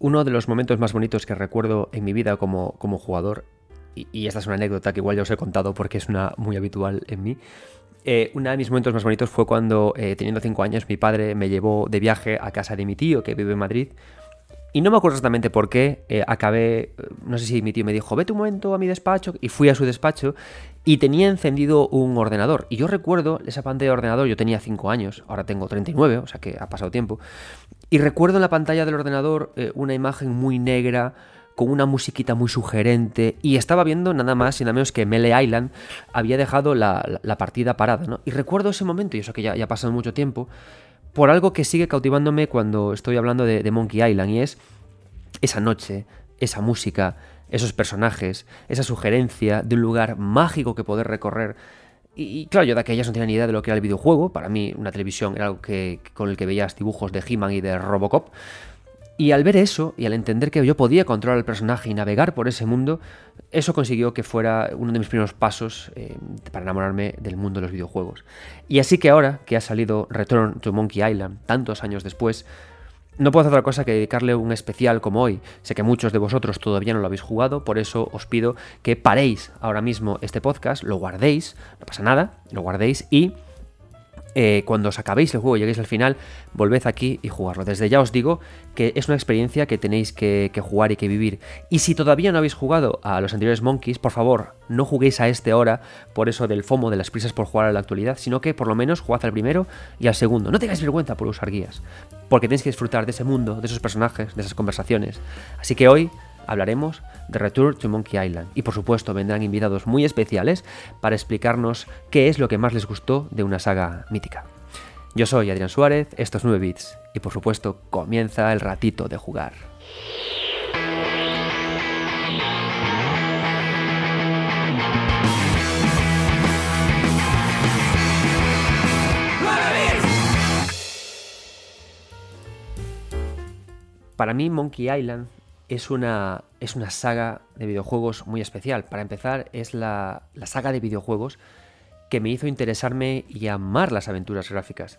uno de los momentos más bonitos que recuerdo en mi vida como, como jugador, y, esta es una anécdota que igual ya os he contado porque es una muy habitual en mí, eh, uno de mis momentos más bonitos fue cuando, eh, teniendo 5 años, mi padre me llevó de viaje a casa de mi tío, que vive en Madrid. Y no me acuerdo exactamente por qué, eh, acabé, no sé si mi tío me dijo, vete un momento a mi despacho, y fui a su despacho, y tenía encendido un ordenador. Y yo recuerdo esa pantalla de ordenador, yo tenía 5 años, ahora tengo 39, o sea que ha pasado tiempo. Y recuerdo en la pantalla del ordenador una imagen muy negra, con una musiquita muy sugerente y estaba viendo nada más y nada menos que Melee Island había dejado la, partida parada, ¿no? Y recuerdo ese momento, y eso que ya, ya ha pasado mucho tiempo, por algo que sigue cautivándome cuando estoy hablando de, Monkey Island y es esa noche, esa música, esos personajes, esa sugerencia de un lugar mágico que poder recorrer. Y, claro, yo de aquellas no tenía ni idea de lo que era el videojuego. Para mí, una televisión era algo que, con el que veías dibujos de He-Man y de Robocop. Y al ver eso, y al entender que yo podía controlar el personaje y navegar por ese mundo, eso consiguió que fuera uno de mis primeros pasos eh, para enamorarme del mundo de los videojuegos. Y así que ahora que ha salido Return to Monkey Island, tantos años después, no puedo hacer otra cosa que dedicarle un especial como hoy. Sé que muchos de vosotros todavía no lo habéis jugado, por eso os pido que paréis ahora mismo este podcast, lo guardéis, no pasa nada, lo guardéis y eh, cuando os acabéis el juego y lleguéis al final, volved aquí y jugarlo. Desde ya os digo que es una experiencia que tenéis que, jugar y que vivir. Y si todavía no habéis jugado a los anteriores Monkeys, por favor, no juguéis a este ahora por eso del FOMO, de las prisas por jugar a la actualidad, sino que por lo menos jugad al primero y al segundo. No tengáis vergüenza por usar guías, porque tenéis que disfrutar de ese mundo, de esos personajes, de esas conversaciones. Así que hoy hablaremos de Return to Monkey Island. Y por supuesto vendrán invitados muy especiales para explicarnos qué es lo que más les gustó de una saga mítica. Yo soy Adrián Suárez, esto es 9 Bits y por supuesto comienza el ratito de jugar. Para mí Monkey Island es una, es una saga de videojuegos muy especial. Para empezar, es la, saga de videojuegos que me hizo interesarme y amar las aventuras gráficas.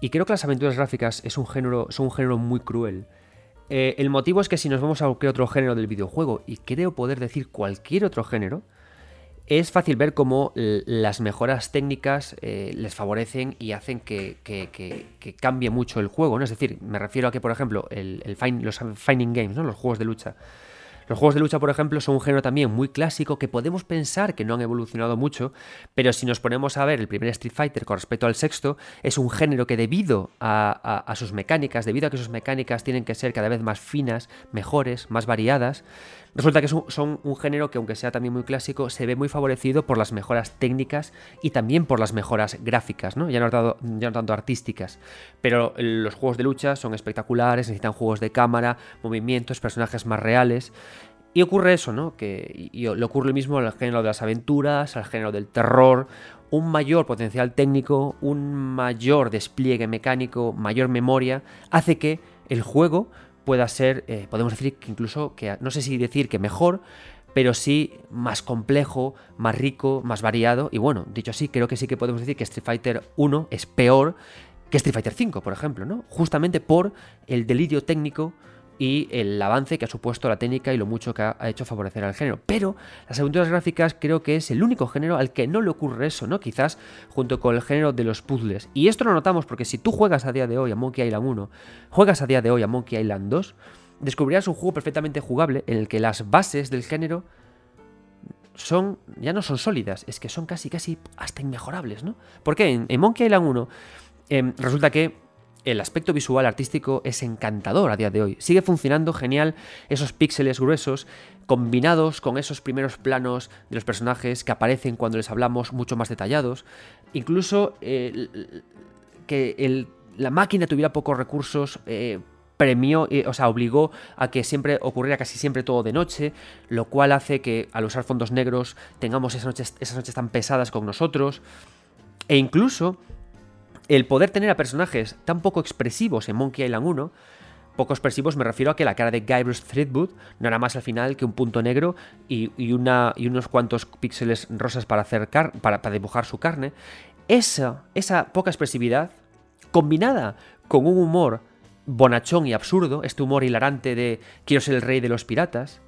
Y creo que las aventuras gráficas es un género, son un género muy cruel. Eh, el motivo es que si nos vamos a cualquier otro género del videojuego, y creo poder decir cualquier otro género, es fácil ver cómo las mejoras técnicas eh, les favorecen y hacen que, cambie mucho el juego. Es decir, me refiero a que, por ejemplo, los Finding Games, ¿no? los juegos de lucha, los juegos de lucha, por ejemplo, son un género también muy clásico que podemos pensar que no han evolucionado mucho, pero si nos ponemos a ver el primer Street Fighter con respecto al sexto, es un género que debido a, sus mecánicas, debido a que sus mecánicas tienen que ser cada vez más finas, mejores, más variadas, resulta que son, un género que aunque sea también muy clásico, se ve muy favorecido por las mejoras técnicas y también por las mejoras gráficas, ¿no? Ya no, ya no tanto artísticas. Pero los juegos de lucha son espectaculares, necesitan juegos de cámara, movimientos, personajes más reales. Y ocurre eso, ¿no? Que y, le ocurre lo mismo al género de las aventuras, al género del terror, un mayor potencial técnico, un mayor despliegue mecánico, mayor memoria, hace que el juego pueda ser, eh, podemos decir que incluso, que no sé si decir que mejor, pero sí más complejo, más rico, más variado. Y bueno, dicho así, creo que sí que podemos decir que Street Fighter 1 es peor que Street Fighter 5, por ejemplo, ¿no? Justamente por el delirio técnico y el avance que ha supuesto la técnica y lo mucho que ha hecho favorecer al género. Pero las aventuras gráficas creo que es el único género al que no le ocurre eso, ¿no? Quizás junto con el género de los puzzles. Y esto lo notamos porque si tú juegas a día de hoy a Monkey Island 1, juegas a día de hoy a Monkey Island 2, descubrirás un juego perfectamente jugable en el que las bases del género son ya no son sólidas, es que son casi casi hasta inmejorables, ¿no? Porque en, Monkey Island 1 em, resulta que el aspecto visual artístico es encantador a día de hoy. Sigue funcionando genial esos píxeles gruesos combinados con esos primeros planos de los personajes que aparecen cuando les hablamos mucho más detallados. Incluso eh, que la máquina tuviera pocos recursos. Eh, premió, eh, o sea, obligó a que siempre ocurriera casi siempre todo de noche, lo cual hace que al usar fondos negros tengamos esas noches, esas noches tan pesadas con nosotros. E incluso el poder tener a personajes tan poco expresivos en Monkey Island 1, poco expresivos me refiero a que la cara de Guybrush Threadwood no era más al final que un punto negro y, unos cuantos píxeles rosas para, para, dibujar su carne. Esa, esa poca expresividad, combinada con un humor bonachón y absurdo, este humor hilarante de quiero ser el rey de los piratas,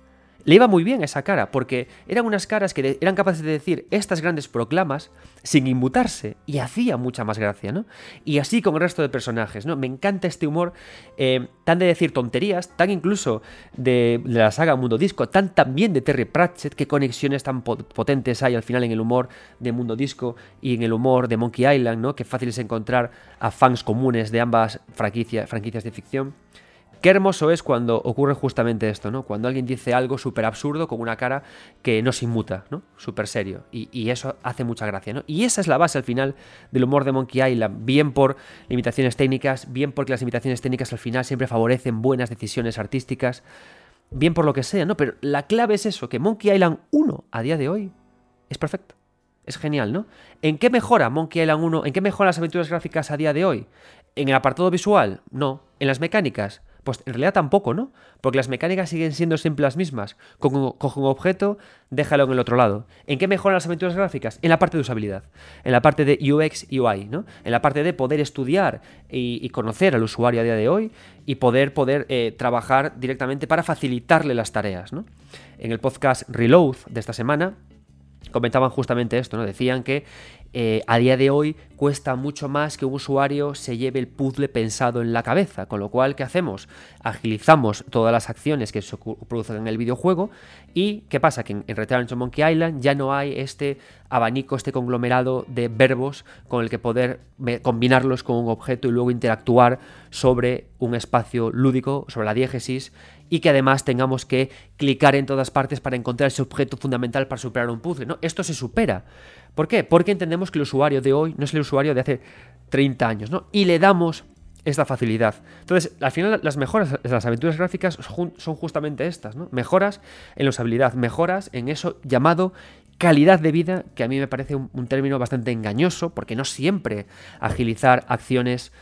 le iba muy bien esa cara, porque eran unas caras que eran capaces de decir estas grandes proclamas sin inmutarse, y hacía mucha más gracia, ¿no? Y así con el resto de personajes, ¿no? Me encanta este humor eh, tan de decir tonterías, tan incluso de, la saga Mundo Disco, tan también de Terry Pratchett, qué conexiones tan potentes hay al final en el humor de Mundo Disco y en el humor de Monkey Island, ¿no? Qué fácil es encontrar a fans comunes de ambas franquicias de ficción. Qué hermoso es cuando ocurre justamente esto, ¿no? Cuando alguien dice algo súper absurdo con una cara que no se inmuta, ¿no? Súper serio. Y, eso hace mucha gracia, ¿no? Y esa es la base al final del humor de Monkey Island. Bien por limitaciones técnicas, bien porque las limitaciones técnicas al final siempre favorecen buenas decisiones artísticas, bien por lo que sea, ¿no? Pero la clave es eso, que Monkey Island 1 a día de hoy es perfecto. Es genial, ¿no? ¿En qué mejora Monkey Island 1? ¿En qué mejora las aventuras gráficas a día de hoy? ¿En el apartado visual? No. ¿En las mecánicas? Pues en realidad tampoco, ¿no? Porque las mecánicas siguen siendo siempre las mismas. Coge un objeto, déjalo en el otro lado. ¿En qué mejoran las aventuras gráficas? En la parte de usabilidad. En la parte de UX y UI, ¿no? En la parte de poder estudiar y, conocer al usuario a día de hoy y poder, poder eh, trabajar directamente para facilitarle las tareas, ¿no? En el podcast Reload de esta semana comentaban justamente esto, ¿no? Decían que eh, a día de hoy cuesta mucho más que un usuario se lleve el puzzle pensado en la cabeza, con lo cual, ¿qué hacemos? Agilizamos todas las acciones que se producen en el videojuego y ¿qué pasa? Que en, Return to Monkey Island ya no hay este abanico, este conglomerado de verbos con el que poder combinarlos con un objeto y luego interactuar sobre un espacio lúdico, sobre la diégesis y que además tengamos que clicar en todas partes para encontrar ese objeto fundamental para superar un puzzle. ¿no? Esto se supera. ¿Por qué? Porque entendemos que el usuario de hoy no es el usuario de hace 30 años, ¿no? Y le damos esta facilidad. Entonces, al final las mejoras de las aventuras gráficas son justamente estas, ¿no? Mejoras en la usabilidad, mejoras en eso llamado calidad de vida, que a mí me parece un, término bastante engañoso, porque no siempre agilizar acciones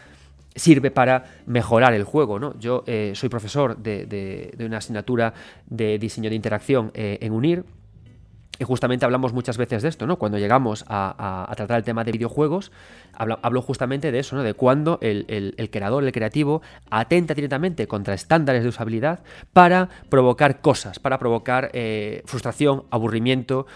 sirve para mejorar el juego. ¿no? Yo eh, soy profesor de, una asignatura de diseño de interacción eh, en UNIR, y justamente hablamos muchas veces de esto, ¿no? Cuando llegamos a, tratar el tema de videojuegos, hablo, justamente de eso, ¿no? De cuando el, creador, el creativo, atenta directamente contra estándares de usabilidad para provocar cosas, para provocar eh, frustración, aburrimiento,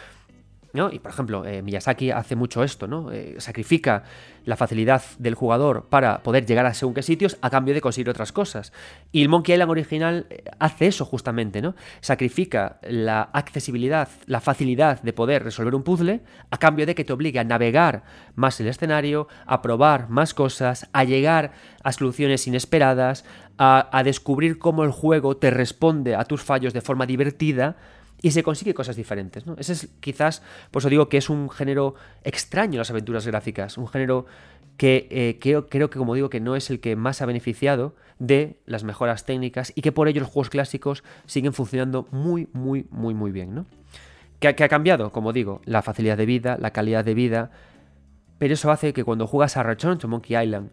y por ejemplo, eh, Miyazaki hace mucho esto, ¿no? Eh, sacrifica la facilidad del jugador para poder llegar a según qué sitios a cambio de conseguir otras cosas. Y el Monkey Island original eh, hace eso justamente, ¿no? Sacrifica la accesibilidad, la facilidad de poder resolver un puzzle a cambio de que te obligue a navegar más el escenario, a probar más cosas, a llegar a soluciones inesperadas, a, a descubrir cómo el juego te responde a tus fallos de forma divertida y se consigue cosas diferentes. ¿no? Ese es quizás, por eso digo que es un género extraño las aventuras gráficas, un género que eh, creo, que, como digo, que no es el que más ha beneficiado de las mejoras técnicas y que por ello los juegos clásicos siguen funcionando muy, muy, muy, muy bien. ¿no? ¿Qué, ha cambiado? Como digo, la facilidad de vida, la calidad de vida, pero eso hace que cuando juegas a Return to Monkey Island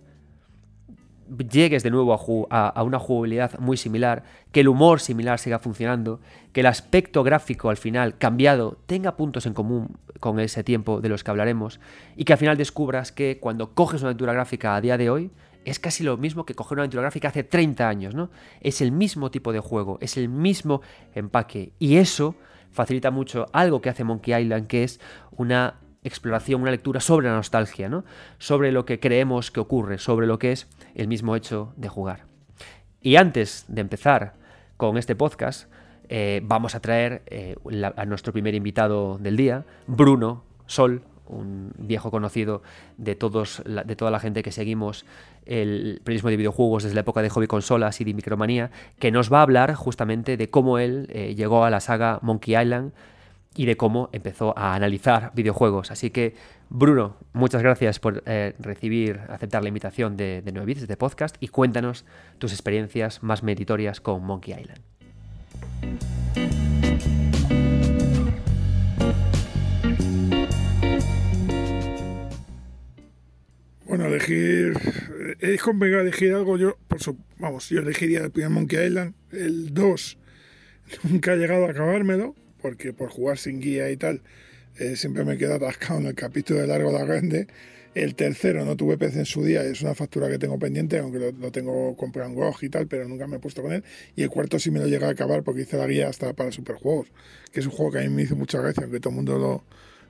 llegues de nuevo a, una jugabilidad muy similar, que el humor similar siga funcionando, que el aspecto gráfico al final cambiado tenga puntos en común con ese tiempo de los que hablaremos, y que al final descubras que cuando coges una aventura gráfica a día de hoy, es casi lo mismo que coger una aventura gráfica hace 30 años, ¿no? Es el mismo tipo de juego, es el mismo empaque, y eso facilita mucho algo que hace Monkey Island, que es una exploración, una lectura sobre la nostalgia, ¿no? Sobre lo que creemos que ocurre, sobre lo que es el mismo hecho de jugar. Y antes de empezar con este podcast, eh, vamos a traer eh, a nuestro primer invitado del día, Bruno Sol, un viejo conocido de, todos, de toda la gente que seguimos el periodismo de videojuegos desde la época de hobby consolas y de micromanía, que nos va a hablar justamente de cómo él eh, llegó a la saga Monkey Island, y de cómo empezó a analizar videojuegos. Así que, Bruno, muchas gracias por eh, recibir, aceptar la invitación de, de 9 Bits, de podcast, y cuéntanos tus experiencias más meritorias con Monkey Island. Bueno, elegir. Es complicado elegir algo. Yo, por su, vamos, yo elegiría el primer Monkey Island. El 2 nunca ha llegado a acabármelo porque por jugar sin guía y tal, eh, siempre me quedo atascado en el capítulo de Largo la Grande. El tercero no tuve PC en su día, es una factura que tengo pendiente, aunque lo, tengo comprado en GOG y tal, pero nunca me he puesto con él. Y el cuarto sí me lo llega a acabar porque hice la guía hasta para superjuegos, que es un juego que a mí me hizo mucha gracia, aunque todo el mundo lo,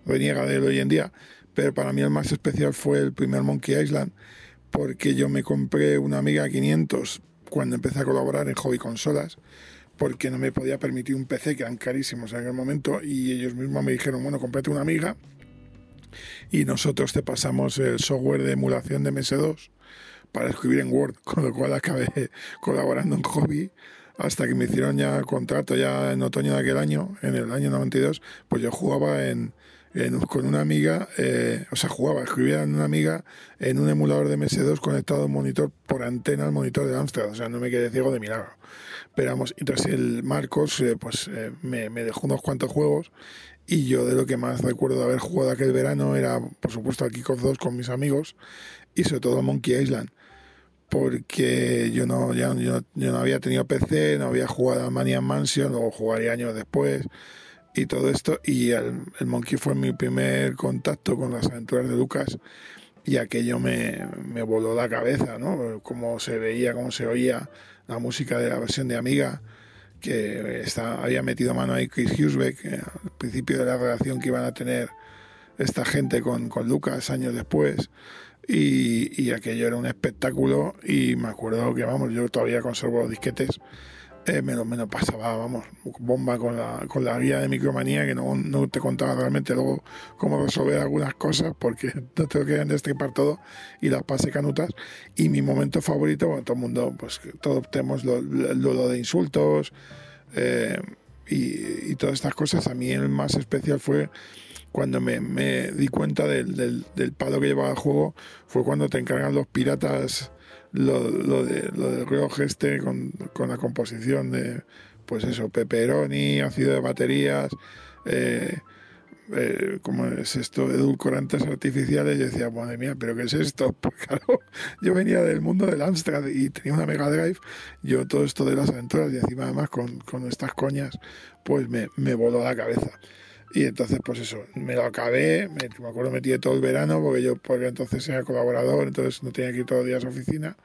lo niega de él hoy en día. Pero para mí el más especial fue el primer Monkey Island, porque yo me compré una Amiga 500 cuando empecé a colaborar en hobby consolas porque no me podía permitir un PC que eran carísimos en aquel momento y ellos mismos me dijeron, bueno, cómprate una amiga y nosotros te pasamos el software de emulación de MS2 para escribir en Word, con lo cual acabé colaborando en hobby hasta que me hicieron ya contrato ya en otoño de aquel año, en el año 92, pues yo jugaba en, con una amiga, eh, o sea, jugaba, escribía en una amiga en un emulador de MS2 conectado a un monitor por antena al monitor de Amstrad, o sea, no me quedé ciego de milagro. Pero vamos, entonces el Marcos eh, pues eh, me, dejó unos cuantos juegos y yo de lo que más recuerdo de haber jugado aquel verano era, por supuesto, al Kickoff 2 con mis amigos y sobre todo Monkey Island. Porque yo no, ya, yo, no había tenido PC, no había jugado a Mania Mansion, o jugaría años después y todo esto. Y el, el, Monkey fue mi primer contacto con las aventuras de Lucas y aquello me, me voló la cabeza, ¿no? Cómo se veía, cómo se oía la música de la versión de Amiga, que había metido mano ahí Chris Husbeck eh, al principio de la relación que iban a tener esta gente con, con Lucas años después. Y, y, aquello era un espectáculo y me acuerdo que, vamos, yo todavía conservo los disquetes eh, me, pasaba, vamos, bomba con la, con la guía de micromanía que no, no, te contaba realmente luego cómo resolver algunas cosas porque no te lo querían destripar todo y las pasé canutas. Y mi momento favorito, bueno, todo el mundo, pues todos tenemos lo, lo, de insultos eh, y, y, todas estas cosas. A mí el más especial fue cuando me, di cuenta del, del, del palo que llevaba el juego, fue cuando te encargan los piratas lo, lo, de, lo del reloj este con, con, la composición de, pues eso, pepperoni, ácido de baterías, eh, eh, como es esto, edulcorantes artificiales, y decía, madre mía, ¿pero qué es esto? Porque claro, yo venía del mundo del Amstrad y tenía una Mega Drive, yo todo esto de las aventuras y encima además con, con estas coñas, pues me, me voló la cabeza. Y entonces, pues eso, me lo acabé, me, me acuerdo metí todo el verano, porque yo porque entonces era colaborador, entonces no tenía que ir todos los días a oficina.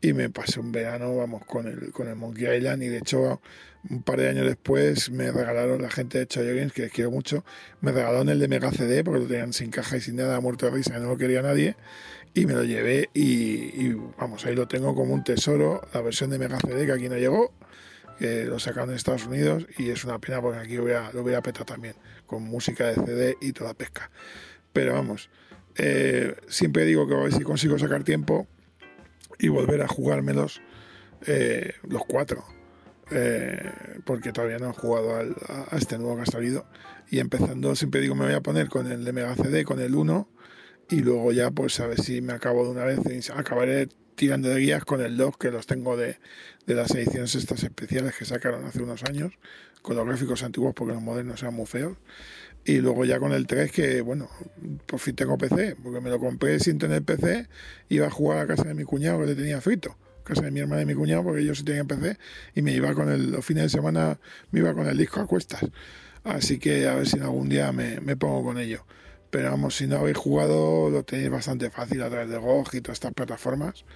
Y me pasé un verano, vamos, con el, con el Monkey Island. Y de hecho, un par de años después me regalaron la gente de Choyo Games, que les quiero mucho, me regalaron el de Mega CD, porque lo tenían sin caja y sin nada, muerto de risa, no lo quería nadie. Y me lo llevé y, y vamos, ahí lo tengo como un tesoro, la versión de Mega CD que aquí no llegó que lo sacaron en Estados Unidos y es una pena porque aquí lo voy a, lo voy a petar también, con música de CD y toda pesca. Pero vamos, eh, siempre digo que a ver si consigo sacar tiempo y volver a jugármelos eh, los cuatro. Eh, porque todavía no he jugado a, este nuevo que ha salido. Y empezando, siempre digo, me voy a poner con el de Mega CD, con el 1, y luego ya, pues a ver si me acabo de una vez. Acabaré tirando de guías con el 2, que los tengo de, de las ediciones estas especiales que sacaron hace unos años, con los gráficos antiguos porque los modernos eran muy feos. Y luego ya con el 3 que, bueno, por fin tengo PC, porque me lo compré sin tener PC, iba a jugar a casa de mi cuñado que le tenía frito, casa de mi hermana y mi cuñado porque ellos sí tenían PC, y me iba con el, los fines de semana, me iba con el disco a cuestas. Así que a ver si algún día me, me pongo con ello. Pero vamos, si no habéis jugado, lo tenéis bastante fácil a través de GOG y todas estas plataformas.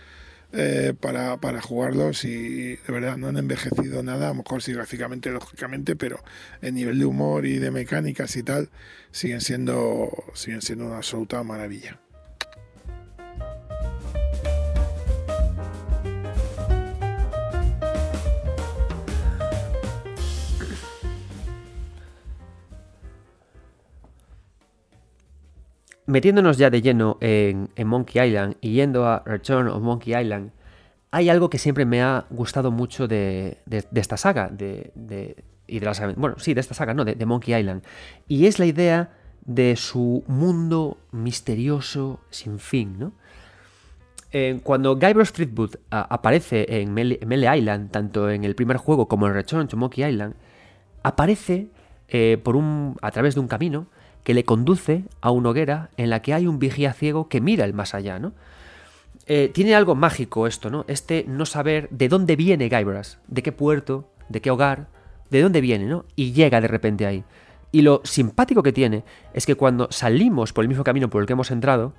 Eh, para, para, jugarlos y de verdad no han envejecido nada, a lo mejor sí gráficamente, lógicamente, pero en nivel de humor y de mecánicas y tal, siguen siendo, siguen siendo una absoluta maravilla. Metiéndonos ya de lleno en, Monkey Island y yendo a Return of Monkey Island, hay algo que siempre me ha gustado mucho de, esta saga, de, y de las, bueno, sí, de esta saga, no, de, Monkey Island, y es la idea de su mundo misterioso sin fin, ¿no? Eh, cuando Guybrush Streetwood aparece en Melee, Island, tanto en el primer juego como en Return to Monkey Island, aparece eh, por un, a través de un camino que le conduce a una hoguera en la que hay un vigía ciego que mira el más allá, ¿no? Eh, tiene algo mágico esto, ¿no? Este no saber de dónde viene Guybrush, de qué puerto, de qué hogar, de dónde viene, ¿no? Y llega de repente ahí. Y lo simpático que tiene es que cuando salimos por el mismo camino por el que hemos entrado,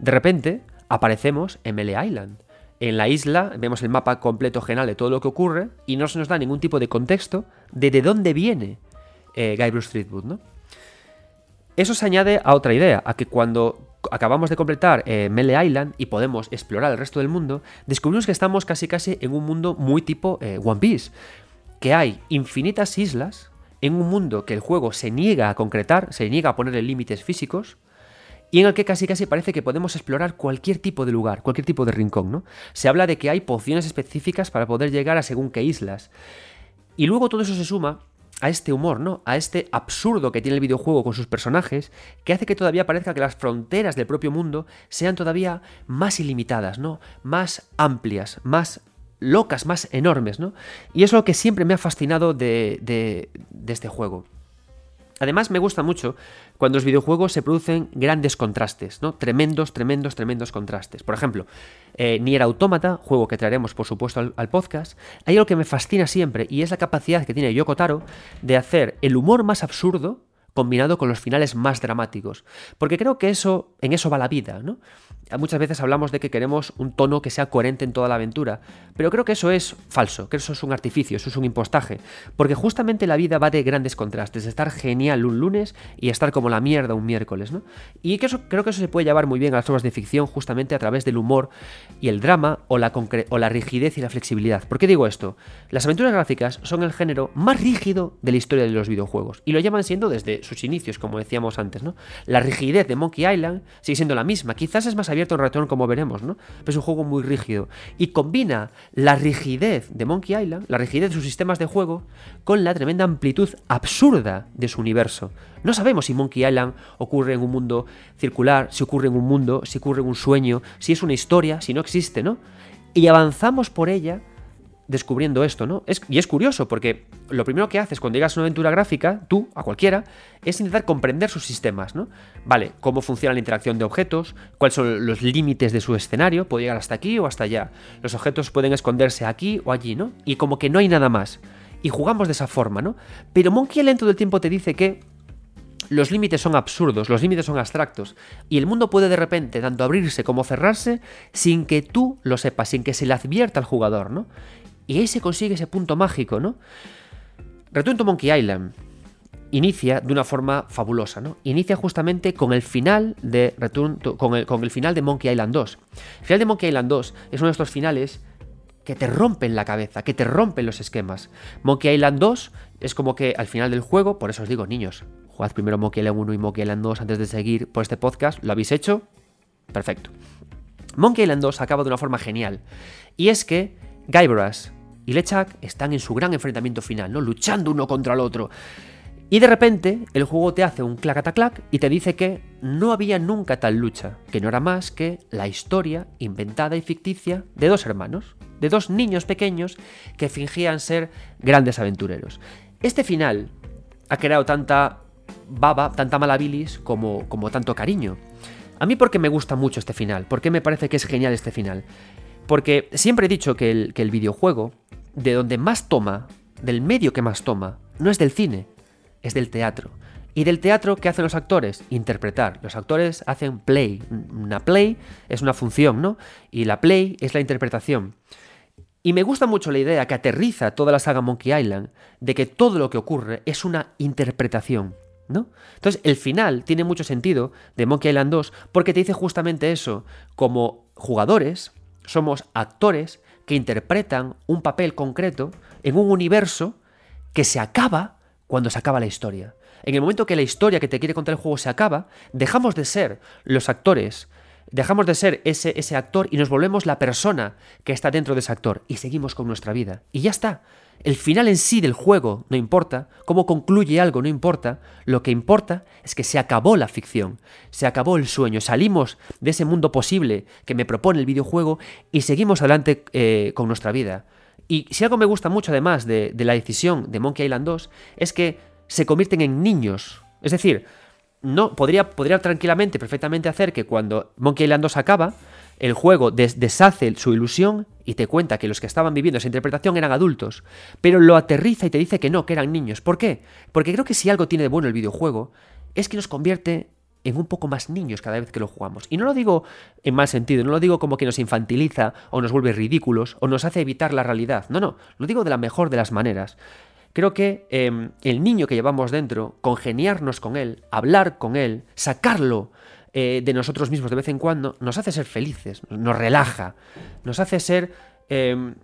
de repente aparecemos en Melee Island. En la isla vemos el mapa completo general de todo lo que ocurre y no se nos da ningún tipo de contexto de de dónde viene eh, Guy Bruce Streetwood, ¿no? Eso se añade a otra idea, a que cuando acabamos de completar eh, Melee Island y podemos explorar el resto del mundo, descubrimos que estamos casi casi en un mundo muy tipo eh, One Piece, que hay infinitas islas en un mundo que el juego se niega a concretar, se niega a ponerle límites físicos, y en el que casi casi parece que podemos explorar cualquier tipo de lugar, cualquier tipo de rincón, ¿no? Se habla de que hay pociones específicas para poder llegar a según qué islas. Y luego todo eso se suma a este humor, ¿no? A este absurdo que tiene el videojuego con sus personajes, que hace que todavía parezca que las fronteras del propio mundo sean todavía más ilimitadas, ¿no? Más amplias, más locas, más enormes, ¿no? Y es lo que siempre me ha fascinado de, de, de este juego. Además, me gusta mucho cuando los videojuegos se producen grandes contrastes, ¿no? Tremendos, tremendos, tremendos contrastes. Por ejemplo, eh, Nier Automata, juego que traeremos por supuesto al, al, podcast, hay algo que me fascina siempre y es la capacidad que tiene Yoko Taro de hacer el humor más absurdo combinado con los finales más dramáticos. Porque creo que eso, en eso va la vida, ¿no? Muchas veces hablamos de que queremos un tono que sea coherente en toda la aventura, pero creo que eso es falso, que eso es un artificio, eso es un impostaje, porque justamente la vida va de grandes contrastes, estar genial un lunes y estar como la mierda un miércoles, ¿no? Y creo que eso se puede llevar muy bien a las obras de ficción justamente a través del humor y el drama o la, o la rigidez y la flexibilidad. ¿Por qué digo esto? Las aventuras gráficas son el género más rígido de la historia de los videojuegos, y lo llevan siendo desde sus inicios, como decíamos antes, ¿no? La rigidez de Monkey Island sigue siendo la misma, quizás es más abierto en Return como veremos, ¿no? Pero es un juego muy rígido y combina la rigidez de Monkey Island, la rigidez de sus sistemas de juego, con la tremenda amplitud absurda de su universo. No sabemos si Monkey Island ocurre en un mundo circular, si ocurre en un mundo, si ocurre en un sueño, si es una historia, si no existe, ¿no? Y avanzamos por ella descubriendo esto, ¿no? Es, y es curioso porque lo primero que haces cuando llegas a una aventura gráfica, tú, a cualquiera, es intentar comprender sus sistemas, ¿no? Vale, cómo funciona la interacción de objetos, cuáles son los límites de su escenario, puede llegar hasta aquí o hasta allá. Los objetos pueden esconderse aquí o allí, ¿no? Y como que no hay nada más. Y jugamos de esa forma, ¿no? Pero Monkey Island todo el tiempo te dice que los límites son absurdos, los límites son abstractos, y el mundo puede de repente tanto abrirse como cerrarse sin que tú lo sepas, sin que se le advierta al jugador, ¿no? Y ahí se consigue ese punto mágico, ¿no? Return to Monkey Island inicia de una forma fabulosa, ¿no? Inicia justamente con el final de Return con, el, con el final de Monkey Island 2. El final de Monkey Island 2 es uno de estos finales que te rompen la cabeza, que te rompen los esquemas. Monkey Island 2 es como que al final del juego, por eso os digo, niños, jugad primero Monkey Island 1 y Monkey Island 2 antes de seguir por este podcast, ¿lo habéis hecho? Perfecto. Monkey Island 2 acaba de una forma genial. Y es que Guybrush y LeChuck están en su gran enfrentamiento final, ¿no? Luchando uno contra el otro. Y de repente el juego te hace un clacataclac y te dice que no había nunca tal lucha, que no era más que la historia inventada y ficticia de dos hermanos, de dos niños pequeños que fingían ser grandes aventureros. Este final ha creado tanta baba, tanta mala bilis como, como tanto cariño. A mí porque me gusta mucho este final, porque me parece que es genial este final. Porque siempre he dicho que el, videojuego de donde más toma, del medio que más toma, no es del cine, es del teatro. ¿Y del teatro qué hacen los actores? Interpretar. Los actores hacen play. Una play es una función, ¿no? Y la play es la interpretación. Y me gusta mucho la idea que aterriza toda la saga Monkey Island de que todo lo que ocurre es una interpretación, ¿no? Entonces, el final tiene mucho sentido de Monkey Island 2 porque te dice justamente eso. Como jugadores, somos actores que interpretan un papel concreto en un universo que se acaba cuando se acaba la historia. En el momento que la historia que te quiere contar el juego se acaba, dejamos de ser los actores, dejamos de ser ese, ese actor y nos volvemos la persona que está dentro de ese actor y seguimos con nuestra vida. Y ya está. El final en sí del juego no importa, cómo concluye algo no importa, lo que importa es que se acabó la ficción, se acabó el sueño, salimos de ese mundo posible que me propone el videojuego y seguimos adelante eh, con nuestra vida. Y si algo me gusta mucho además de, de la decisión de Monkey Island 2 es que se convierten en niños. Es decir, no podría, podría tranquilamente, perfectamente hacer que cuando Monkey Island 2 acaba, el juego deshace su ilusión y te cuenta que los que estaban viviendo esa interpretación eran adultos, pero lo aterriza y te dice que no, que eran niños. ¿Por qué? Porque creo que si algo tiene de bueno el videojuego es que nos convierte en un poco más niños cada vez que lo jugamos. Y no lo digo en mal sentido, no lo digo como que nos infantiliza o nos vuelve ridículos o nos hace evitar la realidad. No, no, lo digo de la mejor de las maneras. Creo que em, el niño que llevamos dentro, congeniarnos con él, hablar con él, sacarlo eh, de nosotros mismos de vez en cuando, nos hace ser felices, nos relaja, nos hace ser em,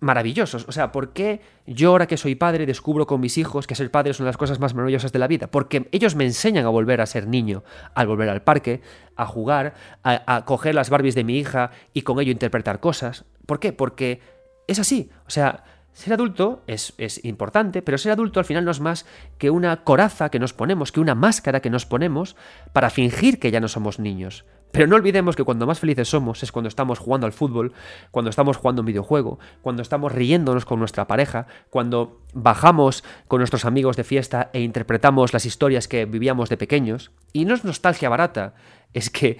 maravillosos. O sea, ¿por qué yo ahora que soy padre descubro con mis hijos que ser padre es una de las cosas más maravillosas de la vida? Porque ellos me enseñan a volver a ser niño, al volver al parque, a jugar, a, a coger las Barbies de mi hija y con ello interpretar cosas. ¿Por qué? Porque es así. O sea, ser adulto es, importante, pero ser adulto al final no es más que una coraza que nos ponemos, que una máscara que nos ponemos para fingir que ya no somos niños. Pero no olvidemos que cuando más felices somos es cuando estamos jugando al fútbol, cuando estamos jugando un videojuego, cuando estamos riéndonos con nuestra pareja, cuando bajamos con nuestros amigos de fiesta e interpretamos las historias que vivíamos de pequeños. Y no es nostalgia barata, es que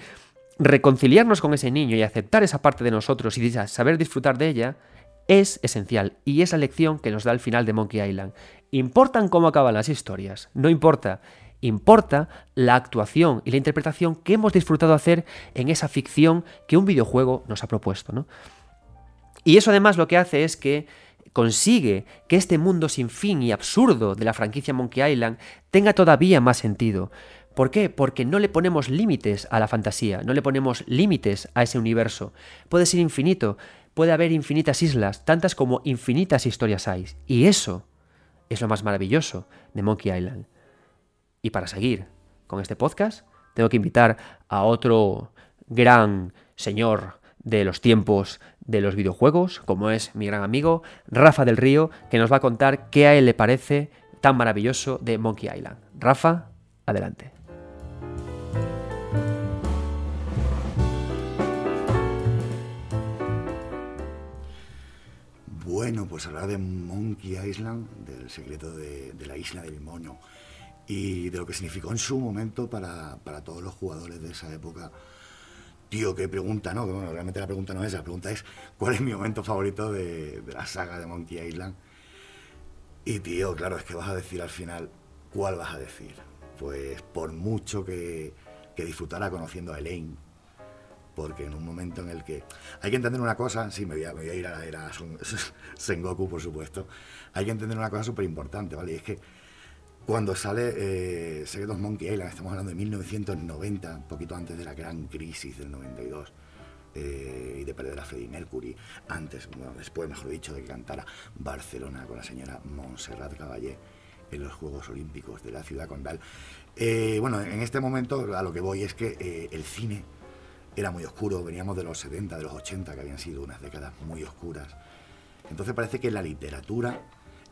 reconciliarnos con ese niño y aceptar esa parte de nosotros y saber disfrutar de ella es esencial y es la lección que nos da el final de Monkey Island. Importan cómo acaban las historias, no importa. Importa la actuación y la interpretación que hemos disfrutado hacer en esa ficción que un videojuego nos ha propuesto. ¿no? Y eso además lo que hace es que consigue que este mundo sin fin y absurdo de la franquicia Monkey Island tenga todavía más sentido. ¿Por qué? Porque no le ponemos límites a la fantasía, no le ponemos límites a ese universo. Puede ser infinito, puede haber infinitas islas, tantas como infinitas historias hay. Y eso es lo más maravilloso de Monkey Island. Y para seguir con este podcast, tengo que invitar a otro gran señor de los tiempos de los videojuegos, como es mi gran amigo Rafa del Río, que nos va a contar qué a él le parece tan maravilloso de Monkey Island. Rafa, adelante. Bueno, pues hablar de Monkey Island, del secreto de, la isla del mono y de lo que significó en su momento para, todos los jugadores de esa época. Tío, qué pregunta, ¿no? bueno, realmente la pregunta no es esa, la pregunta es ¿cuál es mi momento favorito de, la saga de Monkey Island? Y tío, claro, es que vas a decir al final, ¿cuál vas a decir? Pues por mucho que, que disfrutara conociendo a Elaine, porque en un momento en el que hay que entender una cosa, sí, me voy a, ir a la era Sengoku, por supuesto, hay que entender una cosa súper importante, ¿vale? Y es que cuando sale eh, Secret Monkey Island, estamos hablando de 1990, un poquito antes de la gran crisis del 92, eh, y de perder a Freddie Mercury, antes, bueno, después, mejor dicho, de que cantara Barcelona con la señora Montserrat Caballé en los Juegos Olímpicos de la ciudad condal. Eh, bueno, en este momento a lo que voy es que eh, el cine era muy oscuro, veníamos de los 70, de los 80, que habían sido unas décadas muy oscuras. Entonces parece que la literatura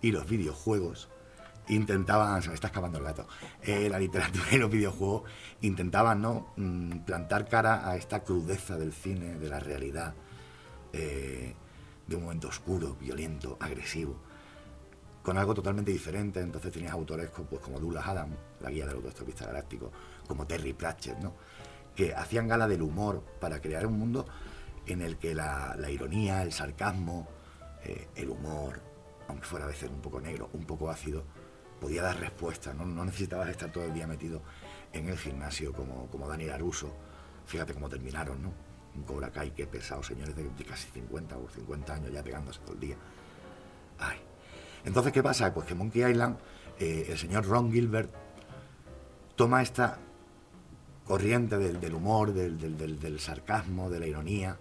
y los videojuegos intentaban, se me está escapando el gato, eh, la literatura y los videojuegos intentaban ¿no? Mm, plantar cara a esta crudeza del cine, de la realidad, eh, de un momento oscuro, violento, agresivo, con algo totalmente diferente. Entonces tenías autores pues, como Douglas Adams, la guía del autoestopista galáctico, como Terry Pratchett, ¿no? Que hacían gala del humor para crear un mundo en el que la, ironía, el sarcasmo, eh, el humor, aunque fuera a veces un poco negro, un poco ácido, podía dar respuesta. No, necesitabas estar todo el día metido en el gimnasio como, como Daniel Aruso. Fíjate cómo terminaron, ¿no? Un Cobra Kai, qué pesado, señores de, casi 50 o 50 años ya pegándose todo el día. Ay. Entonces, ¿qué pasa? Pues que Monkey Island, eh, el señor Ron Gilbert toma esta corriente del, humor, del, sarcasmo, de la ironía,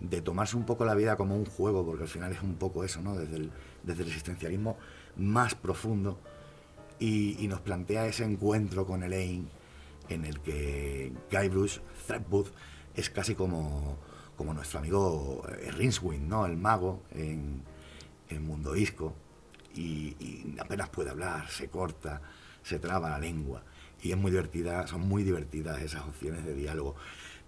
de tomarse un poco la vida como un juego, porque al final es un poco eso, ¿no? Desde el, desde el existencialismo más profundo, y, nos plantea ese encuentro con Elaine, en el que Guybrush Threepwood es casi como, nuestro amigo eh, Rincewind, ¿no? El mago en, el Mundo Isco, y, y apenas puede hablar, se corta, se traba la lengua y es muy divertida, son muy divertidas esas opciones de diálogo.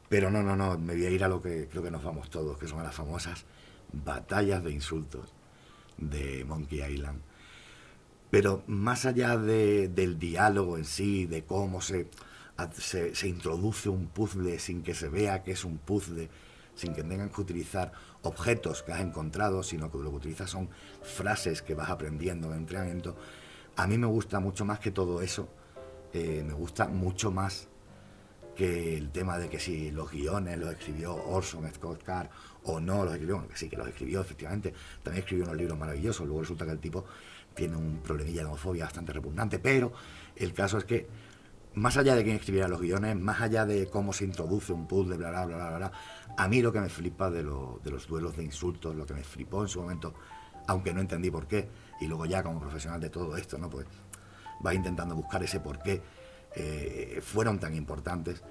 Pero no, no, no, me voy a ir a lo que creo que nos vamos todos, que son las famosas batallas de insultos de Monkey Island. Pero más allá del diálogo en sí, de cómo se, se, introduce un puzzle sin que se vea que es un puzzle, sin que tengan que utilizar objetos que has encontrado, sino que lo que utilizas son frases que vas aprendiendo en entrenamiento. A mí me gusta mucho más que todo eso, eh, me gusta mucho más que el tema de que si los guiones los escribió Orson Scott Card o no los escribió, que sí que los escribió efectivamente, también escribió unos libros maravillosos, luego resulta que el tipo tiene un problemilla de homofobia bastante repugnante, pero el caso es que más allá de quién escribiera los guiones, más allá de cómo se introduce un puzzle, bla, bla, bla, bla, bla, a mí lo que me flipa de, de los duelos de insultos, lo que me flipó en su momento, aunque no entendí por qué, y luego ya como profesional de todo esto, ¿no? Pues va intentando buscar ese por qué eh, fueron tan importantes.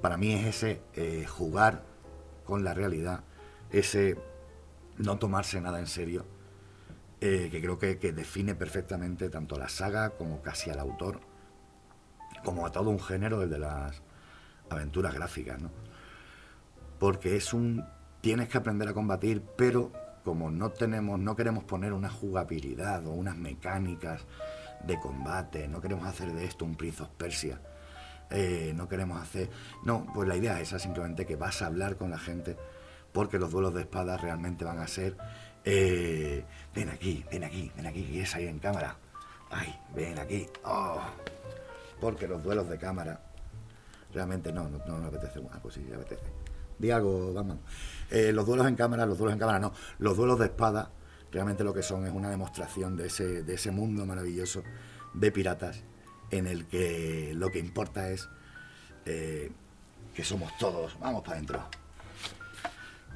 Para mí es ese eh, jugar con la realidad, ese no tomarse nada en serio, eh, que creo que, que, define perfectamente tanto la saga como casi al autor, como a todo un género, el de las aventuras gráficas, ¿no? Porque es un... tienes que aprender a combatir, pero como no tenemos, no queremos poner una jugabilidad o unas mecánicas de combate, no queremos hacer de esto un Prince of Persia, eh, no queremos hacer... No, pues la idea es esa, simplemente que vas a hablar con la gente, porque los duelos de espadas realmente van a ser... Eh, ven aquí, ven aquí, ven aquí, y es ahí en cámara. Ay, ven aquí. Oh. Porque los duelos de cámara realmente no, no, no apetece. Pues sí, apetece. Di algo. Eh, los duelos en cámara, los duelos en cámara no. Los duelos de espada realmente lo que son es una demostración de ese, de ese mundo maravilloso de piratas en el que lo que importa es eh, que somos todos, vamos para adentro,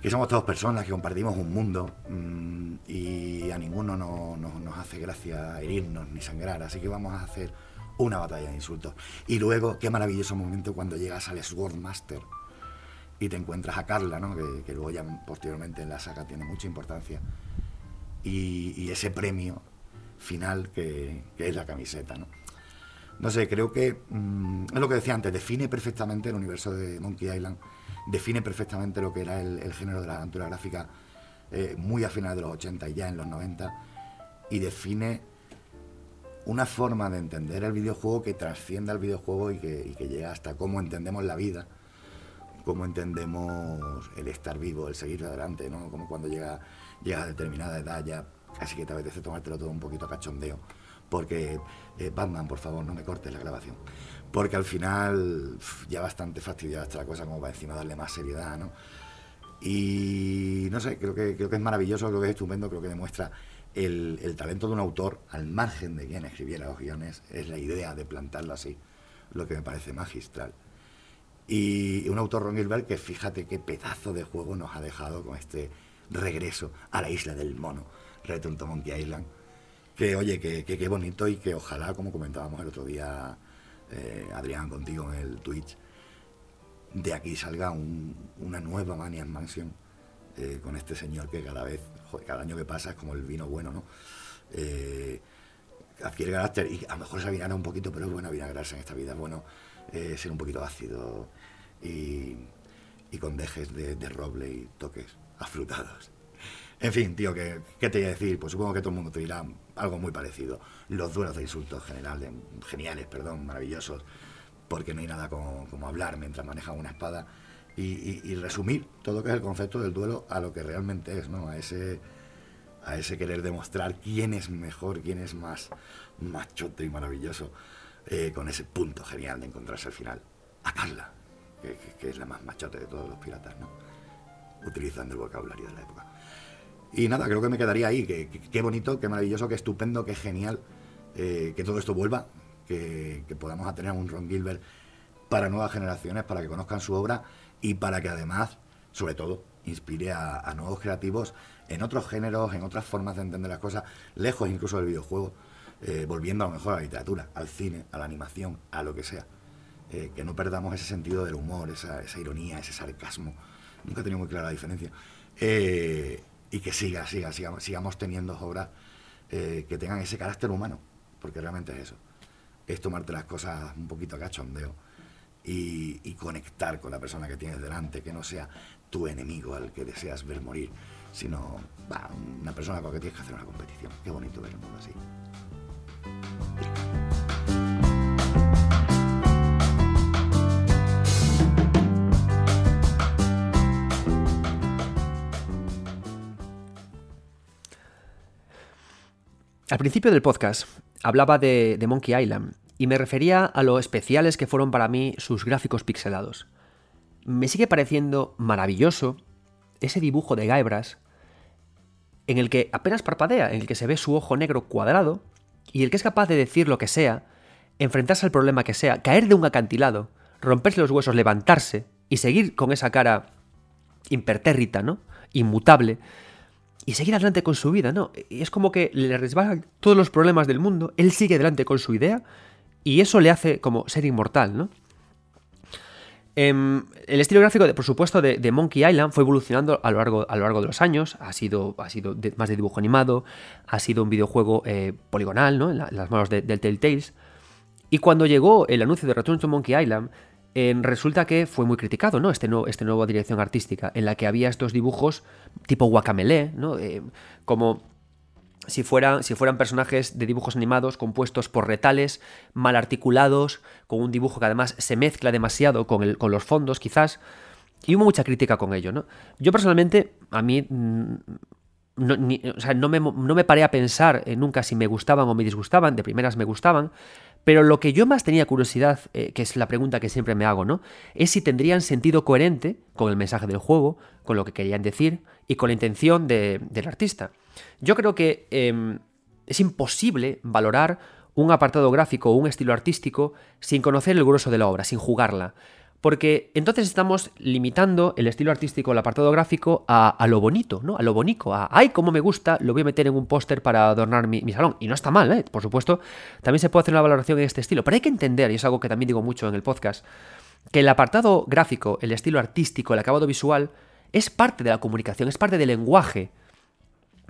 que somos todos personas, que compartimos un mundo mmm, y a ninguno no, no, nos hace gracia herirnos ni sangrar, así que vamos a hacer una batalla de insultos. Y luego, qué maravilloso momento cuando llegas al Swordmaster y te encuentras a Carla, ¿no? que, que luego ya posteriormente en la saga tiene mucha importancia y, ese premio final que, es la camiseta. ¿no? no sé, creo que mm, es lo que decía antes, define perfectamente el universo de Monkey Island, define perfectamente lo que era el, género de la aventura gráfica eh, muy a finales de los 80 y ya en los 90, y define una forma de entender el videojuego que trascienda el videojuego y que, y que llega hasta cómo entendemos la vida, cómo entendemos el estar vivo, el seguir adelante, ¿no? Como cuando llega llegas a determinada edad ya casi que te apetece tomártelo todo un poquito a cachondeo. Porque, eh, Batman, por favor, no me cortes la grabación. Porque al final ya bastante fastidiada está la cosa como para encima darle más seriedad, ¿no? Y no sé, creo que, creo que es maravilloso, creo que es estupendo, creo que demuestra el, el talento de un autor, al margen de quien escribiera los guiones, es la idea de plantarlo así, lo que me parece magistral. Y un autor, Ron Gilbert, que fíjate qué pedazo de juego nos ha dejado con este regreso a la isla del mono, Return to Monkey Island. Que oye, que qué bonito y que ojalá, como comentábamos el otro día, eh, Adrián, contigo en el Twitch, de aquí salga una nueva Maniac Mansion eh, con este señor que cada vez, cada año que pasa es como el vino bueno, ¿no? Eh, adquiere carácter y a lo mejor se avinagra un poquito, pero es bueno avinagrarse en esta vida, es bueno ser un poquito ácido y, con dejes de roble y toques afrutados. En fin, tío, ¿qué, te voy a decir? Pues supongo que todo el mundo te dirá algo muy parecido. Los duelos de insultos generales, geniales, perdón, maravillosos, porque no hay nada como, hablar mientras manejan una espada y, resumir todo lo que es el concepto del duelo a lo que realmente es, ¿no? A ese, a ese querer demostrar quién es mejor, quién es más machote y maravilloso, eh, con ese punto genial de encontrarse al final. A Carla, que es la más machote de todos los piratas, ¿no? Utilizando el vocabulario de la época. Y nada, creo que me quedaría ahí, que, qué bonito, qué maravilloso, qué estupendo, qué genial eh, que todo esto vuelva, que, podamos tener un Ron Gilbert para nuevas generaciones, para que conozcan su obra y para que además, sobre todo, inspire a, nuevos creativos en otros géneros, en otras formas de entender las cosas, lejos incluso del videojuego, eh, volviendo a lo mejor a la literatura, al cine, a la animación, a lo que sea. Eh, que no perdamos ese sentido del humor, esa ironía, ese sarcasmo nunca he tenido muy clara la diferencia. Eh, y que siga, siga, sigamos, teniendo obras eh, que tengan ese carácter humano, porque realmente es eso. Es tomarte las cosas un poquito a cachondeo y conectar con la persona que tienes delante, que no sea tu enemigo al que deseas ver morir, sino una persona con la que tienes que hacer una competición. Qué bonito ver el mundo así. Al principio del podcast hablaba de, de Monkey Island y me refería a lo especiales que fueron para mí sus gráficos pixelados. Me sigue pareciendo maravilloso ese dibujo de Guybrush en el que apenas parpadea, en el que se ve su ojo negro cuadrado y el que es capaz de decir lo que sea, enfrentarse al problema que sea, caer de un acantilado, romperse los huesos, levantarse y seguir con esa cara impertérrita, ¿no? Inmutable y seguir adelante con su vida, ¿no? Es como que le resbalan todos los problemas del mundo, él sigue adelante con su idea y eso le hace como ser inmortal, ¿no? Em, el estilo gráfico, por supuesto, de, Monkey Island fue evolucionando a lo largo, a lo largo de los años. Ha sido, ha sido más de dibujo animado, ha sido un videojuego eh, poligonal, ¿no? En, las manos del Telltales. Y cuando llegó el anuncio de Return to Monkey Island, resulta que fue muy criticado, ¿no? Este, nuevo, este nuevo dirección artística, en la que había estos dibujos tipo guacamele, ¿no? Eh, como si, si fueran personajes de dibujos animados compuestos por retales, mal articulados, con un dibujo que además se mezcla demasiado con, el, con los fondos, quizás. Y hubo mucha crítica con ello, ¿no? Yo personalmente, a mí no, o sea, no, me, no, me, paré a pensar nunca si me gustaban o me disgustaban, de primeras me gustaban, pero lo que yo más tenía curiosidad, eh, que es la pregunta que siempre me hago, ¿no? Es si tendrían sentido coherente con el mensaje del juego, con lo que querían decir y con la intención del artista. Yo creo que em, es imposible valorar un apartado gráfico o un estilo artístico sin conocer el grueso de la obra, sin jugarla. Porque entonces estamos limitando el estilo artístico, el apartado gráfico, a, lo bonito, ¿no? A lo bonito, a ¡ay, cómo me gusta! Lo voy a meter en un póster para adornar mi, mi, salón. Y no está mal, ¿eh? Por supuesto, también se puede hacer una valoración en este estilo. Pero hay que entender, y es algo que también digo mucho en el podcast, que el apartado gráfico, el estilo artístico, el acabado visual, es parte de la comunicación, es parte del lenguaje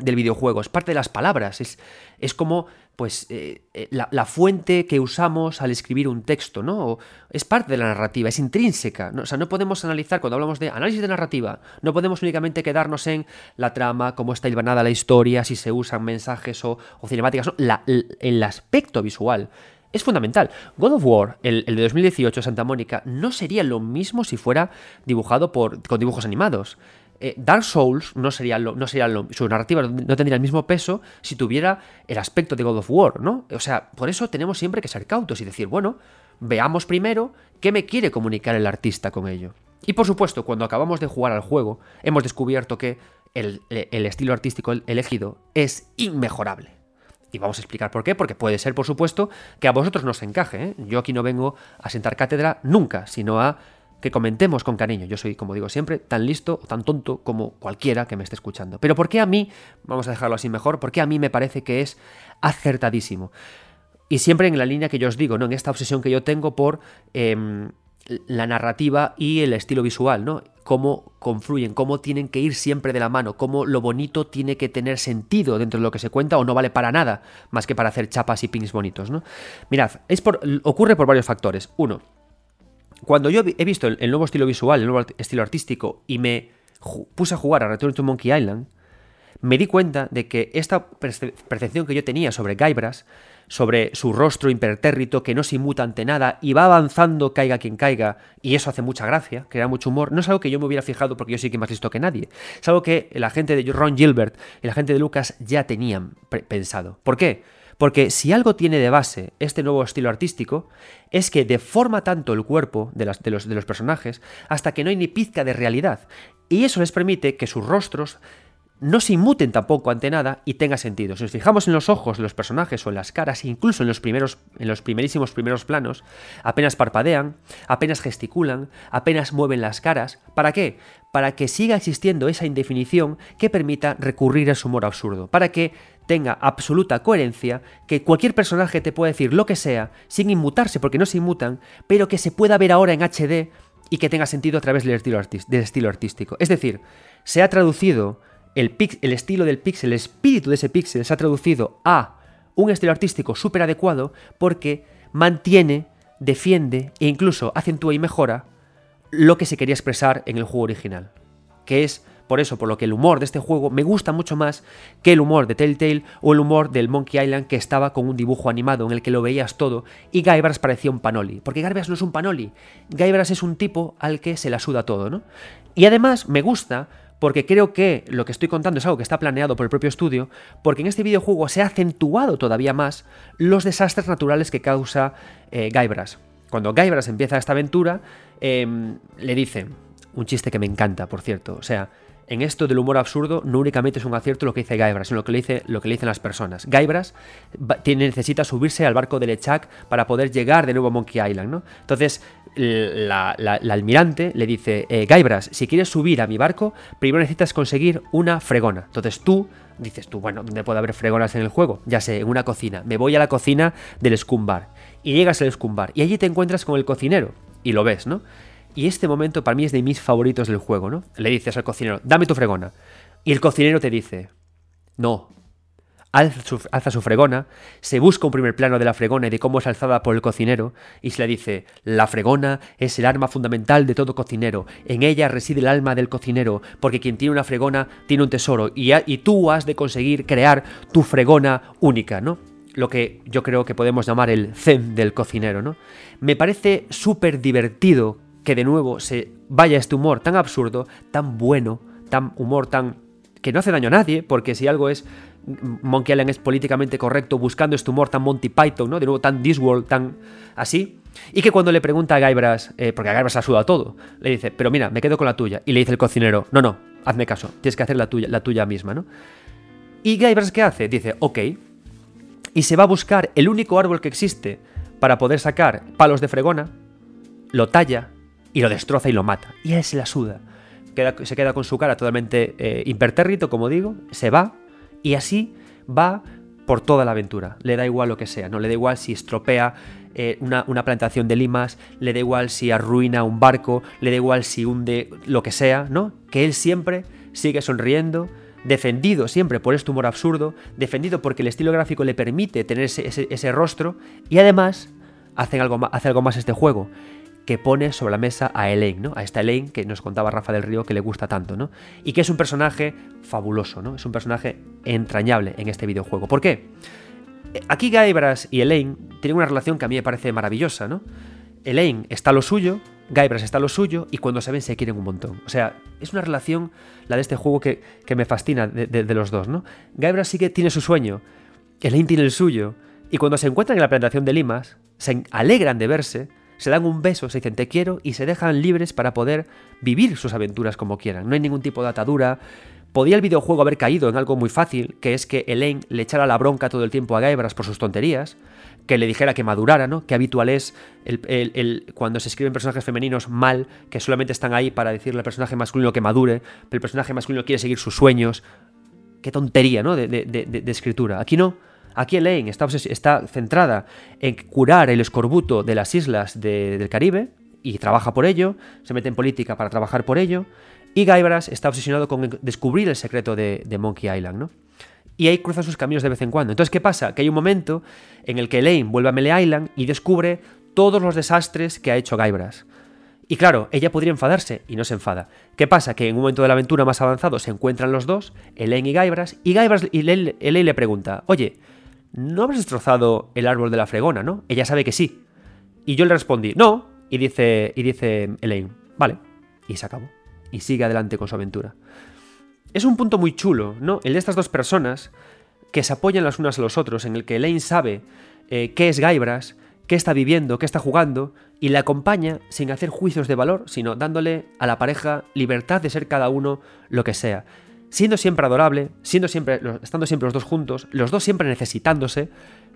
del videojuego, es parte de las palabras, es, es como pues eh, eh, la, fuente que usamos al escribir un texto, ¿no? Es parte de la narrativa, es intrínseca, ¿no? O sea, no podemos analizar, cuando hablamos de análisis de narrativa, no podemos únicamente quedarnos en la trama, cómo está hilvanada la historia, si se usan mensajes o, cinemáticas, el aspecto visual es fundamental. God of War, el, de 2018, Santa Mónica, no sería lo mismo si fuera dibujado por, con dibujos animados. Eh, Dark Souls no sería, lo, no sería lo, su narrativa no tendría el mismo peso si tuviera el aspecto de God of War, ¿no? O sea, por eso tenemos siempre que ser cautos y decir, bueno, veamos primero qué me quiere comunicar el artista con ello. Y por supuesto, cuando acabamos de jugar al juego, hemos descubierto que el, el estilo artístico elegido es inmejorable. Y vamos a explicar por qué, porque puede ser, por supuesto, que a vosotros nos encaje. ¿eh? Yo aquí no vengo a sentar cátedra nunca, sino a que comentemos con cariño. Yo soy, como digo siempre, tan listo o tan tonto como cualquiera que me esté escuchando. Pero ¿por qué a mí, vamos a dejarlo así mejor, por qué a mí me parece que es acertadísimo? Y siempre en la línea que yo os digo, ¿no? En esta obsesión que yo tengo por em, la narrativa y el estilo visual, ¿no? Cómo confluyen, cómo tienen que ir siempre de la mano, cómo lo bonito tiene que tener sentido dentro de lo que se cuenta o no vale para nada más que para hacer chapas y pings bonitos, ¿no? Mirad, es por, ocurre por varios factores. Uno, cuando yo he visto el, nuevo estilo visual, el nuevo estilo artístico y me puse a jugar a Return to Monkey Island, me di cuenta de que esta percepción que yo tenía sobre Guybrush, sobre su rostro impertérrito que no se inmuta ante nada y va avanzando caiga quien caiga, y eso hace mucha gracia, crea mucho humor, no es algo que yo me hubiera fijado porque yo sí que más listo que nadie, es algo que la gente de Ron Gilbert y la gente de Lucas ya tenían pensado. ¿Por qué? Porque si algo tiene de base este nuevo estilo artístico, es que deforma tanto el cuerpo de, los, personajes hasta que no hay ni pizca de realidad. Y eso les permite que sus rostros no se inmuten tampoco ante nada y tenga sentido. Si nos fijamos en los ojos de los personajes o en las caras, incluso en los primeros, en los primerísimos primeros planos, apenas parpadean, apenas gesticulan, apenas mueven las caras. ¿Para qué? Para que siga existiendo esa indefinición que permita recurrir a su humor absurdo. Para que tenga absoluta coherencia, que cualquier personaje te pueda decir lo que sea, sin inmutarse, porque no se inmutan, pero que se pueda ver ahora en HD y que tenga sentido a través del estilo, artístico. Es decir, se ha traducido el, el estilo del pixel, el espíritu de ese pixel, se ha traducido a un estilo artístico súper adecuado porque mantiene, defiende e incluso acentúa y mejora lo que se quería expresar en el juego original, que es por eso, por lo que el humor de este juego me gusta mucho más que el humor de Telltale o el humor del Monkey Island que estaba con un dibujo animado en el que lo veías todo y Guybrush parecía un panoli. Porque Guybrush no es un panoli, Guybrush es un tipo al que se la suda todo, ¿no? Y además me gusta porque creo que lo que estoy contando es algo que está planeado por el propio estudio, porque en este videojuego se ha acentuado todavía más los desastres naturales que causa eh, Guybrush. Cuando Guybrush empieza esta aventura, em, le dice, un chiste que me encanta, por cierto, o sea, en esto del humor absurdo no únicamente es un acierto lo que dice Guybrush, sino lo que le, dice, lo que le dicen las personas. Tiene, necesita subirse al barco de Lechak para poder llegar de nuevo a Monkey Island, ¿no? Entonces, la, almirante le dice, eh, Guybrush, si quieres subir a mi barco, primero necesitas conseguir una fregona. Entonces tú dices tú, bueno, ¿dónde puede haber fregonas en el juego? Ya sé, en una cocina. Me voy a la cocina del Scumbar. Y llegas al Scumbar. Y allí te encuentras con el cocinero. Y lo ves, ¿no? Y este momento para mí es de mis favoritos del juego, ¿no? Le dices al cocinero, dame tu fregona. Y el cocinero te dice, no. Alza su, fregona, se busca un primer plano de la fregona y de cómo es alzada por el cocinero, y se le dice, la fregona es el arma fundamental de todo cocinero, en ella reside el alma del cocinero, porque quien tiene una fregona tiene un tesoro, y, y tú has de conseguir crear tu fregona única, ¿no? Lo que yo creo que podemos llamar el zen del cocinero, ¿no? Me parece súper divertido que de nuevo se vaya este humor tan absurdo, tan bueno, tan humor tan que no hace daño a nadie, porque si algo es Monkey Island es políticamente correcto buscando este humor tan Monty Python, ¿no? De nuevo tan Disworld, tan así. Y que cuando le pregunta a Guybrush, eh, porque a Guybrush ha sudado todo, le dice, pero mira, me quedo con la tuya. Y le dice el cocinero, no, no, hazme caso, tienes que hacer la tuya, la tuya misma, ¿no? Y Guybrush, ¿qué hace? Dice, ok. Y se va a buscar el único árbol que existe para poder sacar palos de fregona, lo talla, y lo destroza y lo mata. Y él se la suda. se queda con su cara totalmente eh, impertérrito, como digo, se va y así va por toda la aventura. Le da igual lo que sea, no le da igual si estropea eh, una, una, plantación de limas, le da igual si arruina un barco, le da igual si hunde lo que sea, ¿no? Que él siempre sigue sonriendo, defendido siempre por este humor absurdo, defendido porque el estilo gráfico le permite tener ese, ese, rostro y además algo, hace algo más este juego que pone sobre la mesa a Elaine, ¿no? A esta Elaine que nos contaba Rafa del Río que le gusta tanto, ¿no? Y que es un personaje fabuloso, ¿no? Es un personaje entrañable en este videojuego. ¿Por qué? Aquí Guybrush y Elaine tienen una relación que a mí me parece maravillosa, ¿no? Elaine está lo suyo, Guybrush está lo suyo y cuando se ven se quieren un montón. O sea, es una relación, la de este juego, que, me fascina de, los dos, ¿no? Guybrush sí que tiene su sueño, Elaine tiene el suyo y cuando se encuentran en la plantación de limas, se alegran de verse se dan un beso, se dicen te quiero y se dejan libres para poder vivir sus aventuras como quieran. No hay ningún tipo de atadura. Podía el videojuego haber caído en algo muy fácil, que es que Elaine le echara la bronca todo el tiempo a Guybrush por sus tonterías, que le dijera que madurara, ¿no? Que habitual es el, cuando se escriben personajes femeninos mal, que solamente están ahí para decirle al personaje masculino que madure, pero el personaje masculino quiere seguir sus sueños. Qué tontería, ¿no? de escritura. Aquí no. Aquí Elaine está, está centrada en curar el escorbuto de las islas del Caribe y trabaja por ello, se mete en política para trabajar por ello, y Guybrush está obsesionado con descubrir el secreto de, Monkey Island, ¿no? Y ahí cruza sus caminos de vez en cuando. Entonces, ¿qué pasa? Que hay un momento en el que Elaine vuelve a Melee Island y descubre todos los desastres que ha hecho Guybrush. Y claro, ella podría enfadarse y no se enfada. ¿Qué pasa? Que en un momento de la aventura más avanzado se encuentran los dos, Elaine y Guybrush, y Guybrush y Elaine le pregunta, oye, no habrás destrozado el árbol de la fregona, ¿no? Ella sabe que sí. Y yo le respondí, no. Y dice, y dice Elaine, vale. Y se acabó. Y sigue adelante con su aventura. Es un punto muy chulo, ¿no? El de estas dos personas que se apoyan las unas a los otros, en el que Elaine sabe eh, qué es Guybrush, qué está viviendo, qué está jugando, y le acompaña sin hacer juicios de valor, sino dándole a la pareja libertad de ser cada uno lo que sea siendo siempre adorable, siendo siempre, estando siempre los dos juntos, los dos siempre necesitándose,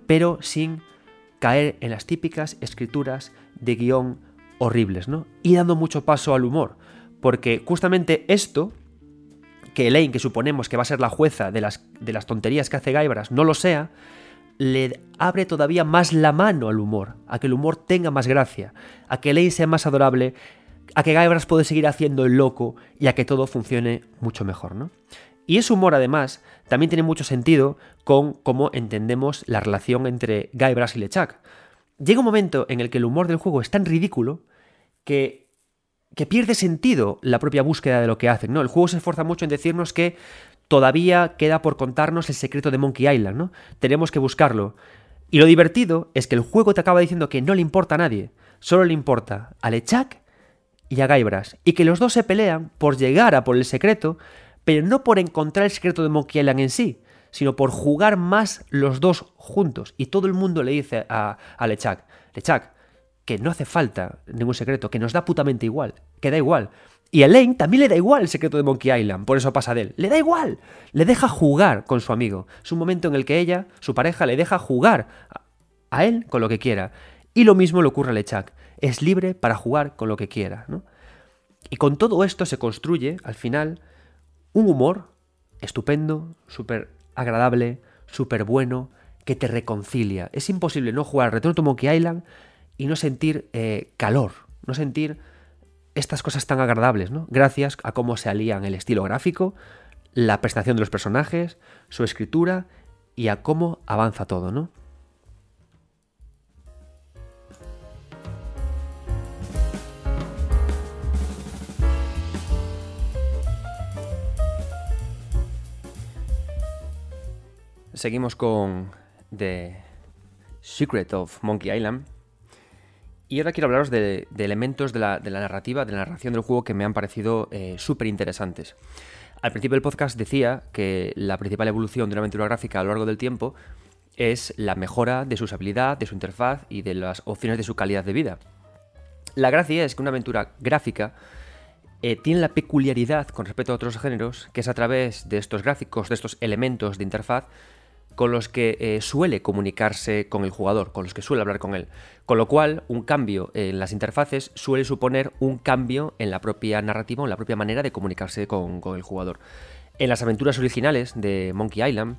pero sin caer en las típicas escrituras de guion horribles, ¿no? Y dando mucho paso al humor, porque justamente esto, que Elaine, que suponemos que va a ser la jueza de las, de las tonterías que hace Gaibras, no lo sea, le abre todavía más la mano al humor, a que el humor tenga más gracia, a que Elaine sea más adorable, a que Guybrush puede seguir haciendo el loco y a que todo funcione mucho mejor, ¿no? Y ese humor, además, también tiene mucho sentido con cómo entendemos la relación entre Guybrush y LeChuck. Llega un momento en el que el humor del juego es tan ridículo que, que pierde sentido la propia búsqueda de lo que hacen, ¿no? El juego se esfuerza mucho en decirnos que todavía queda por contarnos el secreto de Monkey Island, ¿no? Tenemos que buscarlo. Y lo divertido es que el juego te acaba diciendo que no le importa a nadie, solo le importa a LeChuck y a Guybrush, y que los dos se pelean por llegar a por el secreto, pero no por encontrar el secreto de Monkey Island en sí, sino por jugar más los dos juntos. Y todo el mundo le dice a, a Lechak, Lechak, que no hace falta ningún secreto, que nos da putamente igual, que da igual. Y a Lane también le da igual el secreto de Monkey Island, por eso pasa de él. Le da igual, le deja jugar con su amigo. Es un momento en el que ella, su pareja, le deja jugar a él con lo que quiera. Y lo mismo le ocurre a Lechak. Es libre para jugar con lo que quiera. ¿no? Y con todo esto se construye, al final, un humor estupendo, súper agradable, súper bueno, que te reconcilia. Es imposible no jugar Return to Monkey Island y no sentir eh, calor, no sentir estas cosas tan agradables, ¿no? Gracias a cómo se alían el estilo gráfico, la presentación de los personajes, su escritura y a cómo avanza todo, ¿no? Seguimos con The Secret of Monkey Island. Y ahora quiero hablaros de, elementos de la, narrativa, de la narración del juego que me han parecido eh, súper interesantes. Al principio del podcast decía que la principal evolución de una aventura gráfica a lo largo del tiempo es la mejora de su usabilidad, de su interfaz y de las opciones de su calidad de vida. La gracia es que una aventura gráfica eh, tiene la peculiaridad con respecto a otros géneros que es a través de estos gráficos, de estos elementos de interfaz, con los que eh, suele comunicarse con el jugador, con los que suele hablar con él. Con lo cual, un cambio en las interfaces suele suponer un cambio en la propia narrativa o en la propia manera de comunicarse con, el jugador. En las aventuras originales de Monkey Island,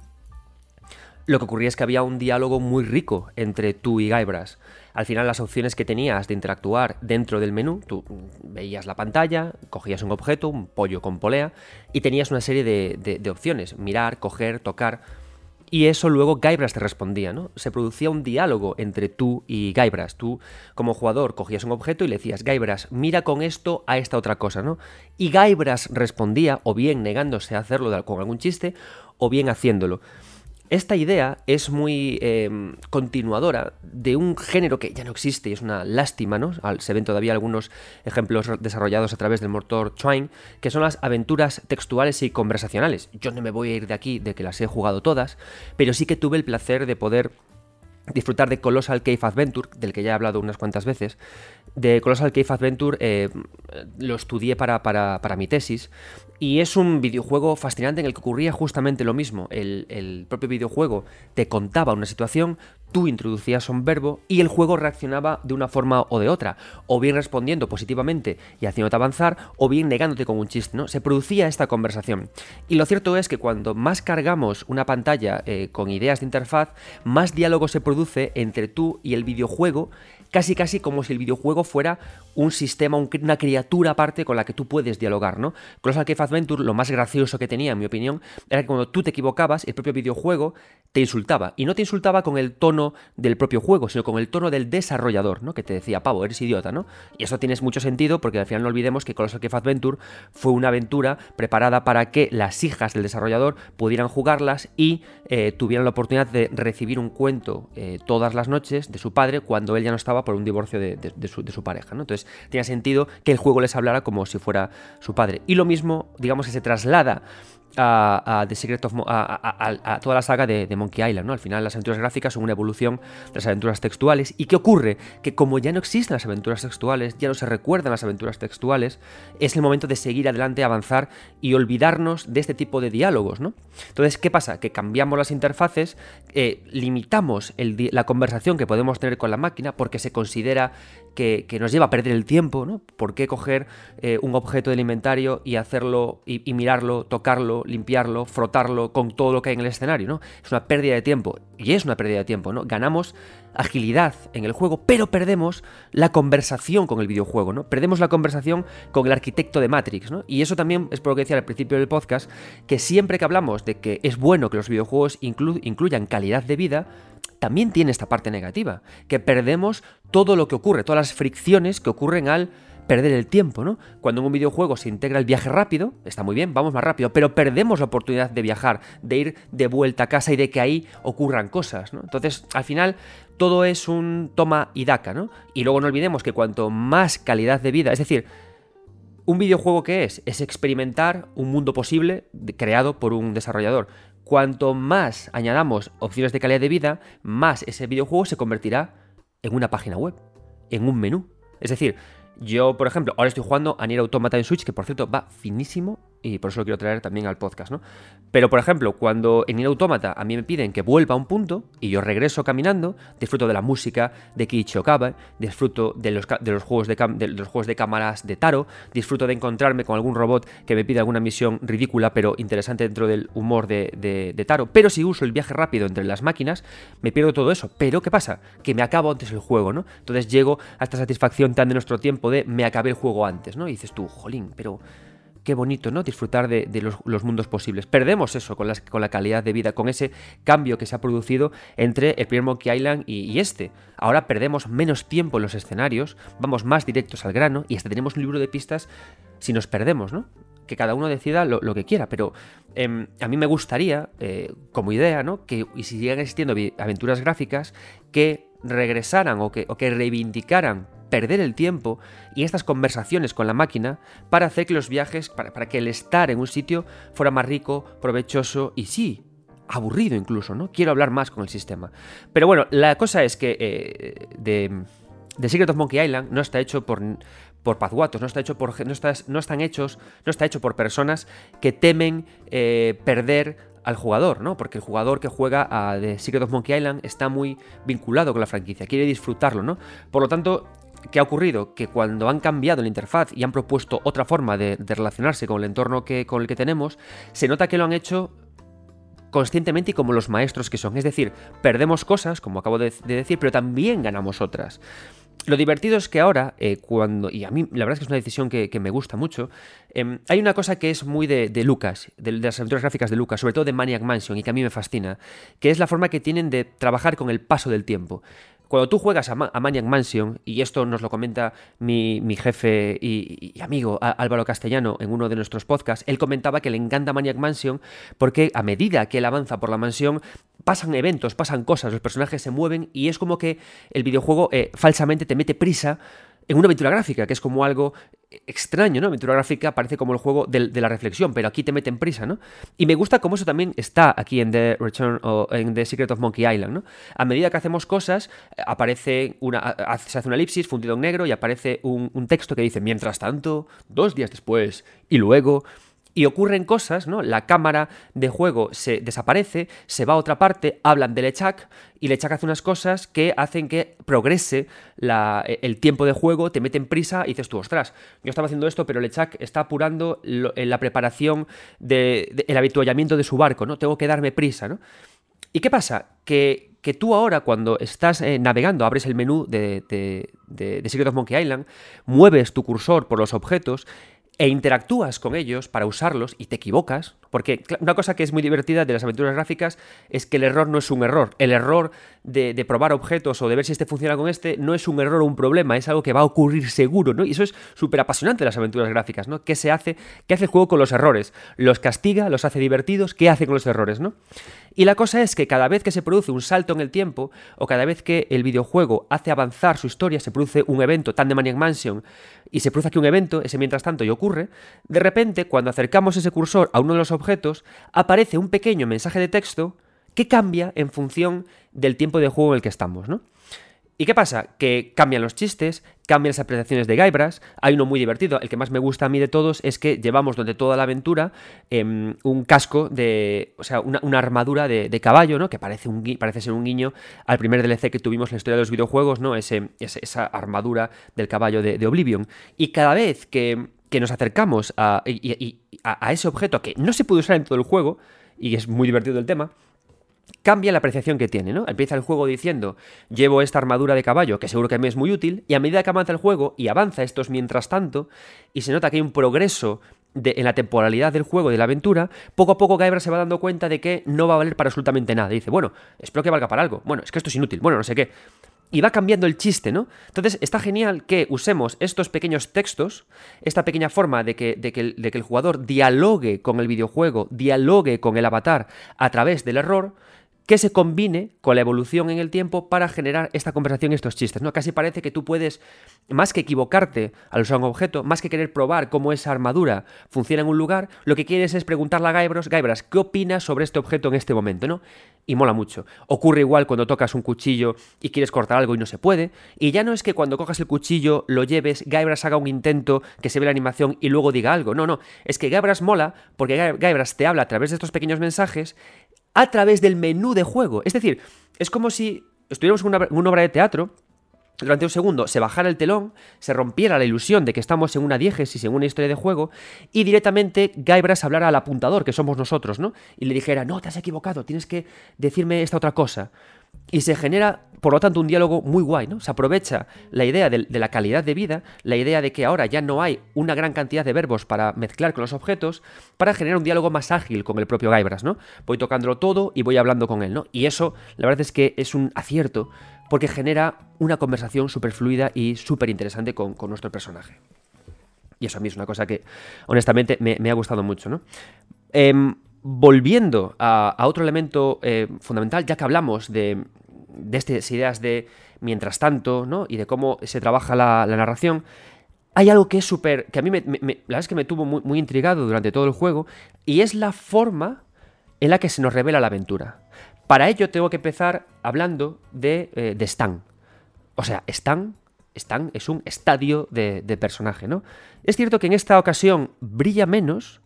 lo que ocurría es que había un diálogo muy rico entre tú y Guybrush. Al final las opciones que tenías de interactuar dentro del menú, tú veías la pantalla, cogías un objeto, un pollo con polea, y tenías una serie de opciones, mirar, coger, tocar y eso luego Guybrush te respondía, ¿no? Se producía un diálogo entre tú y Guybrush. Tú, como jugador, cogías un objeto y le decías, Guybrush, mira con esto a esta otra cosa, ¿no? Y Guybrush respondía, o bien negándose a hacerlo con algún chiste, o bien haciéndolo. Esta idea es muy em, continuadora de un género que ya no existe y es una lástima, ¿no? Se ven todavía algunos ejemplos desarrollados a través del motor Twine, que son las aventuras textuales y conversacionales. Yo no me voy a ir de aquí de que las he jugado todas, pero sí que tuve el placer de poder disfrutar de Colossal Cave Adventure, del que ya he hablado unas cuantas veces. De Colossal Cave Adventure eh, lo estudié para, para, para, mi tesis y es un videojuego fascinante en el que ocurría justamente lo mismo. El, el propio videojuego te contaba una situación, tú introducías un verbo y el juego reaccionaba de una forma o de otra, o bien respondiendo positivamente y haciéndote avanzar, o bien negándote con un chiste, ¿no? Se producía esta conversación. Y lo cierto es que cuando más cargamos una pantalla eh, con ideas de interfaz, más diálogo se produce entre tú y el videojuego casi casi como si el videojuego fuera un sistema, una criatura aparte con la que tú puedes dialogar, ¿no? Colossal Cave Adventure, lo más gracioso que tenía, en mi opinión, era que cuando tú te equivocabas, el propio videojuego te insultaba. Y no te insultaba con el tono del propio juego, sino con el tono del desarrollador, ¿no? Que te decía, pavo, eres idiota, ¿no? Y eso tiene mucho sentido porque al final no olvidemos que Colossal Cave Adventure fue una aventura preparada para que las hijas del desarrollador pudieran jugarlas y eh, tuvieran la oportunidad de recibir un cuento eh, todas las noches de su padre cuando él ya no estaba por un divorcio de, su, pareja. ¿no? Entonces tenía sentido que el juego les hablara como si fuera su padre. Y lo mismo, digamos que se traslada a, The Secret of a, toda la saga de, Monkey Island. ¿no? Al final las aventuras gráficas son una evolución de las aventuras textuales. ¿Y qué ocurre? Que como ya no existen las aventuras textuales, ya no se recuerdan las aventuras textuales, es el momento de seguir adelante, avanzar y olvidarnos de este tipo de diálogos. ¿no? Entonces, ¿qué pasa? Que cambiamos las interfaces, eh, limitamos la conversación que podemos tener con la máquina porque se considera que, nos lleva a perder el tiempo, ¿no? ¿Por qué coger eh, un objeto del inventario y hacerlo y, mirarlo, tocarlo, limpiarlo, frotarlo con todo lo que hay en el escenario, ¿no? Es una pérdida de tiempo. Y es una pérdida de tiempo, ¿no? Ganamos agilidad en el juego, pero perdemos la conversación con el videojuego, ¿no? Perdemos la conversación con el arquitecto de Matrix, ¿no? Y eso también es por lo que decía al principio del podcast, que siempre que hablamos de que es bueno que los videojuegos incluyan calidad de vida, también tiene esta parte negativa, que perdemos todo lo que ocurre, todas las fricciones que ocurren al perder el tiempo, ¿no? Cuando en un videojuego se integra el viaje rápido, está muy bien, vamos más rápido, pero perdemos la oportunidad de viajar, de ir de vuelta a casa y de que ahí ocurran cosas, ¿no? Entonces, al final, todo es un toma y daca, ¿no? Y luego no olvidemos que cuanto más calidad de vida, es decir, ¿Un videojuego qué es? Es experimentar un mundo posible creado por un desarrollador. Cuanto más añadamos opciones de calidad de vida, más ese videojuego se convertirá en una página web, en un menú. Es decir, yo, por ejemplo, ahora estoy jugando a Nier Automata en Switch, que por cierto va finísimo y por eso lo quiero traer también al podcast, ¿no? Pero, por ejemplo, cuando en Nier Automata a mí me piden que vuelva a un punto y yo regreso caminando, disfruto de la música de Kiichi Okabe, disfruto de los, de los, juegos, de, de, los juegos de cámaras de Taro, disfruto de encontrarme con algún robot que me pide alguna misión ridícula pero interesante dentro del humor de, de, Taro. Pero si uso el viaje rápido entre las máquinas, me pierdo todo eso. Pero, ¿qué pasa? Que me acabo antes el juego, ¿no? Entonces llego a esta satisfacción tan de nuestro tiempo de me acabé el juego antes, ¿no? Y dices tú, jolín, pero qué bonito, ¿no? Disfrutar de, los, mundos posibles. Perdemos eso con, la calidad de vida, con ese cambio que se ha producido entre el primer Monkey Island y, este. Ahora perdemos menos tiempo en los escenarios, vamos más directos al grano y hasta tenemos un libro de pistas si nos perdemos, ¿no? Que cada uno decida lo, que quiera, pero em, a mí me gustaría, eh, como idea, ¿no? Que y si siguen existiendo aventuras gráficas, que regresaran o que reivindicaran perder el tiempo y estas conversaciones con la máquina para hacer que los viajes, para, que el estar en un sitio fuera más rico, provechoso y sí, aburrido incluso, ¿no? Quiero hablar más con el sistema. Pero bueno, la cosa es que eh, de, de, Secret of Monkey Island no está hecho por, por pazguatos, no está hecho por no, no están hechos, no está hecho por personas que temen eh, perder al jugador, ¿no? Porque el jugador que juega a The Secret of Monkey Island está muy vinculado con la franquicia, quiere disfrutarlo, ¿no? Por lo tanto, ¿Qué ha ocurrido? Que cuando han cambiado la interfaz y han propuesto otra forma de, relacionarse con el entorno que, con el que tenemos, se nota que lo han hecho conscientemente y como los maestros que son. Es decir, perdemos cosas, como acabo de, decir, pero también ganamos otras. Lo divertido es que ahora, eh, cuando. Y a mí, la verdad es que es una decisión que, me gusta mucho. Em, hay una cosa que es muy de, Lucas, de, de, las aventuras gráficas de Lucas, sobre todo de Maniac Mansion, y que a mí me fascina, que es la forma que tienen de trabajar con el paso del tiempo. Cuando tú juegas a, Maniac Mansion, y esto nos lo comenta mi, jefe y, amigo Álvaro Castellano en uno de nuestros podcasts, él comentaba que le encanta Maniac Mansion porque a medida que él avanza por la mansión, pasan eventos, pasan cosas, los personajes se mueven y es como que el videojuego eh, falsamente te mete prisa en una aventura gráfica, que es como algo extraño, ¿no? Aventura gráfica parece como el juego de, la reflexión, pero aquí te meten prisa, ¿no? Y me gusta cómo eso también está aquí en The Return o en The Secret of Monkey Island, ¿no? A medida que hacemos cosas, aparece una, se hace una elipsis fundido en negro y aparece un texto que dice, mientras tanto, dos días después, y luego, y ocurren cosas, ¿no? La cámara de juego se desaparece, se va a otra parte, hablan de Lechak y Lechak hace unas cosas que hacen que progrese el tiempo de juego, te meten prisa y dices tú, ostras, yo estaba haciendo esto, pero Lechak está apurando en la preparación del de, el habituallamiento de su barco, ¿no? Tengo que darme prisa, ¿no? ¿Y qué pasa? Que, que tú ahora cuando estás eh, navegando, abres el menú de, de, de Secret of Monkey Island, mueves tu cursor por los objetos e interactúas con ellos para usarlos y te equivocas, porque una cosa que es muy divertida de las aventuras gráficas es que el error no es un error. El error de, probar objetos o de ver si este funciona con este no es un error o un problema, es algo que va a ocurrir seguro, ¿no? Y eso es súper apasionante de las aventuras gráficas, ¿no? ¿Qué se hace? ¿Qué hace el juego con los errores? ¿Los castiga? ¿Los hace divertidos? ¿Qué hace con los errores, no? Y la cosa es que cada vez que se produce un salto en el tiempo, o cada vez que el videojuego hace avanzar su historia, se produce un evento, tan de Maniac Mansion, y se produce aquí un evento, ese mientras tanto y ocurre, de repente, cuando acercamos ese cursor a uno de los objetos, aparece un pequeño mensaje de texto que cambia en función del tiempo de juego en el que estamos, ¿no? ¿Y qué pasa? Que cambian los chistes, cambian las apreciaciones de Guybrush, hay uno muy divertido, el que más me gusta a mí de todos es que llevamos durante toda la aventura em, un casco de, o sea, una, armadura de, caballo, ¿no? Que parece, un, parece ser un guiño al primer DLC que tuvimos en la historia de los videojuegos, ¿no? Ese, esa armadura del caballo de, Oblivion. Y cada vez que, nos acercamos a, a ese objeto que no se puede usar en todo el juego, y es muy divertido el tema, cambia la apreciación que tiene, ¿no? Empieza el juego diciendo, llevo esta armadura de caballo, que seguro que me es muy útil, y a medida que avanza el juego y avanza estos mientras tanto, y se nota que hay un progreso en la temporalidad del juego, de la aventura, poco a poco Gaebra se va dando cuenta de que no va a valer para absolutamente nada. dice, bueno, espero que valga para algo. Bueno, es que esto es inútil. Bueno, no sé qué. Y va cambiando el chiste, ¿no? Entonces está genial que usemos estos pequeños textos, esta pequeña forma de que, de que, de que el jugador dialogue con el videojuego, dialogue con el avatar a través del error, que se combine con la evolución en el tiempo para generar esta conversación y estos chistes, ¿no? Casi parece que tú puedes, más que equivocarte al usar un objeto, más que querer probar cómo esa armadura funciona en un lugar, lo que quieres es preguntarle a Guybrush, Guybrush, ¿qué opinas sobre este objeto en este momento, no? Y mola mucho. Ocurre igual cuando tocas un cuchillo y quieres cortar algo y no se puede, y ya no es que cuando cojas el cuchillo, lo lleves, Guybrush haga un intento, que se ve la animación y luego diga algo, no, no, es que Guybrush mola porque Guybrush te habla a través de estos pequeños mensajes a través del menú de juego. Es decir, es como si estuviéramos en una, obra de teatro durante un segundo se bajara el telón, se rompiera la ilusión de que estamos en una diégesis, en una historia de juego, y directamente Guybrush hablara al apuntador, que somos nosotros, ¿no? Y le dijera, no, te has equivocado, tienes que decirme esta otra cosa. Y se genera, por lo tanto, un diálogo muy guay, ¿no? Se aprovecha la idea de, la calidad de vida, la idea de que ahora ya no hay una gran cantidad de verbos para mezclar con los objetos, para generar un diálogo más ágil con el propio Guybrush, ¿no? Voy tocándolo todo y voy hablando con él, ¿no? Y eso, la verdad es que es un acierto, porque genera una conversación súper fluida y súper interesante con, nuestro personaje. Y eso a mí es una cosa que, honestamente, me, ha gustado mucho, ¿no? Em, volviendo a, otro elemento eh, fundamental, ya que hablamos de, estas ideas de mientras tanto, ¿no? Y de cómo se trabaja la, narración, hay algo que es súper. que a mí me, la verdad es que me tuvo muy, intrigado durante todo el juego, y es la forma en la que se nos revela la aventura. Para ello tengo que empezar hablando de, eh, Stan. O sea, Stan, Stan es un estadio de, de personaje, ¿no? Es cierto que en esta ocasión brilla menos,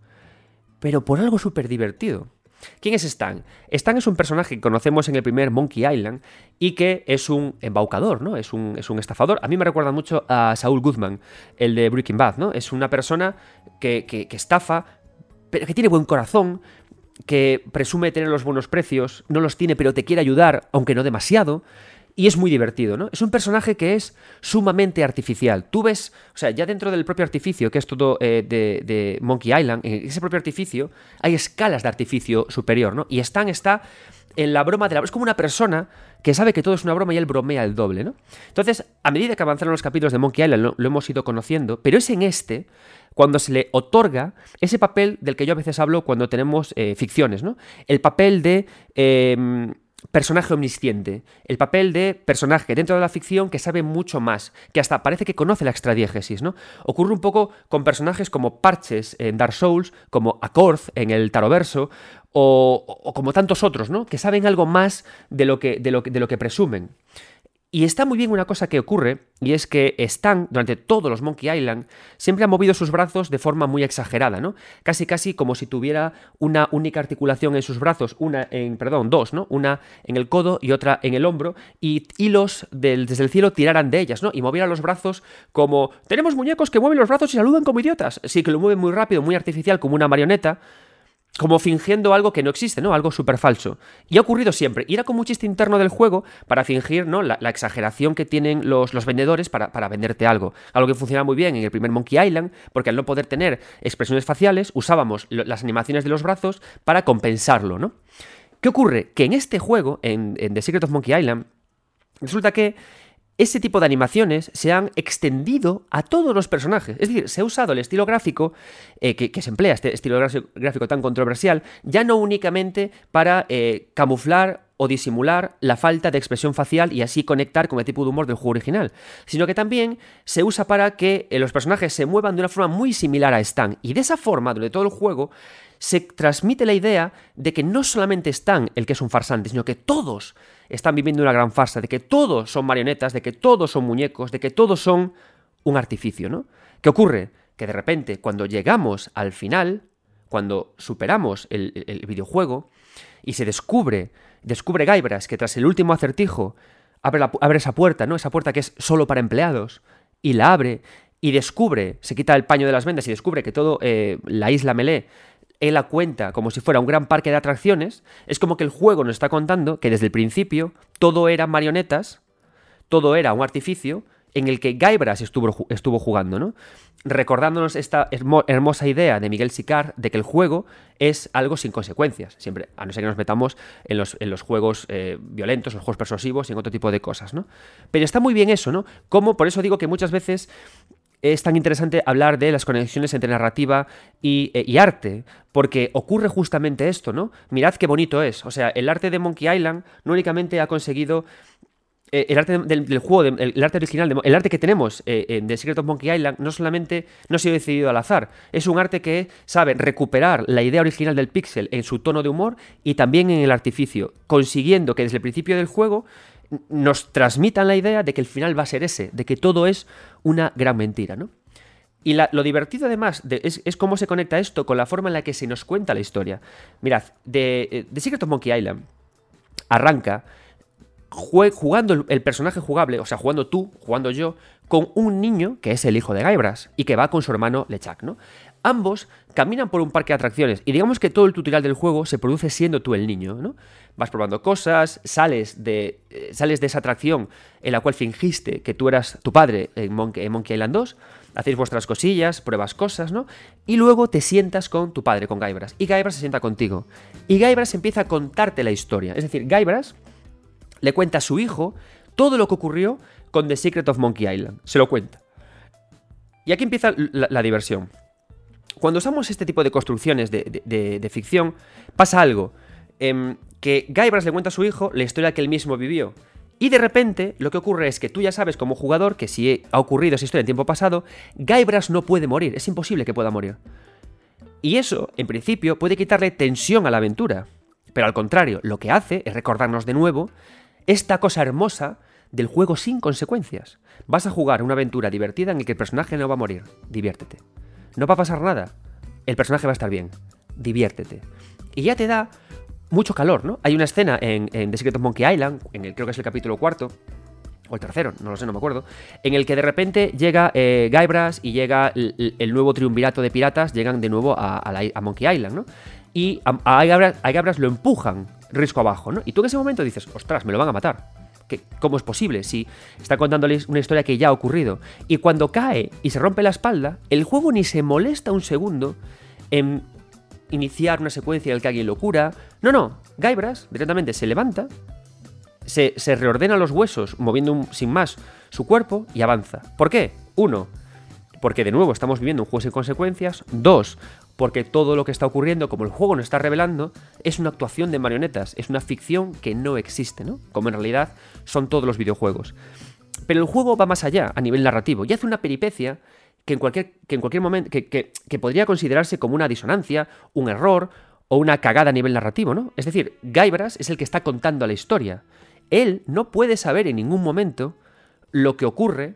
pero por algo súper divertido. ¿Quién es Stan? Stan es un personaje que conocemos en el primer Monkey Island y que es un embaucador, ¿no? Es un, es un estafador. A mí me recuerda mucho a Saul Goodman, el de Breaking Bad, ¿no? Es una persona que, que, que estafa, pero que tiene buen corazón, que presume tener los buenos precios, no los tiene, pero te quiere ayudar, aunque no demasiado y es muy divertido, ¿no? Es un personaje que es sumamente artificial. Tú ves, o sea, ya dentro del propio artificio, que es todo eh, de, Monkey Island, en ese propio artificio hay escalas de artificio superior, ¿no? Y Stan está en la broma de la... Es como una persona que sabe que todo es una broma y él bromea el doble, ¿no? Entonces, a medida que avanzaron los capítulos de Monkey Island, lo, hemos ido conociendo, pero es en este cuando se le otorga ese papel del que yo a veces hablo cuando tenemos eh, ficciones, ¿no? El papel de... Em, personaje omnisciente, el papel de personaje dentro de la ficción que sabe mucho más, que hasta parece que conoce la extradiégesis, ¿no? Ocurre un poco con personajes como Parches en Dark Souls, como Akorth en el Taroverso, o, o, como tantos otros, ¿no? Que saben algo más de lo que, de lo, de lo que presumen. Y está muy bien una cosa que ocurre, y es que Stan, durante todos los Monkey Island, siempre ha movido sus brazos de forma muy exagerada, ¿no? Casi casi como si tuviera una única articulación en sus brazos, una en, perdón, dos, ¿no? Una en el codo y otra en el hombro, y hilos desde el cielo tiraran de ellas, ¿no? Y moviera los brazos como... Tenemos muñecos que mueven los brazos y saludan como idiotas. Sí, que lo mueven muy rápido, muy artificial, como una marioneta, como fingiendo algo que no existe, ¿no? Algo súper falso. Y ha ocurrido siempre. Y era como un chiste interno del juego para fingir, ¿no? La, exageración que tienen los, los vendedores para, para, venderte algo. Algo que funcionaba muy bien en el primer Monkey Island, porque al no poder tener expresiones faciales, usábamos las animaciones de los brazos para compensarlo, ¿no? ¿Qué ocurre? Que en este juego, en, en The Secret of Monkey Island, resulta que ese tipo de animaciones se han extendido a todos los personajes. Es decir, se ha usado el estilo gráfico eh, que, se emplea, este estilo gráfico tan controversial, ya no únicamente para eh, camuflar o disimular la falta de expresión facial y así conectar con el tipo de humor del juego original, sino que también se usa para que eh, los personajes se muevan de una forma muy similar a Stan. Y de esa forma, durante todo el juego, se transmite la idea de que no solamente Stan el que es un farsante, sino que todos están viviendo una gran farsa, de que todos son marionetas, de que todos son muñecos, de que todos son un artificio, ¿no? ¿Qué ocurre? Que de repente, cuando llegamos al final, cuando superamos el, videojuego y se descubre, descubre Gaibras que tras el último acertijo abre, abre esa puerta, ¿no? Esa puerta que es solo para empleados, y la abre y descubre, se quita el paño de las vendas y descubre que todo eh, la isla Melee él la cuenta como si fuera un gran parque de atracciones, es como que el juego nos está contando que desde el principio todo era marionetas, todo era un artificio en el que Guybrush estuvo, estuvo jugando, ¿no? Recordándonos esta hermosa idea de Miguel Sicar de que el juego es algo sin consecuencias, siempre, a no ser que nos metamos en los, en los juegos eh, violentos, los juegos persuasivos y en otro tipo de cosas, ¿no? Pero está muy bien eso, ¿no? Como, por eso digo que muchas veces es tan interesante hablar de las conexiones entre narrativa y, eh, y, arte, porque ocurre justamente esto, ¿no? Mirad qué bonito es. O sea, el arte de Monkey Island no únicamente ha conseguido eh, el arte del, juego, el, arte original, el arte que tenemos eh, de Secret of Monkey Island, no solamente no ha sido decidido al azar, es un arte que sabe recuperar la idea original del pixel en su tono de humor y también en el artificio, consiguiendo que desde el principio del juego nos transmitan la idea de que el final va a ser ese, de que todo es una gran mentira, ¿no? Y lo divertido además es, cómo se conecta esto con la forma en la que se nos cuenta la historia. Mirad, de, eh, Secret of Monkey Island arranca jugando el, personaje jugable, o sea, jugando tú, jugando yo, con un niño que es el hijo de Gaibras y que va con su hermano Lechak, ¿no? Ambos caminan por un parque de atracciones y digamos que todo el tutorial del juego se produce siendo tú el niño, ¿no? Vas probando cosas, sales de, eh, sales de esa atracción en la cual fingiste que tú eras tu padre en Monkey, Island 2, hacéis vuestras cosillas, pruebas cosas, ¿no? Y luego te sientas con tu padre, con Gaibras, y Gaibras se sienta contigo. Y Gaibras empieza a contarte la historia, es decir, Gaibras le cuenta a su hijo todo lo que ocurrió con The Secret of Monkey Island. Se lo cuenta. Y aquí empieza la, diversión. Cuando usamos este tipo de construcciones de, ficción, pasa algo. Em, que Guybrush le cuenta a su hijo la historia que él mismo vivió. Y de repente, lo que ocurre es que tú ya sabes como jugador que si ha ocurrido esa historia en tiempo pasado, Guybrush no puede morir. Es imposible que pueda morir. Y eso, en principio, puede quitarle tensión a la aventura. Pero al contrario, lo que hace es recordarnos de nuevo esta cosa hermosa del juego sin consecuencias. Vas a jugar una aventura divertida en la que el personaje no va a morir. Diviértete. No va a pasar nada. El personaje va a estar bien. Diviértete. Y ya te da mucho calor, ¿no? Hay una escena en, The Secret of Monkey Island, en el creo que es el capítulo cuarto, o el tercero, no lo sé, no me acuerdo, en el que de repente llega eh, Guybrush y llega el, nuevo triunvirato de piratas, llegan de nuevo a, Monkey Island, ¿no? Y a, a lo empujan risco abajo, ¿no? Y tú en ese momento dices, ostras, me lo van a matar. ¿Cómo es posible? Si está contándoles una historia que ya ha ocurrido. Y cuando cae y se rompe la espalda, el juego ni se molesta un segundo en iniciar una secuencia en la que alguien lo cura. No, no. Guybrush directamente se levanta, se reordena los huesos, moviendo sin más su cuerpo y avanza. ¿Por qué? Uno, porque de nuevo estamos viviendo un juego sin consecuencias. Dos, porque todo lo que está ocurriendo, como el juego nos está revelando, es una actuación de marionetas, es una ficción que no existe, ¿no? Como en realidad son todos los videojuegos. Pero el juego va más allá, a nivel narrativo, y hace una peripecia que en cualquier, que en cualquier momento, que, podría considerarse como una disonancia, un error o una cagada a nivel narrativo, ¿no? Es decir, Guybrush es el que está contando la historia. Él no puede saber en ningún momento lo que ocurre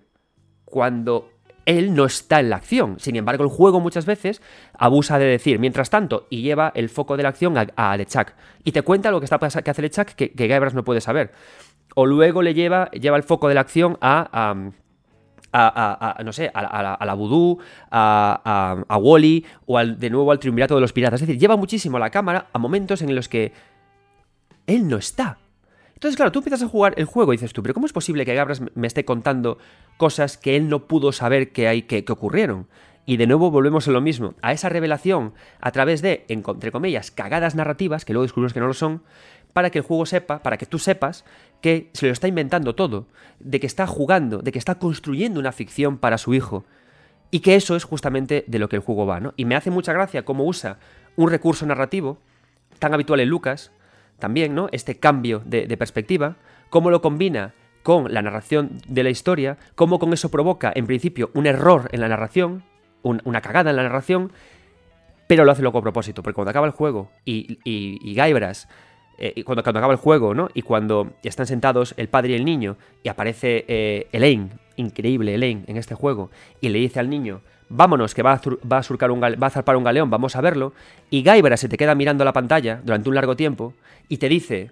cuando él no está en la acción. Sin embargo, el juego muchas veces abusa de decir, mientras tanto, y lleva el foco de la acción a, Lechak. Y te cuenta lo que, está, que hace Lechak que, que no puede saber. O luego le lleva, lleva el foco de la acción a, a no sé, a, la Voodoo, a, a, Wally o al, de nuevo al Triunvirato de los Piratas. Es decir, lleva muchísimo la cámara a momentos en los que él no está. Entonces, claro, tú empiezas a jugar el juego y dices tú, pero ¿cómo es posible que Gabras me esté contando cosas que él no pudo saber que, hay, que, ocurrieron? Y de nuevo volvemos a lo mismo, a esa revelación a través de, entre comillas, cagadas narrativas, que luego descubrimos que no lo son, para que el juego sepa, para que tú sepas que se lo está inventando todo, de que está jugando, de que está construyendo una ficción para su hijo. Y que eso es justamente de lo que el juego va, ¿no? Y me hace mucha gracia cómo usa un recurso narrativo tan habitual en Lucas, también, ¿no? Este cambio de, perspectiva, cómo lo combina con la narración de la historia, cómo con eso provoca, en principio, un error en la narración, una cagada en la narración, pero lo hace luego a propósito, porque cuando acaba el juego y, y, y Guybrush, eh, cuando, acaba el juego, ¿no? Y cuando están sentados el padre y el niño, y aparece eh, Elaine, increíble Elaine en este juego, y le dice al niño, vámonos, que va a, surcar un va a zarpar un galeón, vamos a verlo, y Guybrush se te queda mirando la pantalla durante un largo tiempo y te dice,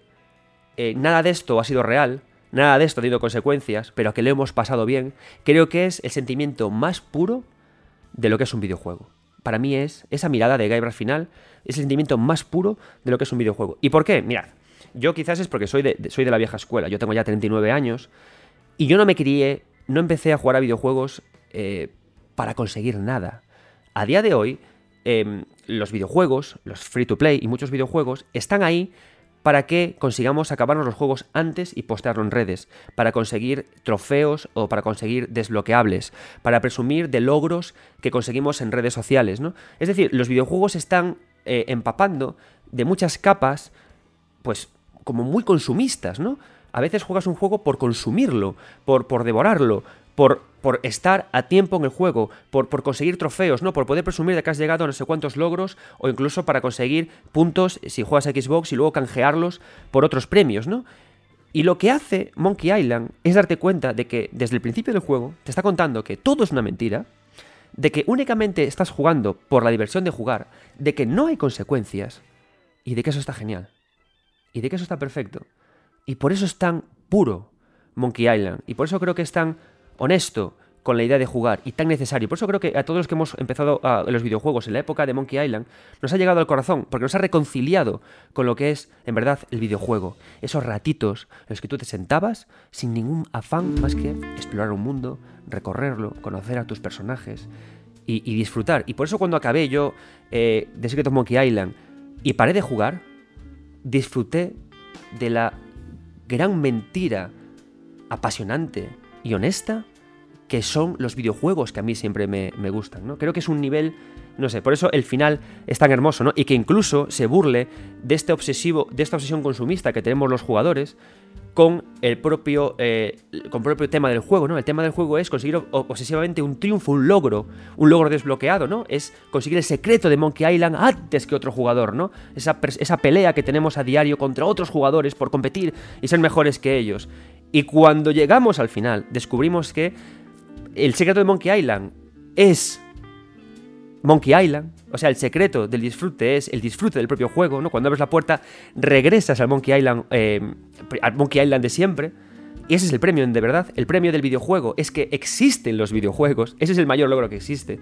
eh, nada de esto ha sido real, nada de esto ha tenido consecuencias, pero que lo hemos pasado bien, creo que es el sentimiento más puro de lo que es un videojuego. Para mí es esa mirada de Guybrush final, es el sentimiento más puro de lo que es un videojuego. ¿Y por qué? Mirad, yo quizás es porque soy de, soy de la vieja escuela, yo tengo ya 39 años, y yo no me crié, no empecé a jugar a videojuegos eh, para conseguir nada. A día de hoy, em, los videojuegos, los free to play y muchos videojuegos están ahí para que consigamos acabarnos los juegos antes y postearlo en redes, para conseguir trofeos o para conseguir desbloqueables, para presumir de logros que conseguimos en redes sociales, ¿no? Es decir, los videojuegos están eh, empapando de muchas capas, pues como muy consumistas, ¿no? A veces juegas un juego por consumirlo, por, por devorarlo, por, por estar a tiempo en el juego, por, por, conseguir trofeos, ¿no? Por poder presumir de que has llegado a no sé cuántos logros, o incluso para conseguir puntos si juegas a Xbox y luego canjearlos por otros premios, ¿no? Y lo que hace Monkey Island es darte cuenta de que desde el principio del juego te está contando que todo es una mentira, de que únicamente estás jugando por la diversión de jugar, de que no hay consecuencias, y de que eso está genial. Y de que eso está perfecto. Y por eso es tan puro Monkey Island. Y por eso creo que es tan honesto con la idea de jugar y tan necesario. Por eso creo que a todos los que hemos empezado los videojuegos en la época de Monkey Island nos ha llegado al corazón, porque nos ha reconciliado con lo que es, en verdad, el videojuego. Esos ratitos en los que tú te sentabas sin ningún afán más que explorar un mundo, recorrerlo, conocer a tus personajes y, disfrutar. Y por eso cuando acabé yo eh, de Secret of Monkey Island y paré de jugar, disfruté de la gran mentira apasionante y honesta que son los videojuegos que a mí siempre me, gustan, ¿no? Creo que es un nivel, no sé, por eso el final es tan hermoso, ¿no? Y que incluso se burle de este obsesivo, de esta obsesión consumista que tenemos los jugadores con el propio, eh, con el propio tema del juego, ¿no? El tema del juego es conseguir obsesivamente un triunfo, un logro, un logro desbloqueado, ¿no? Es conseguir el secreto de Monkey Island antes que otro jugador, ¿no? Esa, esa pelea que tenemos a diario contra otros jugadores por competir y ser mejores que ellos. Y cuando llegamos al final, descubrimos que el secreto de Monkey Island es Monkey Island. O sea, el secreto del disfrute es el disfrute del propio juego, ¿no? Cuando abres la puerta, regresas al Monkey Island, eh, al Monkey Island de siempre. Y ese es el premio, de verdad. El premio del videojuego es que existen los videojuegos. Ese es el mayor logro que existe.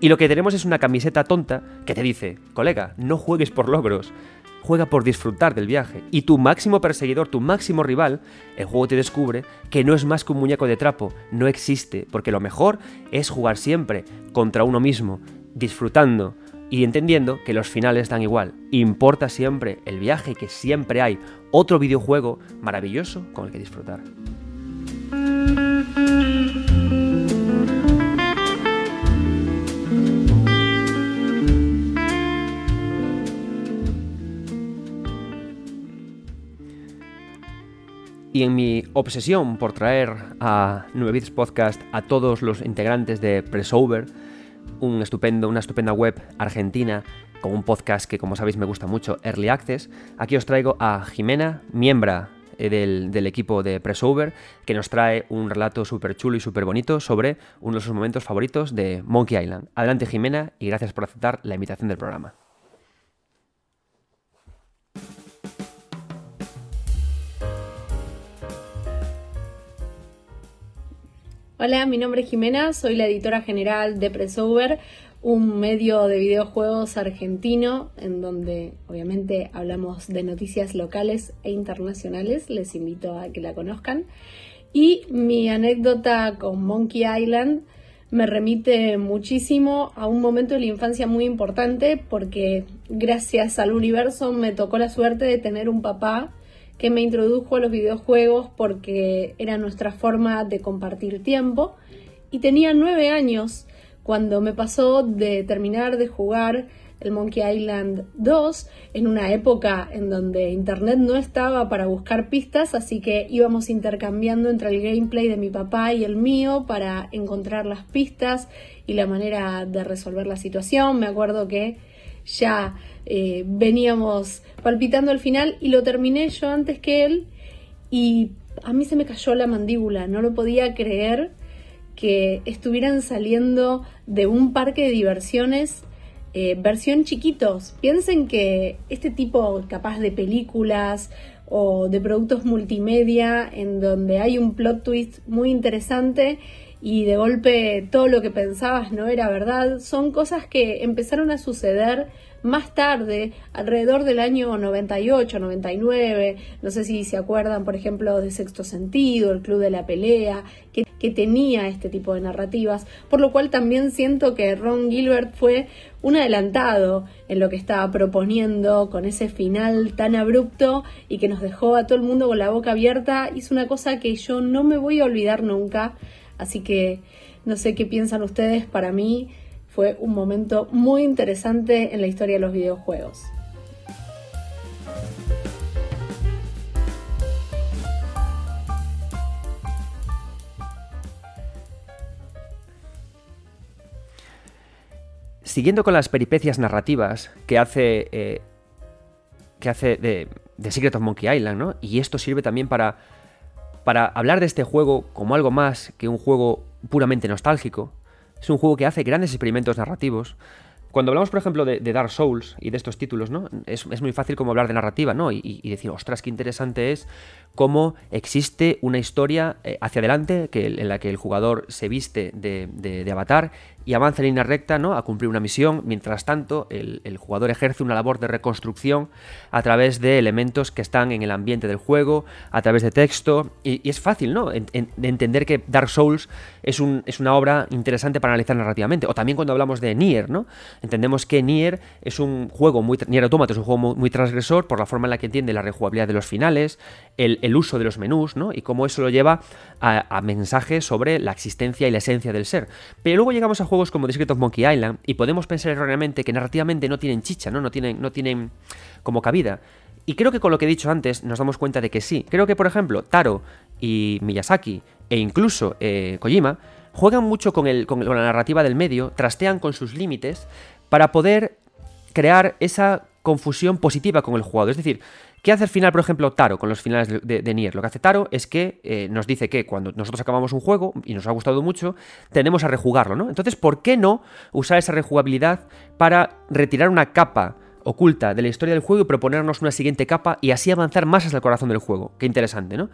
Y lo que tenemos es una camiseta tonta que te dice, colega, no juegues por logros juega por disfrutar del viaje. Y tu máximo perseguidor, tu máximo rival, el juego te descubre que no es más que un muñeco de trapo, no existe, porque lo mejor es jugar siempre contra uno mismo, disfrutando y entendiendo que los finales dan igual. Importa siempre el viaje, que siempre hay otro videojuego maravilloso con el que disfrutar. Y en mi obsesión por traer a 9 Bits Podcast a todos los integrantes de Pressover, un estupendo, una estupenda web argentina con un podcast que como sabéis me gusta mucho, Early Access, aquí os traigo a Jimena, miembro eh, del, equipo de Pressover, que nos trae un relato súper chulo y súper bonito sobre uno de sus momentos favoritos de Monkey Island. Adelante Jimena y gracias por aceptar la invitación del programa. Hola, mi nombre es Jimena, soy la editora general de Pressover, un medio de videojuegos argentino en donde obviamente hablamos de noticias locales e internacionales, les invito a que la conozcan. Y mi anécdota con Monkey Island me remite muchísimo a un momento de la infancia muy importante porque gracias al universo me tocó la suerte de tener un papá que me introdujo a los videojuegos porque era nuestra forma de compartir tiempo. Y tenía nueve años cuando me pasó de terminar de jugar el Monkey Island 2 en una época en donde internet no estaba para buscar pistas, así que íbamos intercambiando entre el gameplay de mi papá y el mío para encontrar las pistas y la manera de resolver la situación. Me acuerdo que ya eh, veníamos palpitando al final y lo terminé yo antes que él y a mí se me cayó la mandíbula, no lo podía creer que estuvieran saliendo de un parque de diversiones eh, versión chiquitos. Piensen que este tipo capaz de películas o de productos multimedia en donde hay un plot twist muy interesante y de golpe todo lo que pensabas no era verdad, son cosas que empezaron a suceder más tarde, alrededor del año 98, 99, no sé si se acuerdan, por ejemplo, de Sexto Sentido, el Club de la Pelea, que, que tenía este tipo de narrativas, por lo cual también siento que Ron Gilbert fue un adelantado en lo que estaba proponiendo con ese final tan abrupto y que nos dejó a todo el mundo con la boca abierta. Hizo una cosa que yo no me voy a olvidar nunca, así que no sé qué piensan ustedes, para mí fue un momento muy interesante en la historia de los videojuegos. Siguiendo con las peripecias narrativas que hace, eh, que hace de, de, Secret of Monkey Island, ¿no? Y esto sirve también para, para hablar de este juego como algo más que un juego puramente nostálgico. Es un juego que hace grandes experimentos narrativos. Cuando hablamos, por ejemplo, de, Dark Souls y de estos títulos, ¿no? Es, muy fácil como hablar de narrativa, ¿no? Y, y, decir, ostras, qué interesante es cómo existe una historia eh, hacia adelante en la que el jugador se viste de, avatar y avanza en línea recta ¿no? a cumplir una misión. Mientras tanto, el, jugador ejerce una labor de reconstrucción a través de elementos que están en el ambiente del juego, a través de texto. Y, es fácil ¿no? de entender que Dark Souls es, un, es, una obra interesante para analizar narrativamente. O también cuando hablamos de Nier, ¿no? entendemos que Nier es un juego muy. Nier Automata es un juego muy, transgresor por la forma en la que entiende la rejugabilidad de los finales, el, uso de los menús, ¿no? y cómo eso lo lleva a, mensajes sobre la existencia y la esencia del ser. Pero luego llegamos a juegos como The Secret of Monkey Island y podemos pensar erróneamente que narrativamente no tienen chicha, ¿no? No tienen, no tienen como cabida. Y creo que con lo que he dicho antes nos damos cuenta de que sí. Creo que, por ejemplo, Taro y Miyazaki e incluso eh, Kojima juegan mucho con, el, con la narrativa del medio, trastean con sus límites para poder crear esa confusión positiva con el jugador. Es decir, ¿Qué hace al final, por ejemplo, Taro con los finales de, Nier? Lo que hace Taro es que eh, nos dice que cuando nosotros acabamos un juego y nos ha gustado mucho, tenemos a rejugarlo, ¿no? Entonces, ¿por qué no usar esa rejugabilidad para retirar una capa oculta de la historia del juego y proponernos una siguiente capa y así avanzar más hasta el corazón del juego? Qué interesante, ¿no?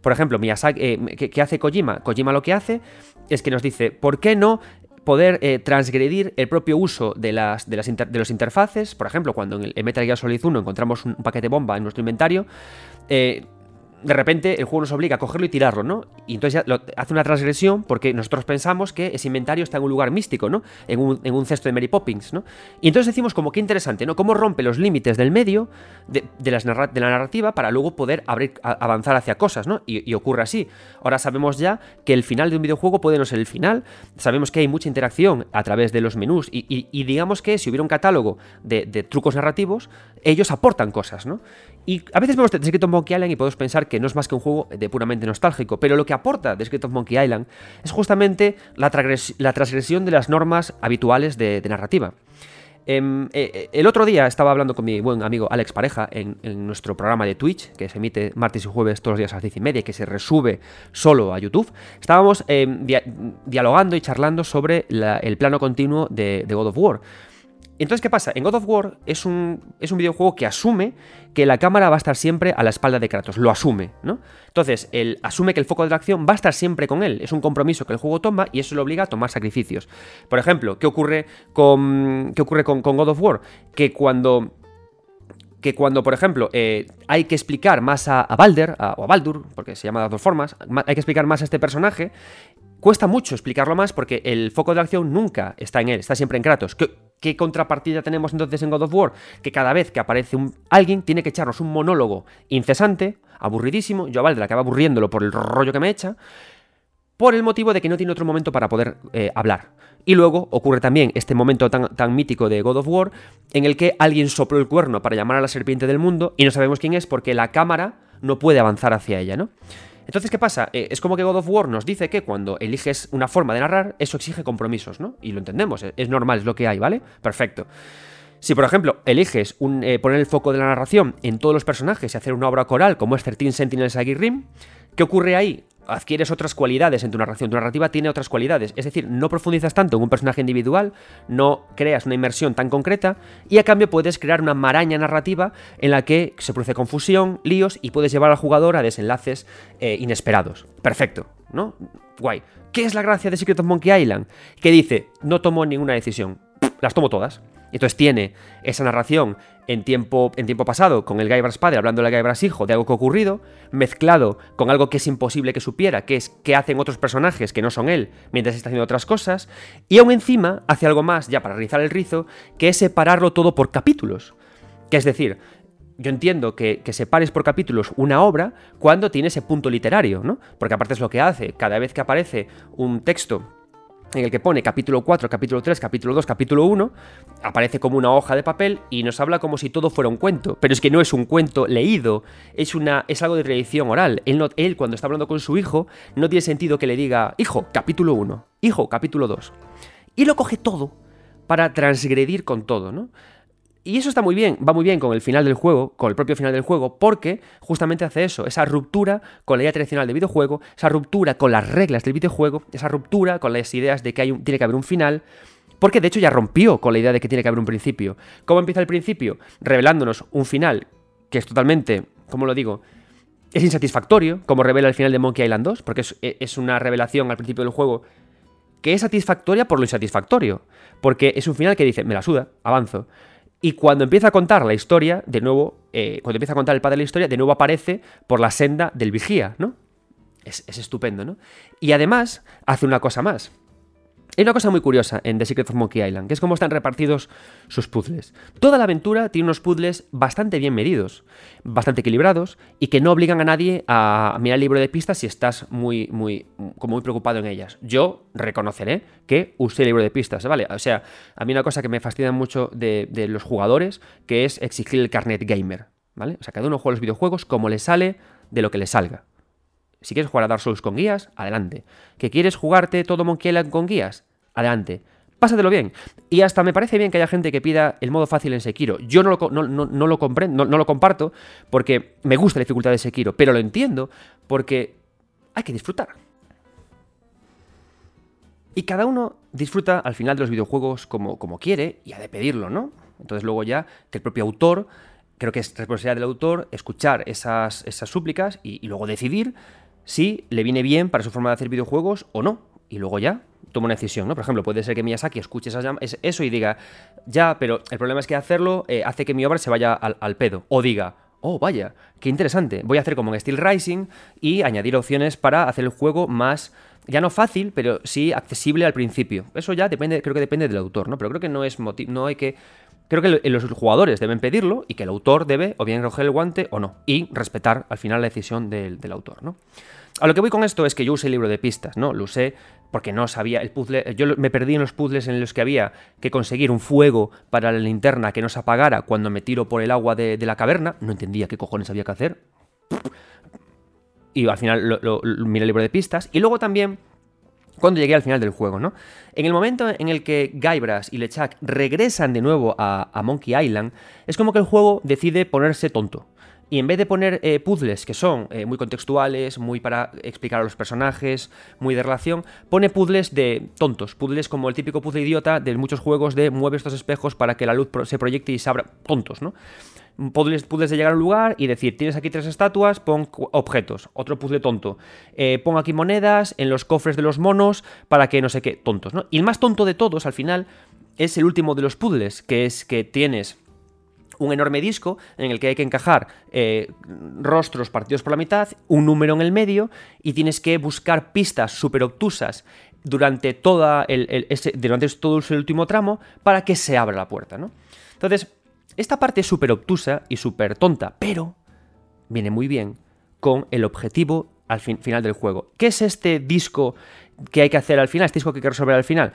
Por ejemplo, Miyazaki, eh, ¿qué, hace Kojima? Kojima lo que hace es que nos dice, ¿por qué no poder eh, transgredir el propio uso de, las, de, las de los interfaces. Por ejemplo, cuando en el Metal Gear Solid 1 encontramos un paquete bomba en nuestro inventario, eh, de repente el juego nos obliga a cogerlo y tirarlo, ¿no? Y entonces ya hace una transgresión porque nosotros pensamos que ese inventario está en un lugar místico, ¿no? En un, cesto de Mary Poppins, ¿no? Y entonces decimos como que interesante, ¿no? Cómo rompe los límites del medio de, las de la narrativa para luego poder abrir, avanzar hacia cosas, ¿no? Y, ocurre así. Ahora sabemos ya que el final de un videojuego puede no ser el final, sabemos que hay mucha interacción a través de los menús y, digamos que si hubiera un catálogo de, de trucos narrativos, ellos aportan cosas, ¿no? Y a veces vemos The Secret of Monkey Island y podemos pensar que no es más que un juego de puramente nostálgico, pero lo que aporta The Secret of Monkey Island es justamente la, transgresión de las normas habituales de, narrativa. Em, eh, eh, el otro día estaba hablando con mi buen amigo Alex Pareja en, nuestro programa de Twitch, que se emite martes y jueves todos los días a las 10 y media, que se resube solo a YouTube. Estábamos em, dialogando y charlando sobre el plano continuo de God of War. Entonces, ¿qué pasa? En God of War es un, es un videojuego que asume que la cámara va a estar siempre a la espalda de Kratos, lo asume, ¿no? Entonces, él asume que el foco de la acción va a estar siempre con él, es un compromiso que el juego toma y eso le obliga a tomar sacrificios. Por ejemplo, ¿qué ocurre con, qué ocurre con, God of War? Que cuando que cuando, por ejemplo, eh, hay que explicar más a, Balder, o a Baldur, porque se llama de dos formas, hay que explicar más a este personaje, cuesta mucho explicarlo más porque el foco de acción nunca está en él, está siempre en Kratos. ¿Qué, contrapartida tenemos entonces en God of War? Que cada vez que aparece un, alguien tiene que echarnos un monólogo incesante, aburridísimo, yo a Valder acaba aburriéndolo por el rollo que me echa, por el motivo de que no tiene otro momento para poder eh, hablar. Y luego ocurre también este momento tan, mítico de God of War, en el que alguien sopló el cuerno para llamar a la serpiente del mundo y no sabemos quién es porque la cámara no puede avanzar hacia ella, ¿no? Entonces, ¿qué pasa? Eh, es como que God of War nos dice que cuando eliges una forma de narrar, eso exige compromisos, ¿no? Y lo entendemos, eh, es normal, es lo que hay, ¿vale? Perfecto. Si, por ejemplo, eliges eh, poner el foco de la narración en todos los personajes y hacer una obra coral como es 13 Sentinels Rim, ¿qué ocurre ahí? Adquieres otras cualidades en tu narración. Tu narrativa tiene otras cualidades. Es decir, no profundizas tanto en un personaje individual, no creas una inmersión tan concreta y a cambio puedes crear una maraña narrativa en la que se produce confusión, líos y puedes llevar al jugador a desenlaces eh, inesperados. Perfecto, ¿no? Guay. ¿Qué es la gracia de Secret of Monkey Island? Que dice, no tomo ninguna decisión. Las tomo todas. Entonces tiene esa narración en tiempo, en tiempo pasado, con el Guybrush padre hablando del Guybrush hijo de algo que ha ocurrido, mezclado con algo que es imposible que supiera, que es qué hacen otros personajes que no son él mientras está haciendo otras cosas, y aún encima hace algo más, ya para rizar el rizo, que es separarlo todo por capítulos. Que es decir, yo entiendo que, que, separes por capítulos una obra cuando tiene ese punto literario, ¿no? Porque aparte es lo que hace, cada vez que aparece un texto en el que pone capítulo 4, capítulo 3, capítulo 2, capítulo 1, aparece como una hoja de papel y nos habla como si todo fuera un cuento. Pero es que no es un cuento leído, es, una, es algo de tradición oral. Él, no, él, cuando está hablando con su hijo, no tiene sentido que le diga, hijo, capítulo 1, hijo, capítulo 2. Y lo coge todo para transgredir con todo, ¿no? Y eso está muy bien, va muy bien con el final del juego, con el propio final del juego, porque justamente hace eso, esa ruptura con la idea tradicional del videojuego, esa ruptura con las reglas del videojuego, esa ruptura con las ideas de que hay tiene que haber un final, porque de hecho ya rompió con la idea de que tiene que haber un principio. ¿Cómo empieza el principio? Revelándonos un final que es totalmente, ¿cómo lo digo? Es insatisfactorio, como revela el final de Monkey Island 2, porque es, es una revelación al principio del juego que es satisfactoria por lo insatisfactorio. Porque es un final que dice, me la suda, avanzo. Y cuando empieza a contar la historia, de nuevo, eh, cuando empieza a contar el padre la historia, de nuevo aparece por la senda del vigía, ¿no? Es estupendo, ¿no? Y además hace una cosa más. Hay una cosa muy curiosa en The Secret of Monkey Island, que es cómo están repartidos sus puzzles. Toda la aventura tiene unos puzzles bastante bien medidos, bastante equilibrados, y que no obligan a nadie a mirar el libro de pistas si estás muy, muy, como muy preocupado en ellas. Yo reconoceré que usé el libro de pistas, ¿vale? O sea, a mí una cosa que me fascina mucho de, los jugadores, que es exigir el carnet gamer, ¿vale? O sea, cada uno juega los videojuegos como le sale de lo que le salga. Si quieres jugar a Dark Souls con guías, adelante. ¿Que quieres jugarte todo Monkey Island con guías? Adelante. Pásatelo bien. Y hasta me parece bien que haya gente que pida el modo fácil en Sekiro. Yo no lo, no, lo comprendo, no, lo comparto porque me gusta la dificultad de Sekiro, pero lo entiendo porque hay que disfrutar. Y cada uno disfruta al final de los videojuegos como, como quiere y ha de pedirlo, ¿no? Entonces luego ya que el propio autor, creo que es responsabilidad del autor escuchar esas, esas súplicas y luego decidir si le viene bien para su forma de hacer videojuegos o no. Y luego ya toma una decisión, ¿no? Por ejemplo, puede ser que Miyazaki escuche eso y diga, ya, pero el problema es que hacerlo eh, hace que mi obra se vaya al, pedo. O diga, oh, vaya, qué interesante, voy a hacer como en Steel Rising y añadir opciones para hacer el juego más, ya no fácil, pero sí accesible al principio. Eso ya depende, creo que depende del autor, ¿no? Pero creo que no es motivo, no hay que... Creo que los jugadores deben pedirlo y que el autor debe o bien coger el guante o no. Y respetar al final la decisión del, del autor, ¿no? A lo que voy con esto es que yo usé el libro de pistas, ¿no? Lo usé porque no sabía el puzzle. Yo me perdí en los puzzles en los que había que conseguir un fuego para la linterna que no se apagara cuando me tiro por el agua de, la caverna. No entendía qué cojones había que hacer. Y al final lo, miré el libro de pistas. Y luego también cuando llegué al final del juego, ¿no? En el momento en el que Guybrush y LeChuck regresan de nuevo a, a Monkey Island, es como que el juego decide ponerse tonto. Y en vez de poner eh, puzzles que son eh, muy contextuales, muy para explicar a los personajes, muy de relación, pone puzzles de tontos, puzzles como el típico puzzle idiota de muchos juegos de mueve estos espejos para que la luz se proyecte y se abra. Tontos, ¿no? Puzzles, puzzles de llegar a un lugar y decir, tienes aquí tres estatuas, pon objetos. Otro puzzle tonto. Eh, pon aquí monedas en los cofres de los monos para que no sé qué, tontos, ¿no? Y el más tonto de todos, al final, es el último de los puzzles, que es que tienes un enorme disco en el que hay que encajar eh, rostros partidos por la mitad, un número en el medio y tienes que buscar pistas súper obtusas durante, toda el, ese, durante todo el último tramo para que se abra la puerta, ¿no? Entonces, esta parte es súper obtusa y súper tonta, pero viene muy bien con el objetivo al final del juego. ¿Qué es este disco que hay que hacer al final? Este disco que hay que resolver al final.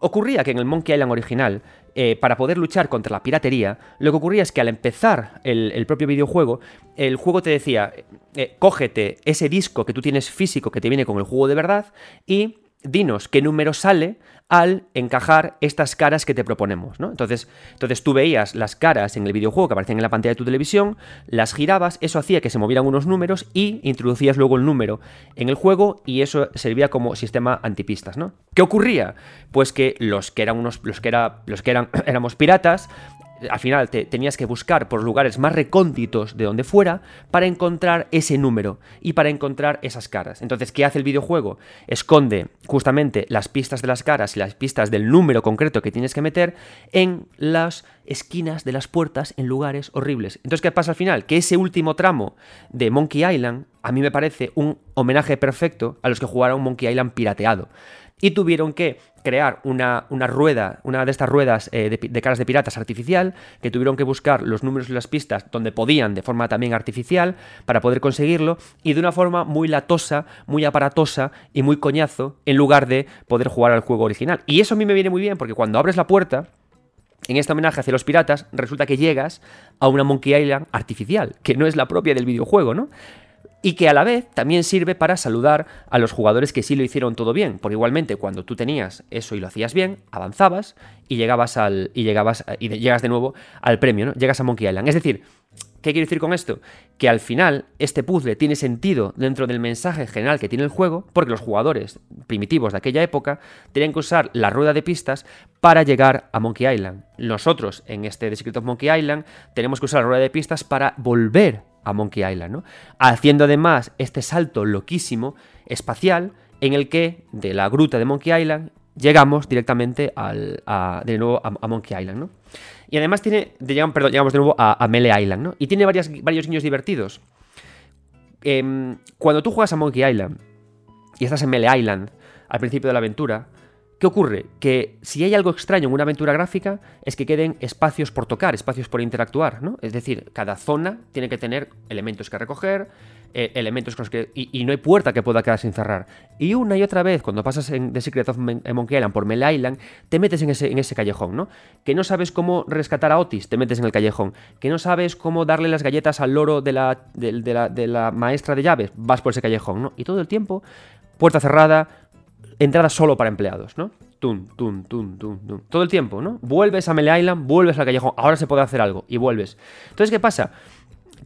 Ocurría que en el Monkey Island original, eh, para poder luchar contra la piratería, lo que ocurría es que al empezar el, propio videojuego, el juego te decía, eh, cógete ese disco que tú tienes físico que te viene con el juego de verdad y dinos qué número sale al encajar estas caras que te proponemos, ¿no? Entonces, entonces tú veías las caras en el videojuego que aparecían en la pantalla de tu televisión, las girabas, eso hacía que se movieran unos números y introducías luego el número en el juego y eso servía como sistema antipistas, ¿no? ¿Qué ocurría? Pues que los que eran unos los que era, los que eran éramos piratas al final te, tenías que buscar por lugares más recónditos de donde fuera para encontrar ese número y para encontrar esas caras. Entonces, ¿qué hace el videojuego? Esconde justamente las pistas de las caras y las pistas del número concreto que tienes que meter en las esquinas de las puertas en lugares horribles. Entonces, ¿qué pasa al final? Que ese último tramo de Monkey Island a mí me parece un homenaje perfecto a los que jugaron Monkey Island pirateado y tuvieron que crear una, una rueda, una de estas ruedas eh, de, caras de piratas artificial, que tuvieron que buscar los números y las pistas donde podían, de forma también artificial, para poder conseguirlo, y de una forma muy latosa, muy aparatosa y muy coñazo, en lugar de poder jugar al juego original. Y eso a mí me viene muy bien, porque cuando abres la puerta, en este homenaje hacia los piratas, resulta que llegas a una Monkey Island artificial, que no es la propia del videojuego, ¿no? Y que a la vez también sirve para saludar a los jugadores que sí lo hicieron todo bien, porque igualmente cuando tú tenías eso y lo hacías bien, avanzabas y llegabas al y llegabas y llegas de nuevo al premio, ¿no? Llegas a Monkey Island. Es decir, ¿qué quiero decir con esto? Que al final este puzzle tiene sentido dentro del mensaje general que tiene el juego, porque los jugadores primitivos de aquella época tenían que usar la rueda de pistas para llegar a Monkey Island. Nosotros en este The Secret of Monkey Island tenemos que usar la rueda de pistas para volver a Monkey Island, ¿no? Haciendo además este salto loquísimo espacial en el que de la gruta de Monkey Island llegamos directamente al, de nuevo a, Monkey Island, ¿no? Y además tiene, llegamos, perdón, llegamos de nuevo a, Melee Island, ¿no? Y tiene varios guiños divertidos. Em, cuando tú juegas a Monkey Island y estás en Melee Island al principio de la aventura, ¿Qué ocurre? Que si hay algo extraño en una aventura gráfica es que queden espacios por tocar, espacios por interactuar, ¿no? Es decir, cada zona tiene que tener elementos que recoger, eh, elementos con los que... Y, no hay puerta que pueda quedar sin cerrar. Y una y otra vez, cuando pasas en The Secret of Monkey Island por Mel Island, te metes en ese, callejón, ¿no? Que no sabes cómo rescatar a Otis, te metes en el callejón. Que no sabes cómo darle las galletas al loro de, la, de la maestra de llaves, vas por ese callejón, ¿no? Y todo el tiempo, puerta cerrada, entrada solo para empleados, ¿no? Tum, tum, tum, tum, tum. Todo el tiempo, ¿no? Vuelves a Melee Island, vuelves al callejón, ahora se puede hacer algo y vuelves. Entonces, ¿qué pasa?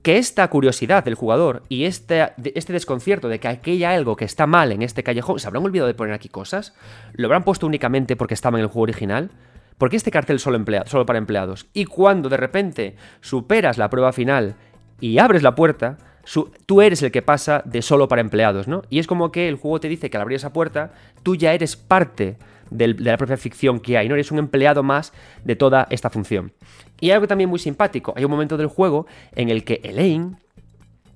Que esta curiosidad del jugador y este, este desconcierto de que hay algo que está mal en este callejón, ¿se habrán olvidado de poner aquí cosas? ¿Lo habrán puesto únicamente porque estaba en el juego original? ¿Por qué este cartel solo, solo para empleados? Y cuando de repente superas la prueba final y abres la puerta, tú eres el que pasa de solo para empleados, ¿no? Y es como que el juego te dice que al abrir esa puerta, tú ya eres parte de la propia ficción que hay, ¿no? Eres un empleado más de toda esta función. Y hay algo también muy simpático. Hay un momento del juego en el que Elaine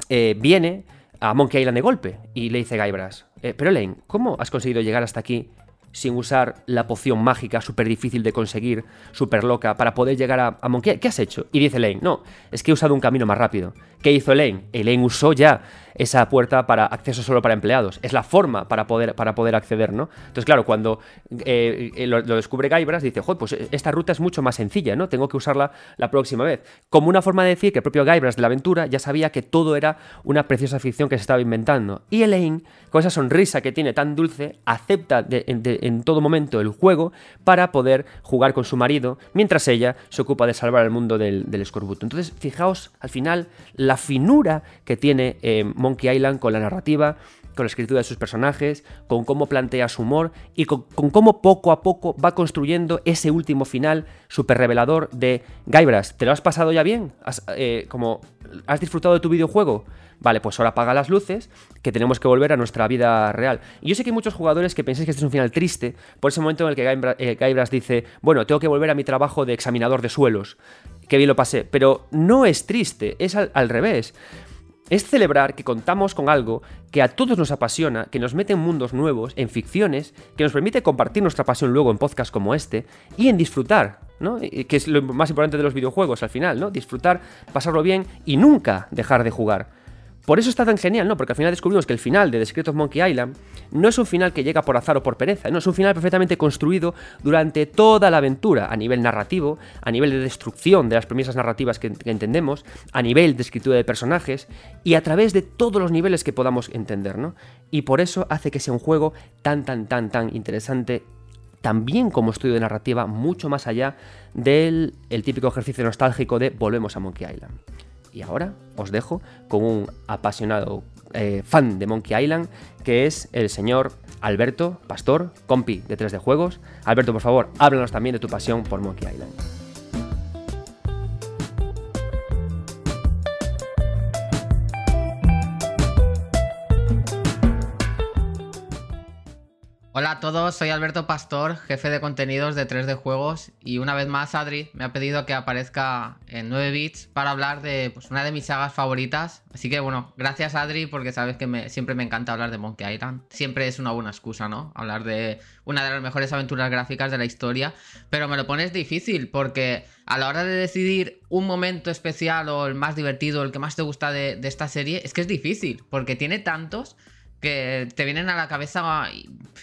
eh, viene a Monkey Island de golpe y le dice Guybrush, eh, pero Elaine, ¿cómo has conseguido llegar hasta aquí sin usar la poción mágica súper difícil de conseguir, súper loca, para poder llegar a, Monkey. ¿Qué has hecho? Y dice Lane, no, es que he usado un camino más rápido. ¿Qué hizo Elaine? Elaine usó ya esa puerta para acceso solo para empleados. Es la forma para poder, para poder acceder, ¿no? Entonces, claro, cuando eh, eh, lo, descubre Guybrush, dice, joder, pues eh, esta ruta es mucho más sencilla, ¿no? Tengo que usarla la próxima vez. Como una forma de decir que el propio Guybrush de la aventura ya sabía que todo era una preciosa ficción que se estaba inventando. Y Elaine, con esa sonrisa que tiene tan dulce, acepta en todo momento el juego para poder jugar con su marido, mientras ella se ocupa de salvar al mundo del, del escorbuto. Entonces, fijaos, al final, la finura que tiene eh, Monkey Island con la narrativa, con la escritura de sus personajes, con cómo plantea su humor y con, cómo poco a poco va construyendo ese último final súper revelador de Guybrush. ¿Te lo has pasado ya bien? ¿Has, eh, como, ¿Has disfrutado de tu videojuego? Vale, pues ahora apaga las luces, que tenemos que volver a nuestra vida real. Y yo sé que hay muchos jugadores que pensáis que este es un final triste, por ese momento en el que Guybrush, eh, dice, bueno, tengo que volver a mi trabajo de examinador de suelos. Qué bien lo pasé. Pero no es triste, es al, revés es celebrar que contamos con algo que a todos nos apasiona, que nos mete en mundos nuevos, en ficciones, que nos permite compartir nuestra pasión luego en podcasts como este y en disfrutar, ¿no? Que es lo más importante de los videojuegos al final, ¿no? Disfrutar, pasarlo bien y nunca dejar de jugar. Por eso está tan genial, ¿no? Porque al final descubrimos que el final de The Secret of Monkey Island no es un final que llega por azar o por pereza, no, es un final perfectamente construido durante toda la aventura, a nivel narrativo, a nivel de destrucción de las premisas narrativas que, entendemos, a nivel de escritura de personajes y a través de todos los niveles que podamos entender, ¿no? Y por eso hace que sea un juego tan, tan, tan, tan interesante también como estudio de narrativa, mucho más allá del el típico ejercicio nostálgico de volvemos a Monkey Island. Y ahora os dejo con un apasionado eh, fan de Monkey Island, que es el señor Alberto Pastor, compi de 3D Juegos. Alberto, por favor, háblanos también de tu pasión por Monkey Island. Hola a todos, soy Alberto Pastor, jefe de contenidos de 3D Juegos y una vez más Adri me ha pedido que aparezca en 9 bits para hablar de pues, una de mis sagas favoritas. Así que bueno, gracias Adri porque sabes que siempre me encanta hablar de Monkey Island. Siempre es una buena excusa, ¿no? Hablar de una de las mejores aventuras gráficas de la historia. Pero me lo pones difícil porque a la hora de decidir un momento especial o el más divertido, el que más te gusta de esta serie, es que es difícil porque tiene tantos que te vienen a la cabeza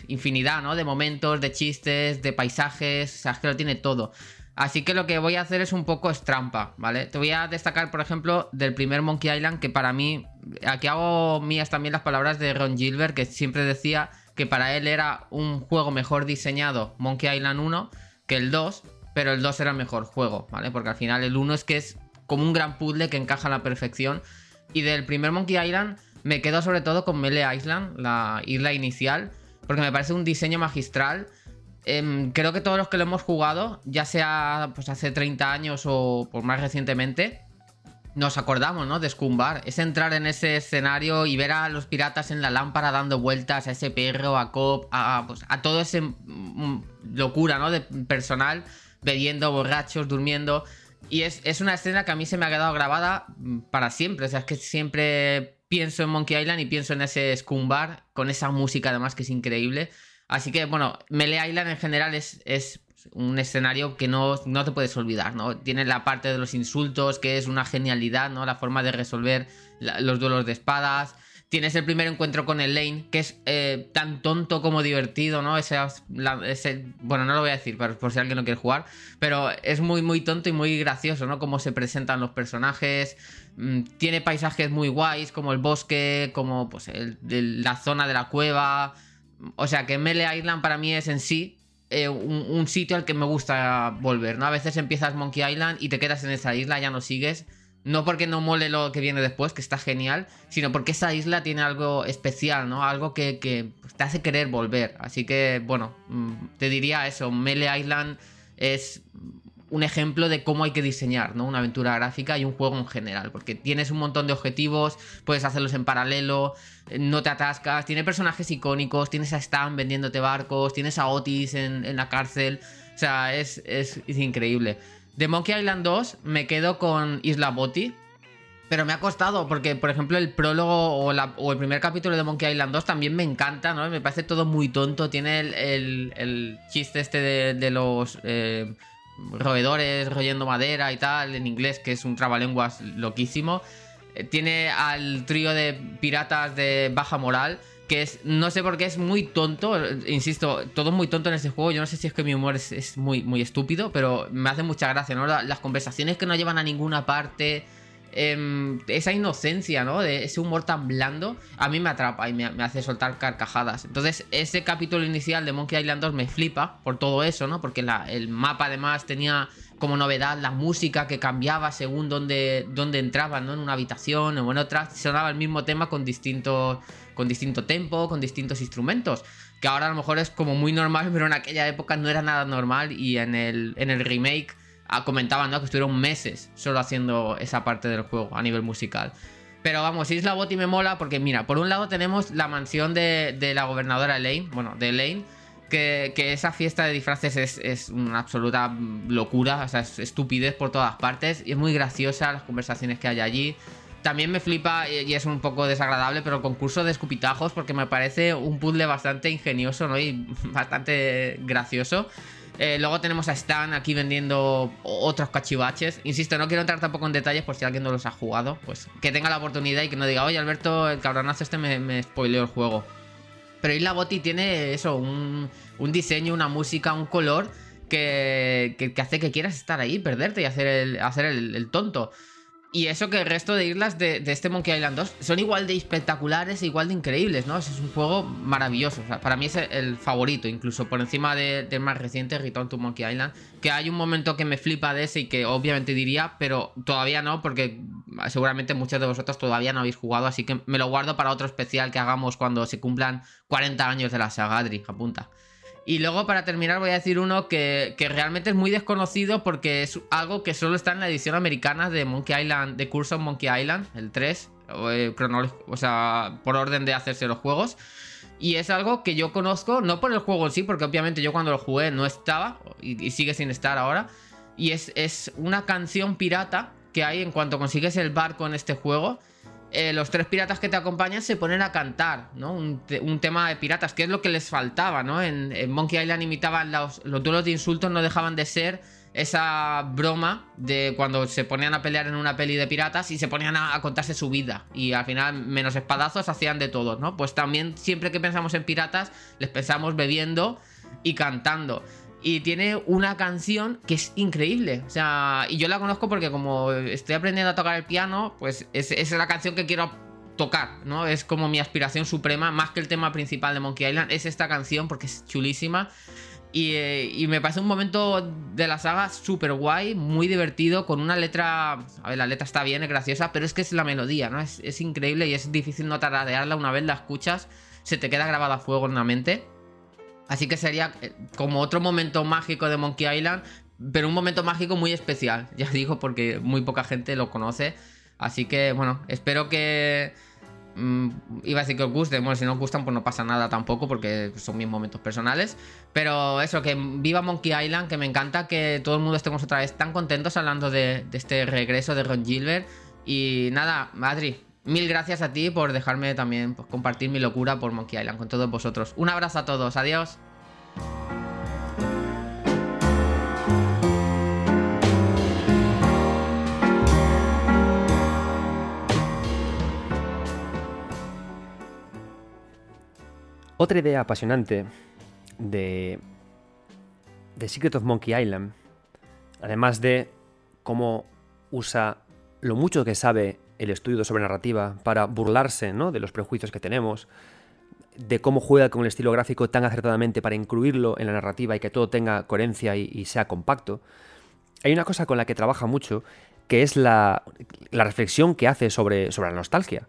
infinidad, ¿no? De momentos, de chistes, de paisajes, o sea, es que lo tiene todo. Así que lo que voy a hacer es un poco estrampa, ¿vale? Te voy a destacar, por ejemplo, del primer Monkey Island, que para mí, aquí hago mías también las palabras de Ron Gilbert, que siempre decía que para él era un juego mejor diseñado, Monkey Island 1, que el 2, pero el 2 era el mejor juego, ¿vale? Porque al final el 1 es que es como un gran puzzle que encaja a la perfección. Y del primer Monkey Island me quedo sobre todo con Melee Island, la isla inicial, porque me parece un diseño magistral. Em, creo que todos los que lo hemos jugado, ya sea pues hace 30 años o por más recientemente, nos acordamos, ¿no? De Scumbar. Es entrar en ese escenario y ver a los piratas en la lámpara dando vueltas, a ese perro, a Cop, a, pues, a todo ese mm, locura, ¿no? De personal, bebiendo, borrachos, durmiendo. Y es, es, una escena que a mí se me ha quedado grabada mm, para siempre. O sea, es que siempre pienso en Monkey Island y pienso en ese Scumbar, con esa música además que es increíble. Así que, bueno, Melee Island en general es, es un escenario que no, no, te puedes olvidar, ¿no? Tiene la parte de los insultos, que es una genialidad, ¿no? La forma de resolver los duelos de espadas. Tienes el primer encuentro con el Lane, que es eh, tan tonto como divertido, ¿no? Ese, bueno, no lo voy a decir por, por, si alguien no quiere jugar, pero es muy, muy tonto y muy gracioso, ¿no? Cómo se presentan los personajes. Mm, tiene paisajes muy guays, como el bosque, como pues la zona de la cueva. O sea que Melee Island para mí es en sí eh, un, un, sitio al que me gusta volver, ¿no? A veces empiezas Monkey Island y te quedas en esa isla, ya no sigues. No porque no mole lo que viene después, que está genial, sino porque esa isla tiene algo especial, ¿no? Algo que, te hace querer volver. Así que, bueno, mm, te diría eso, Melee Island es un ejemplo de cómo hay que diseñar, ¿no? Una aventura gráfica y un juego en general, porque tienes un montón de objetivos, puedes hacerlos en paralelo, eh, no te atascas, tiene personajes icónicos, tienes a Stan vendiéndote barcos, tienes a Otis en, la cárcel, o sea, es, es increíble. De Monkey Island 2 me quedo con Isla Boti. Pero me ha costado, porque por ejemplo el prólogo o, el primer capítulo de Monkey Island 2 también me encanta, ¿no? Me parece todo muy tonto. Tiene el, chiste este de, los eh, roedores royendo madera y tal, en inglés, que es un trabalenguas loquísimo. Eh, tiene al trío de piratas de baja moral que es, no sé por qué es muy tonto, insisto, todo muy tonto en este juego, yo no sé si es que mi humor es, muy, muy estúpido, pero me hace mucha gracia, ¿no? Las conversaciones que no llevan a ninguna parte, em, esa inocencia, ¿no? De ese humor tan blando, a mí me atrapa y me, hace soltar carcajadas. Entonces, ese capítulo inicial de Monkey Island 2 me flipa por todo eso, ¿no? Porque el mapa además tenía como novedad la música que cambiaba según dónde, dónde entraban, ¿no? En una habitación o en otra, sonaba el mismo tema con distintos con distinto tempo, con distintos instrumentos. Que ahora a lo mejor es como muy normal, pero en aquella época no era nada normal. Y en el, en el remake ah, comentaban ¿no? que estuvieron meses solo haciendo esa parte del juego a nivel musical. Pero vamos, Isla Boti me mola porque, mira, por un lado tenemos la mansión de, de la gobernadora Elaine, bueno, de Elaine, que, que, esa fiesta de disfraces es, es, una absoluta locura, o sea, es estupidez por todas partes y es muy graciosa las conversaciones que hay allí. También me flipa y es un poco desagradable, pero el concurso de escupitajos, porque me parece un puzzle bastante ingenioso ¿no? y bastante gracioso. Eh, luego tenemos a Stan aquí vendiendo otros cachivaches. Insisto, no quiero entrar tampoco en detalles por si alguien no los ha jugado. Pues que tenga la oportunidad y que no diga, oye Alberto, el cabronazo este me, me spoileó el juego. Pero Isla Boti tiene eso, un, diseño, una música, un color que, que, hace que quieras estar ahí, perderte y hacer el, hacer el tonto. Y eso que el resto de islas de, este Monkey Island 2 son igual de espectaculares e igual de increíbles, ¿no? Es un juego maravilloso. para mí es el favorito, incluso por encima del más reciente, Return to Monkey Island. Que hay un momento que me flipa de ese y que obviamente diría, pero todavía no, porque seguramente muchos de vosotros todavía no habéis jugado, así que me lo guardo para otro especial que hagamos cuando se cumplan 40 años de la saga Adri, apunta. Y luego para terminar voy a decir uno que, realmente es muy desconocido porque es algo que solo está en la edición americana de Monkey Island, de Curse of Monkey Island, el 3, o, eh, o sea, por orden de hacerse los juegos. Y es algo que yo conozco, no por el juego en sí, porque obviamente yo cuando lo jugué no estaba y, sigue sin estar ahora. Y es, es, una canción pirata que hay en cuanto consigues el barco en este juego. Eh, los tres piratas que te acompañan se ponen a cantar, ¿no? Un, tema de piratas, que es lo que les faltaba, ¿no? En, Monkey Island imitaban los, los duelos de insultos, no dejaban de ser esa broma de cuando se ponían a pelear en una peli de piratas y se ponían a, contarse su vida. Y al final, menos espadazos, hacían de todo, ¿no? Pues también siempre que pensamos en piratas, les pensamos bebiendo y cantando. Y tiene una canción que es increíble. O sea, y yo la conozco porque como estoy aprendiendo a tocar el piano, pues es, es la canción que quiero tocar, ¿no? Es como mi aspiración suprema, más que el tema principal de Monkey Island, es esta canción porque es chulísima. Eh, y, me parece un momento de la saga súper guay, muy divertido, con una letra. A ver, la letra está bien, es graciosa, pero es que es la melodía, ¿no? Es, increíble y es difícil no taradearla. Una vez la escuchas, se te queda grabada a fuego en la mente. Así que sería eh, como otro momento mágico de Monkey Island, pero un momento mágico muy especial, ya digo, porque muy poca gente lo conoce. Así que, bueno, espero que Mm, iba a decir que os guste, bueno, si no os gustan, pues no pasa nada tampoco, porque son mis momentos personales. Pero eso, que viva Monkey Island, que me encanta que todo el mundo estemos otra vez tan contentos hablando de, este regreso de Ron Gilbert. Y nada, Adri, mil gracias a ti por dejarme también pues, compartir mi locura por Monkey Island con todos vosotros. Un abrazo a todos, adiós. Otra idea apasionante de, de Secret of Monkey Island, además de cómo usa lo mucho que sabe el estudio sobre narrativa para burlarse ¿no? de los prejuicios que tenemos, de cómo juega con el estilo gráfico tan acertadamente para incluirlo en la narrativa y que todo tenga coherencia y, sea compacto, hay una cosa con la que trabaja mucho que es la, reflexión que hace sobre, la nostalgia.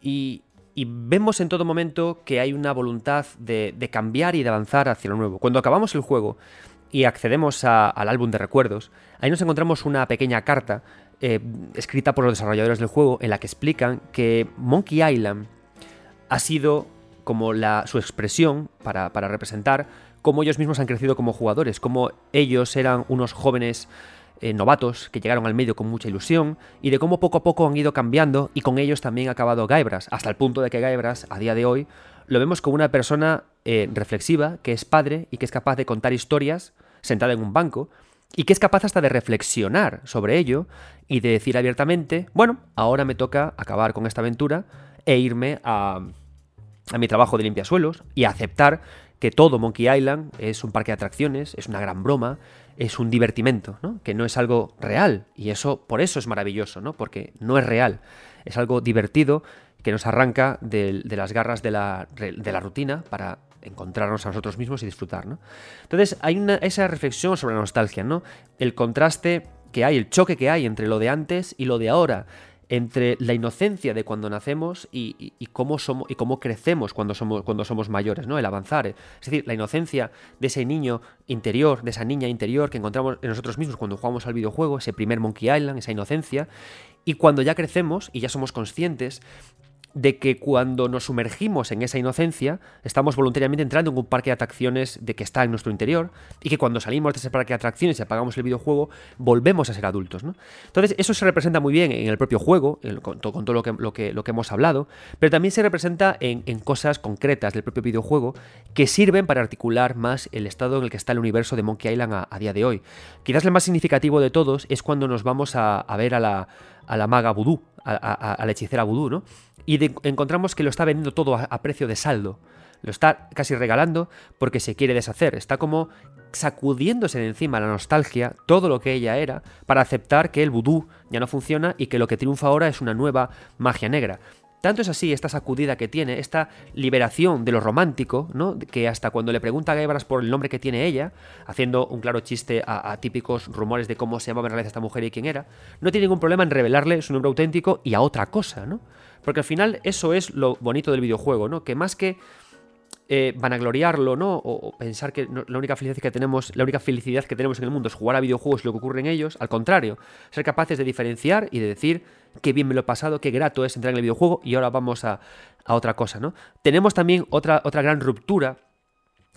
Y, y vemos en todo momento que hay una voluntad de, cambiar y de avanzar hacia lo nuevo. Cuando acabamos el juego y accedemos al álbum de recuerdos, ahí nos encontramos una pequeña carta eh, escrita por los desarrolladores del juego en la que explican que Monkey Island ha sido como su expresión para, para representar cómo ellos mismos han crecido como jugadores, cómo ellos eran unos jóvenes eh, novatos que llegaron al medio con mucha ilusión y de cómo poco a poco han ido cambiando y con ellos también ha acabado Gaibras, hasta el punto de que Gaibras, a día de hoy, lo vemos como una persona eh, reflexiva, que es padre y que es capaz de contar historias sentada en un banco y que es capaz hasta de reflexionar sobre ello y de decir abiertamente, bueno, ahora me toca acabar con esta aventura e irme a, a mi trabajo de limpiasuelos y aceptar que todo Monkey Island es un parque de atracciones, es una gran broma, es un divertimento, ¿no? que no es algo real. Y eso, por eso es maravilloso, ¿no? porque no es real. Es algo divertido que nos arranca de, las garras de la, de la, rutina para encontrarnos a nosotros mismos y disfrutar. ¿no? Entonces, hay una, esa reflexión sobre la nostalgia, ¿no? El contraste que hay, el choque que hay entre lo de antes y lo de ahora entre la inocencia de cuando nacemos y, cómo somos y cómo crecemos cuando somos cuando somos mayores, ¿no? El avanzar, es decir, la inocencia de ese niño interior, de esa niña interior que encontramos en nosotros mismos cuando jugamos al videojuego, ese primer Monkey Island, esa inocencia, y cuando ya crecemos y ya somos conscientes de que cuando nos sumergimos en esa inocencia, estamos voluntariamente entrando en un parque de atracciones de que está en nuestro interior, y que cuando salimos de ese parque de atracciones y apagamos el videojuego, volvemos a ser adultos. ¿no? Entonces, eso se representa muy bien en el propio juego, con, todo lo que, lo, que, lo que hemos hablado, pero también se representa en, cosas concretas del propio videojuego que sirven para articular más el estado en el que está el universo de Monkey Island a, día de hoy. Quizás el más significativo de todos es cuando nos vamos a, ver a la, a la maga vudú, a, a la hechicera vudú, ¿no? Y encontramos que lo está vendiendo todo a, precio de saldo. Lo está casi regalando porque se quiere deshacer. Está como sacudiéndose de encima la nostalgia, todo lo que ella era, para aceptar que el vudú ya no funciona y que lo que triunfa ahora es una nueva magia negra. Tanto es así esta sacudida que tiene, esta liberación de lo romántico, ¿no? que hasta cuando le pregunta a Gebras por el nombre que tiene ella, haciendo un claro chiste a, típicos rumores de cómo se llamaba en realidad esta mujer y quién era, no tiene ningún problema en revelarle su nombre auténtico y a otra cosa, ¿no? Porque al final eso es lo bonito del videojuego, ¿no? Que más que eh, vanagloriarlo, ¿no? O, pensar que la única felicidad que tenemos, la única felicidad que tenemos en el mundo es jugar a videojuegos y lo que ocurre en ellos. Al contrario, ser capaces de diferenciar y de decir qué bien me lo he pasado, qué grato es entrar en el videojuego y ahora vamos a, otra cosa, ¿no? Tenemos también otra, otra gran ruptura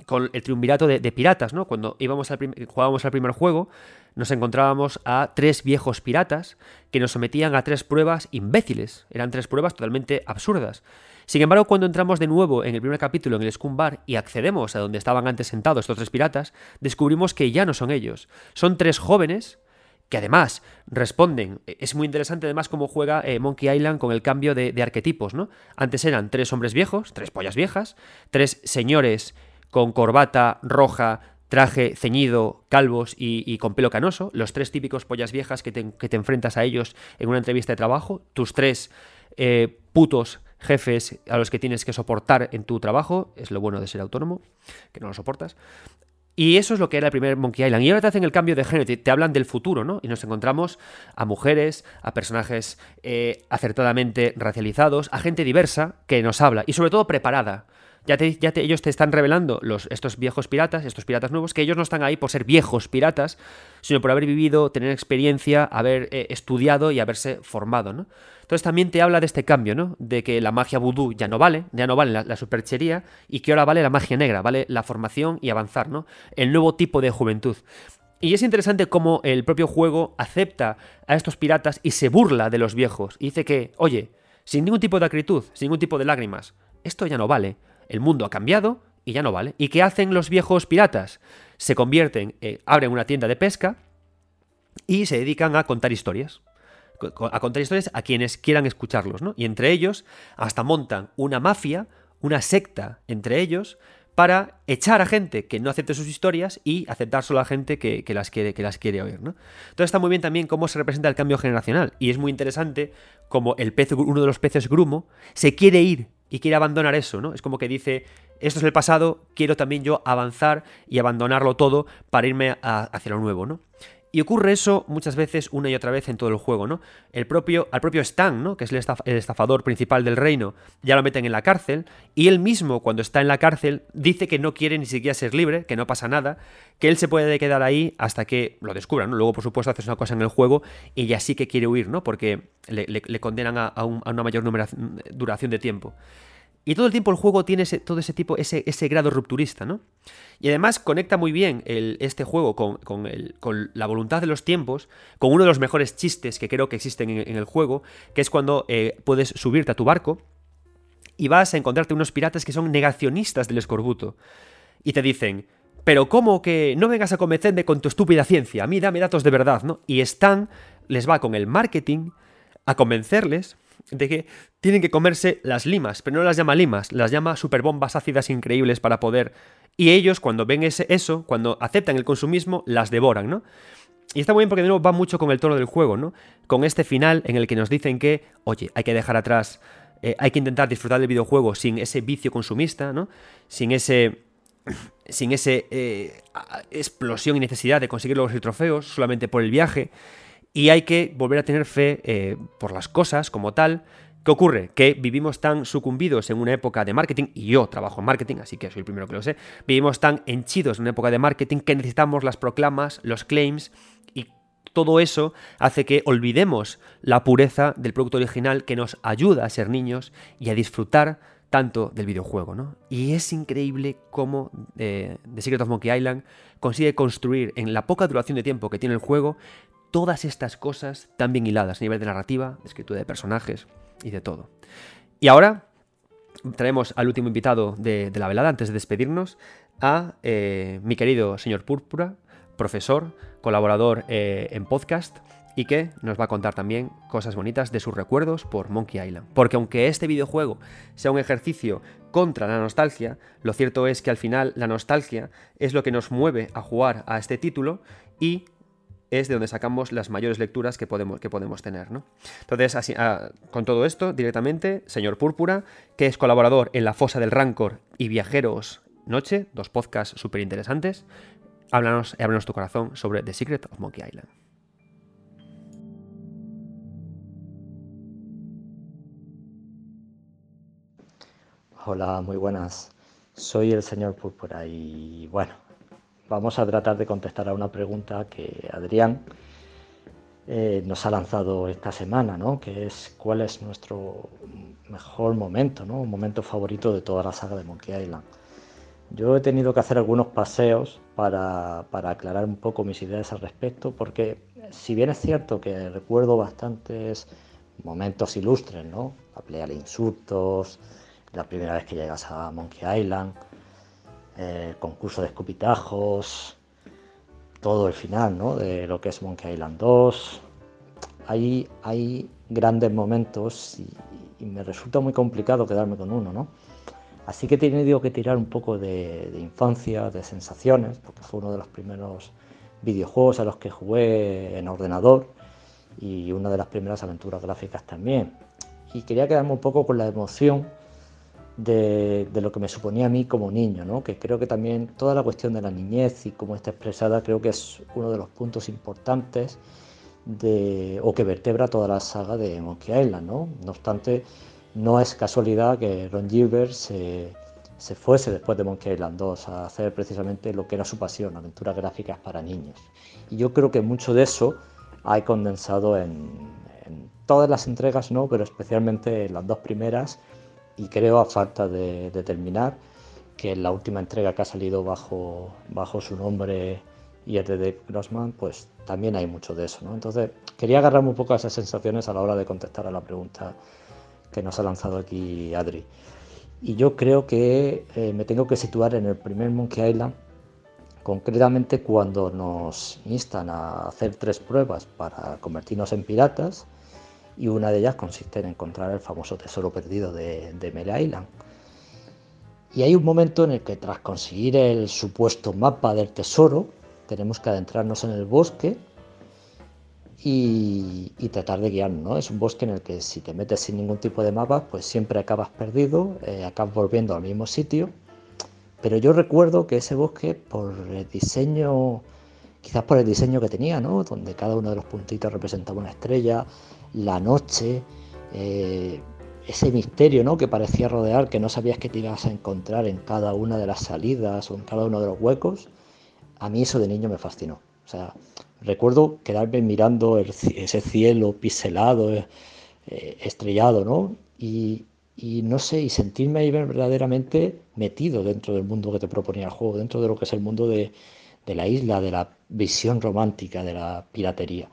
con el triunvirato de, piratas, ¿no? Cuando íbamos al jugábamos al primer juego, nos encontrábamos a tres viejos piratas que nos sometían a tres pruebas imbéciles. Eran tres pruebas totalmente absurdas. Sin embargo, cuando entramos de nuevo en el primer capítulo en el Scum Bar y accedemos a donde estaban antes sentados estos tres piratas, descubrimos que ya no son ellos. Son tres jóvenes que además responden. Es muy interesante además cómo juega eh, Monkey Island con el cambio de, arquetipos, ¿no? Antes eran tres hombres viejos, tres pollas viejas, tres señores con corbata roja, traje ceñido, calvos y, con pelo canoso, los tres típicos pollas viejas que te, enfrentas a ellos en una entrevista de trabajo, tus tres eh, putos jefes a los que tienes que soportar en tu trabajo, es lo bueno de ser autónomo, que no lo soportas. Y eso es lo que era el primer Monkey Island. Y ahora te hacen el cambio de género, te, hablan del futuro, ¿no? Y nos encontramos a mujeres, a personajes eh, acertadamente racializados, a gente diversa que nos habla y sobre todo preparada. Ya, ellos te están revelando los, estos viejos piratas, estos piratas nuevos, que ellos no están ahí por ser viejos piratas, sino por haber vivido, tener experiencia, haber eh, estudiado y haberse formado, ¿no? Entonces también te habla de este cambio, ¿no? De que la magia vudú ya no vale, ya no vale la, superchería y que ahora vale la magia negra, vale la formación y avanzar, ¿no? El nuevo tipo de juventud. Y es interesante cómo el propio juego acepta a estos piratas y se burla de los viejos. Y dice que, oye, sin ningún tipo de acritud, sin ningún tipo de lágrimas, esto ya no vale. El mundo ha cambiado y ya no vale. ¿Y qué hacen los viejos piratas? Se convierten, eh, abren una tienda de pesca y se dedican a contar historias. A contar historias a quienes quieran escucharlos, ¿no? Y entre ellos hasta montan una mafia, una secta entre ellos, para echar a gente que no acepte sus historias y aceptar solo a gente que, las, quiere, que las quiere oír. ¿no? Entonces está muy bien también cómo se representa el cambio generacional. Y es muy interesante cómo el pez, uno de los peces grumo se quiere ir y quiere abandonar eso, ¿no? Es como que dice, esto es el pasado, quiero también yo avanzar y abandonarlo todo para irme hacia lo nuevo, ¿no? Y ocurre eso muchas veces una y otra vez en todo el juego, ¿no? El propio, al propio Stan, ¿no? Que es el, estafador principal del reino, ya lo meten en la cárcel, y él mismo, cuando está en la cárcel, dice que no quiere ni siquiera ser libre, que no pasa nada, que él se puede quedar ahí hasta que lo descubran, ¿no? Luego, por supuesto, haces una cosa en el juego y ya sí que quiere huir, ¿no? Porque le, condenan a, una mayor duración de tiempo. Y todo el tiempo el juego tiene todo ese tipo, ese, ese, grado rupturista, ¿no? Y además conecta muy bien este juego con, la voluntad de los tiempos, con uno de los mejores chistes que creo que existen en, el juego, que es cuando eh, puedes subirte a tu barco y vas a encontrarte unos piratas que son negacionistas del escorbuto. Y te dicen, pero ¿cómo que no vengas a convencerme con tu estúpida ciencia? A mí dame datos de verdad, ¿no? Y Stan les va con el marketing a convencerles de que tienen que comerse las limas, pero no las llama limas, las llama superbombas ácidas increíbles para poder... Y ellos cuando ven ese, eso, cuando aceptan el consumismo, las devoran, ¿no? Y está muy bien porque de nuevo va mucho con el tono del juego, ¿no? Con este final en el que nos dicen que, oye, hay que dejar atrás, eh, hay que intentar disfrutar del videojuego sin ese vicio consumista, ¿no? Sin ese sin ese eh, explosión y necesidad de conseguir los trofeos solamente por el viaje y hay que volver a tener fe eh, por las cosas como tal. ¿Qué ocurre? Que vivimos tan sucumbidos en una época de marketing, y yo trabajo en marketing, así que soy el primero que lo sé, vivimos tan henchidos en una época de marketing que necesitamos las proclamas, los claims, y todo eso hace que olvidemos la pureza del producto original que nos ayuda a ser niños y a disfrutar tanto del videojuego, ¿no? Y es increíble cómo eh, The Secret of Monkey Island consigue construir en la poca duración de tiempo que tiene el juego todas estas cosas tan bien hiladas a nivel de narrativa, de escritura de personajes y de todo. Y ahora traemos al último invitado de, la velada, antes de despedirnos, a eh, mi querido señor Púrpura, profesor, colaborador eh, en podcast y que nos va a contar también cosas bonitas de sus recuerdos por Monkey Island. Porque aunque este videojuego sea un ejercicio contra la nostalgia, lo cierto es que al final la nostalgia es lo que nos mueve a jugar a este título y es de donde sacamos las mayores lecturas que podemos, que podemos tener. ¿no? Entonces, así, ah, con todo esto, directamente, señor Púrpura, que es colaborador en La Fosa del Rancor y Viajeros Noche, dos podcasts súper interesantes, háblanos, háblanos tu corazón sobre The Secret of Monkey Island. Hola, muy buenas. Soy el señor Púrpura y bueno, vamos a tratar de contestar a una pregunta que Adrián eh, nos ha lanzado esta semana, ¿no? que es cuál es nuestro mejor momento, ¿no? un momento favorito de toda la saga de Monkey Island. Yo he tenido que hacer algunos paseos para, para, aclarar un poco mis ideas al respecto, porque si bien es cierto que recuerdo bastantes momentos ilustres, ¿no? la pelea de insultos, la primera vez que llegas a Monkey Island, eh, concurso de escupitajos, todo el final ¿no? de lo que es Monkey Island 2. Hay, hay grandes momentos y, me resulta muy complicado quedarme con uno. ¿no? Así que he tenido que tirar un poco de, de, infancia, de sensaciones, porque fue uno de los primeros videojuegos a los que jugué en ordenador y una de las primeras aventuras gráficas también. Y quería quedarme un poco con la emoción de, lo que me suponía a mí como niño, ¿no? que creo que también toda la cuestión de la niñez y cómo está expresada creo que es uno de los puntos importantes de, o que vertebra toda la saga de Monkey Island. ¿no? no obstante, no es casualidad que Ron Gilbert se, se fuese después de Monkey Island 2 a hacer precisamente lo que era su pasión, aventuras gráficas para niños. Y yo creo que mucho de eso hay condensado en, en todas las entregas, no, pero especialmente en las dos primeras y creo, a falta de, terminar, que en la última entrega que ha salido bajo, bajo su nombre y es de Dave Grossman, pues también hay mucho de eso. ¿no? Entonces, quería agarrarme un poco a esas sensaciones a la hora de contestar a la pregunta que nos ha lanzado aquí Adri. Y yo creo que eh, me tengo que situar en el primer Monkey Island, concretamente cuando nos instan a hacer tres pruebas para convertirnos en piratas y una de ellas consiste en encontrar el famoso tesoro perdido de, de Island. Y hay un momento en el que tras conseguir el supuesto mapa del tesoro, tenemos que adentrarnos en el bosque y, tratar de guiarnos. ¿no? Es un bosque en el que si te metes sin ningún tipo de mapa, pues siempre acabas perdido, eh, acabas volviendo al mismo sitio. Pero yo recuerdo que ese bosque, por el diseño, quizás por el diseño que tenía, ¿no? donde cada uno de los puntitos representaba una estrella, la noche, eh, ese misterio ¿no? que parecía rodear, que no sabías que te ibas a encontrar en cada una de las salidas o en cada uno de los huecos, a mí eso de niño me fascinó. O sea, recuerdo quedarme mirando ese cielo pixelado, eh, estrellado, ¿no? Y, no sé, y sentirme ahí verdaderamente metido dentro del mundo que te proponía el juego, dentro de lo que es el mundo de la isla, de la visión romántica, de la piratería.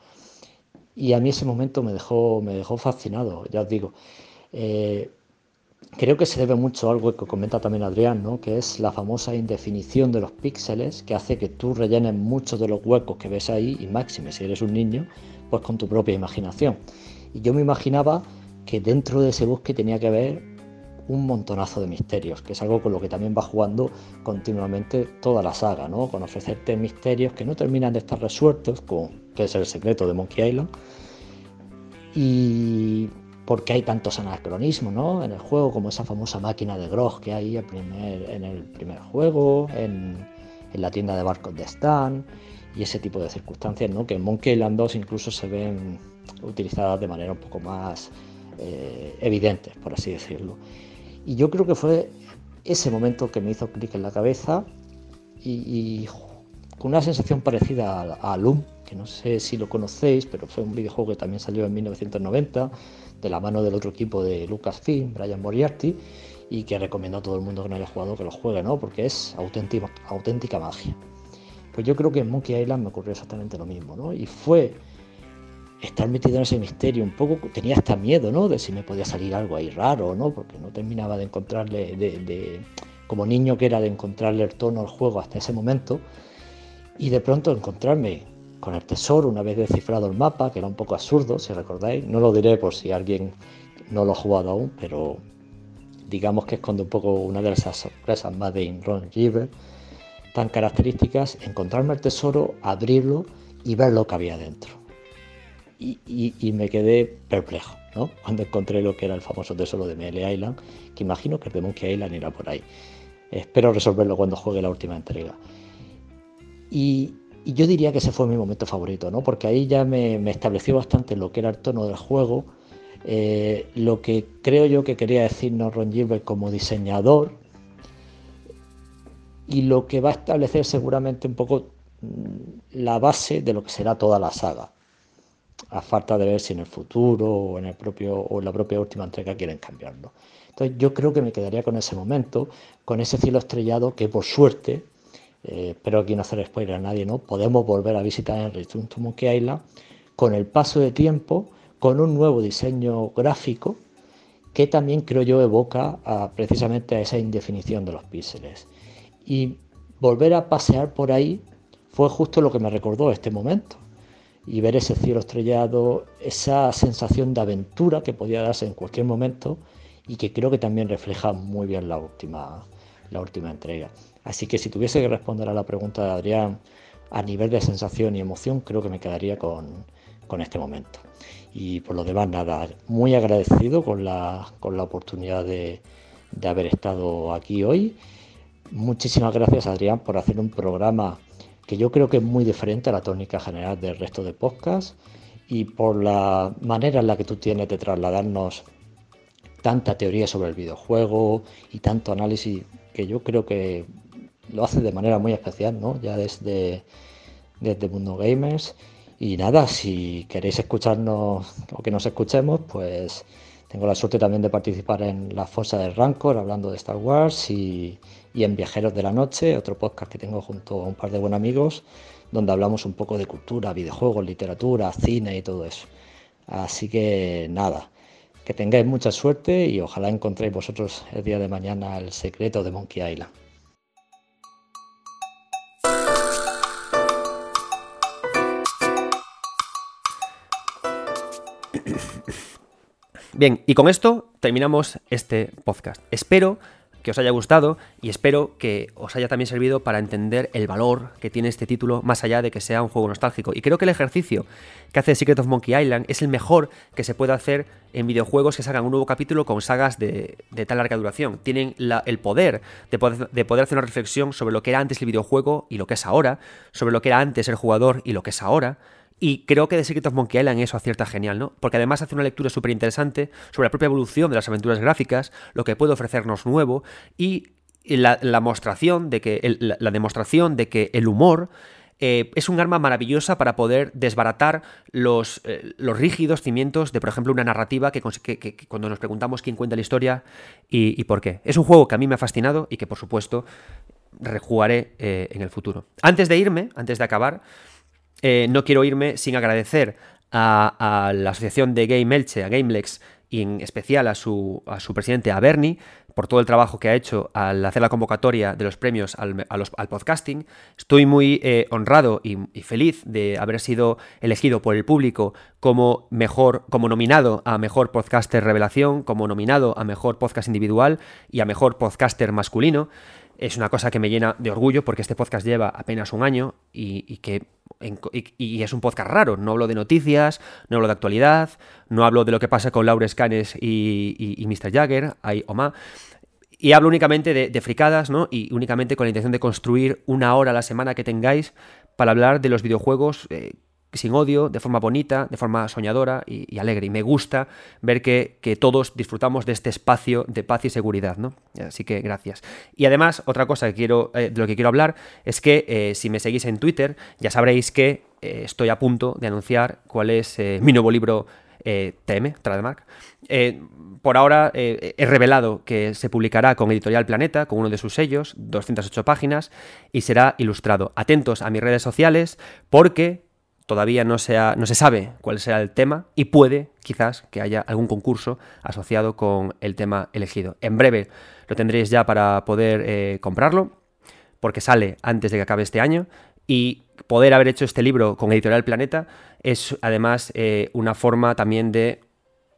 Y a mí ese momento me dejó, me dejó fascinado, ya os digo. Eh, creo que se debe mucho a algo que comenta también Adrián, ¿no? que es la famosa indefinición de los píxeles, que hace que tú rellenes muchos de los huecos que ves ahí, y máxime si eres un niño, pues con tu propia imaginación. Y yo me imaginaba que dentro de ese bosque tenía que haber un montonazo de misterios, que es algo con lo que también va jugando continuamente toda la saga, ¿no? con ofrecerte misterios que no terminan de estar resueltos, como que es el secreto de Monkey Island, y porque hay tantos anacronismos ¿no? en el juego, como esa famosa máquina de Grog que hay en el primer juego, en, la tienda de barcos de Stan, y ese tipo de circunstancias, ¿no? que en Monkey Island 2 incluso se ven utilizadas de manera un poco más eh, evidente, por así decirlo. Y yo creo que fue ese momento que me hizo clic en la cabeza y, con una sensación parecida a, a, Loom, que no sé si lo conocéis, pero fue un videojuego que también salió en 1990 de la mano del otro equipo de Lucasfilm, Brian Moriarty, y que recomiendo a todo el mundo que no haya jugado que lo juegue, ¿no? porque es auténtica, auténtica magia. Pues yo creo que en Monkey Island me ocurrió exactamente lo mismo, ¿no? Y fue estar metido en ese misterio un poco, tenía hasta miedo, ¿no? De si me podía salir algo ahí raro, ¿no? Porque no terminaba de encontrarle, de, como niño que era, de encontrarle el tono al juego hasta ese momento. Y de pronto encontrarme con el tesoro una vez descifrado el mapa, que era un poco absurdo, si recordáis. No lo diré por si alguien no lo ha jugado aún, pero digamos que esconde un poco una de esas sorpresas más de Ron River, tan características, encontrarme el tesoro, abrirlo y ver lo que había dentro y, me quedé perplejo, ¿no? Cuando encontré lo que era el famoso tesoro de Melee Island, que imagino que de Monkey Island irá por ahí. Espero resolverlo cuando juegue la última entrega. Y, yo diría que ese fue mi momento favorito, ¿no? Porque ahí ya me, estableció bastante lo que era el tono del juego, eh, lo que creo yo que quería decirnos Ron Gilbert como diseñador, y lo que va a establecer seguramente un poco mm, la base de lo que será toda la saga. A falta de ver si en el futuro o en el propio o en la propia última entrega quieren cambiarlo. Entonces yo creo que me quedaría con ese momento, con ese cielo estrellado que por suerte, eh, espero aquí no hacer spoiler a nadie, ¿no? Podemos volver a visitar en Return to Monkey Island con el paso de tiempo, con un nuevo diseño gráfico que también creo yo evoca precisamente a esa indefinición de los píxeles. Y volver a pasear por ahí fue justo lo que me recordó este momento. Y ver ese cielo estrellado, esa sensación de aventura que podía darse en cualquier momento y que creo que también refleja muy bien la última, la última entrega. Así que si tuviese que responder a la pregunta de Adrián a nivel de sensación y emoción, creo que me quedaría con, con este momento. Y por lo demás, nada, muy agradecido con la, con la oportunidad de, de haber estado aquí hoy. Muchísimas gracias, Adrián, por hacer un programa que yo creo que es muy diferente a la tónica general del resto de podcasts y por la manera en la que tú tienes de trasladarnos tanta teoría sobre el videojuego y tanto análisis que yo creo que lo hace de manera muy especial, ¿no? Ya desde, desde Mundo Gamers y nada, si queréis escucharnos o que nos escuchemos, pues tengo la suerte también de participar en La Fosa del Rancor, hablando de Star Wars, y, en Viajeros de la Noche, otro podcast que tengo junto a un par de buenos amigos, donde hablamos un poco de cultura, videojuegos, literatura, cine y todo eso. Así que nada, que tengáis mucha suerte y ojalá encontréis vosotros el día de mañana el secreto de Monkey Island. Bien, y con esto terminamos este podcast. Espero que os haya gustado y espero que os haya también servido para entender el valor que tiene este título más allá de que sea un juego nostálgico. Y creo que el ejercicio que hace Secret of Monkey Island es el mejor que se puede hacer en videojuegos que salgan un nuevo capítulo con sagas de, tal larga duración. Tienen el de poder, de poder hacer una reflexión sobre lo que era antes el videojuego y lo que es ahora, sobre lo que era antes el jugador y lo que es ahora y creo que The Secret of Monkey Island eso acierta genial, ¿no? Porque además hace una lectura súper interesante sobre la propia evolución de las aventuras gráficas, lo que puede ofrecernos nuevo y la, demostración de que el, la, demostración de que el humor eh, es un arma maravillosa para poder desbaratar los, eh, los, rígidos cimientos de, por ejemplo, una narrativa que, cuando nos preguntamos quién cuenta la historia y, por qué. Es un juego que a mí me ha fascinado y que, por supuesto, rejugaré eh, en el futuro. Antes de irme, antes de acabar, eh, no quiero irme sin agradecer a, la asociación de Game Elche, a GameLex, y en especial a su, a su presidente, a Bernie, por todo el trabajo que ha hecho al hacer la convocatoria de los premios al, podcasting. Estoy muy eh, honrado y, feliz de haber sido elegido por el público como mejor, como nominado a mejor podcaster revelación, como nominado a mejor podcast individual y a mejor podcaster masculino. Es una cosa que me llena de orgullo porque este podcast lleva apenas un año y que y, es un podcast raro. No hablo de noticias, no hablo de actualidad, no hablo de lo que pasa con Laura Scanes y, Mr. Jagger, hay Oma. Y hablo únicamente de, fricadas, ¿no? Y únicamente con la intención de construir una hora a la semana que tengáis para hablar de los videojuegos eh, sin odio, de forma bonita, de forma soñadora y, alegre. Y me gusta ver que, todos disfrutamos de este espacio de paz y seguridad, ¿no? Así que gracias. Y además, otra cosa que quiero, eh, de lo que quiero hablar es que eh, si me seguís en Twitter, ya sabréis que eh, estoy a punto de anunciar cuál es mi nuevo libro TM, Trademark. por ahora he revelado que se publicará con Editorial Planeta, con uno de sus sellos, 208 páginas, y será ilustrado. Atentos a mis redes sociales porque Todavía no, se sabe cuál será el tema y puede, quizás, que haya algún concurso asociado con el tema elegido. En breve lo tendréis ya para poder eh, comprarlo, porque sale antes de que acabe este año. Y poder haber hecho este libro con Editorial Planeta es además eh, una forma también de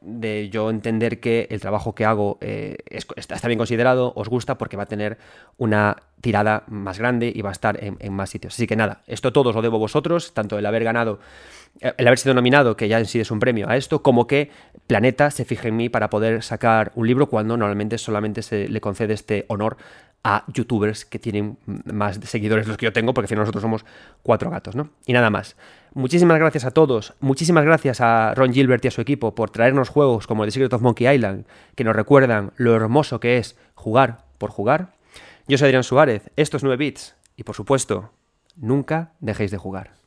de yo entender que el trabajo que hago eh, está, bien considerado, os gusta porque va a tener una tirada más grande y va a estar en, más sitios. Así que nada, esto todo os lo debo a vosotros, tanto el haber ganado, eh, el haber sido nominado, que ya en sí es un premio a esto, como que Planeta se fije en mí para poder sacar un libro cuando normalmente solamente se le concede este honor a youtubers que tienen más seguidores los que yo tengo, porque si no nosotros somos cuatro gatos, ¿no? Y nada más. Muchísimas gracias a todos, muchísimas gracias a Ron Gilbert y a su equipo por traernos juegos como The Secret of Monkey Island, que nos recuerdan lo hermoso que es jugar por jugar. Yo soy Adrián Suárez, esto es 9 Bits y por supuesto, nunca dejéis de jugar.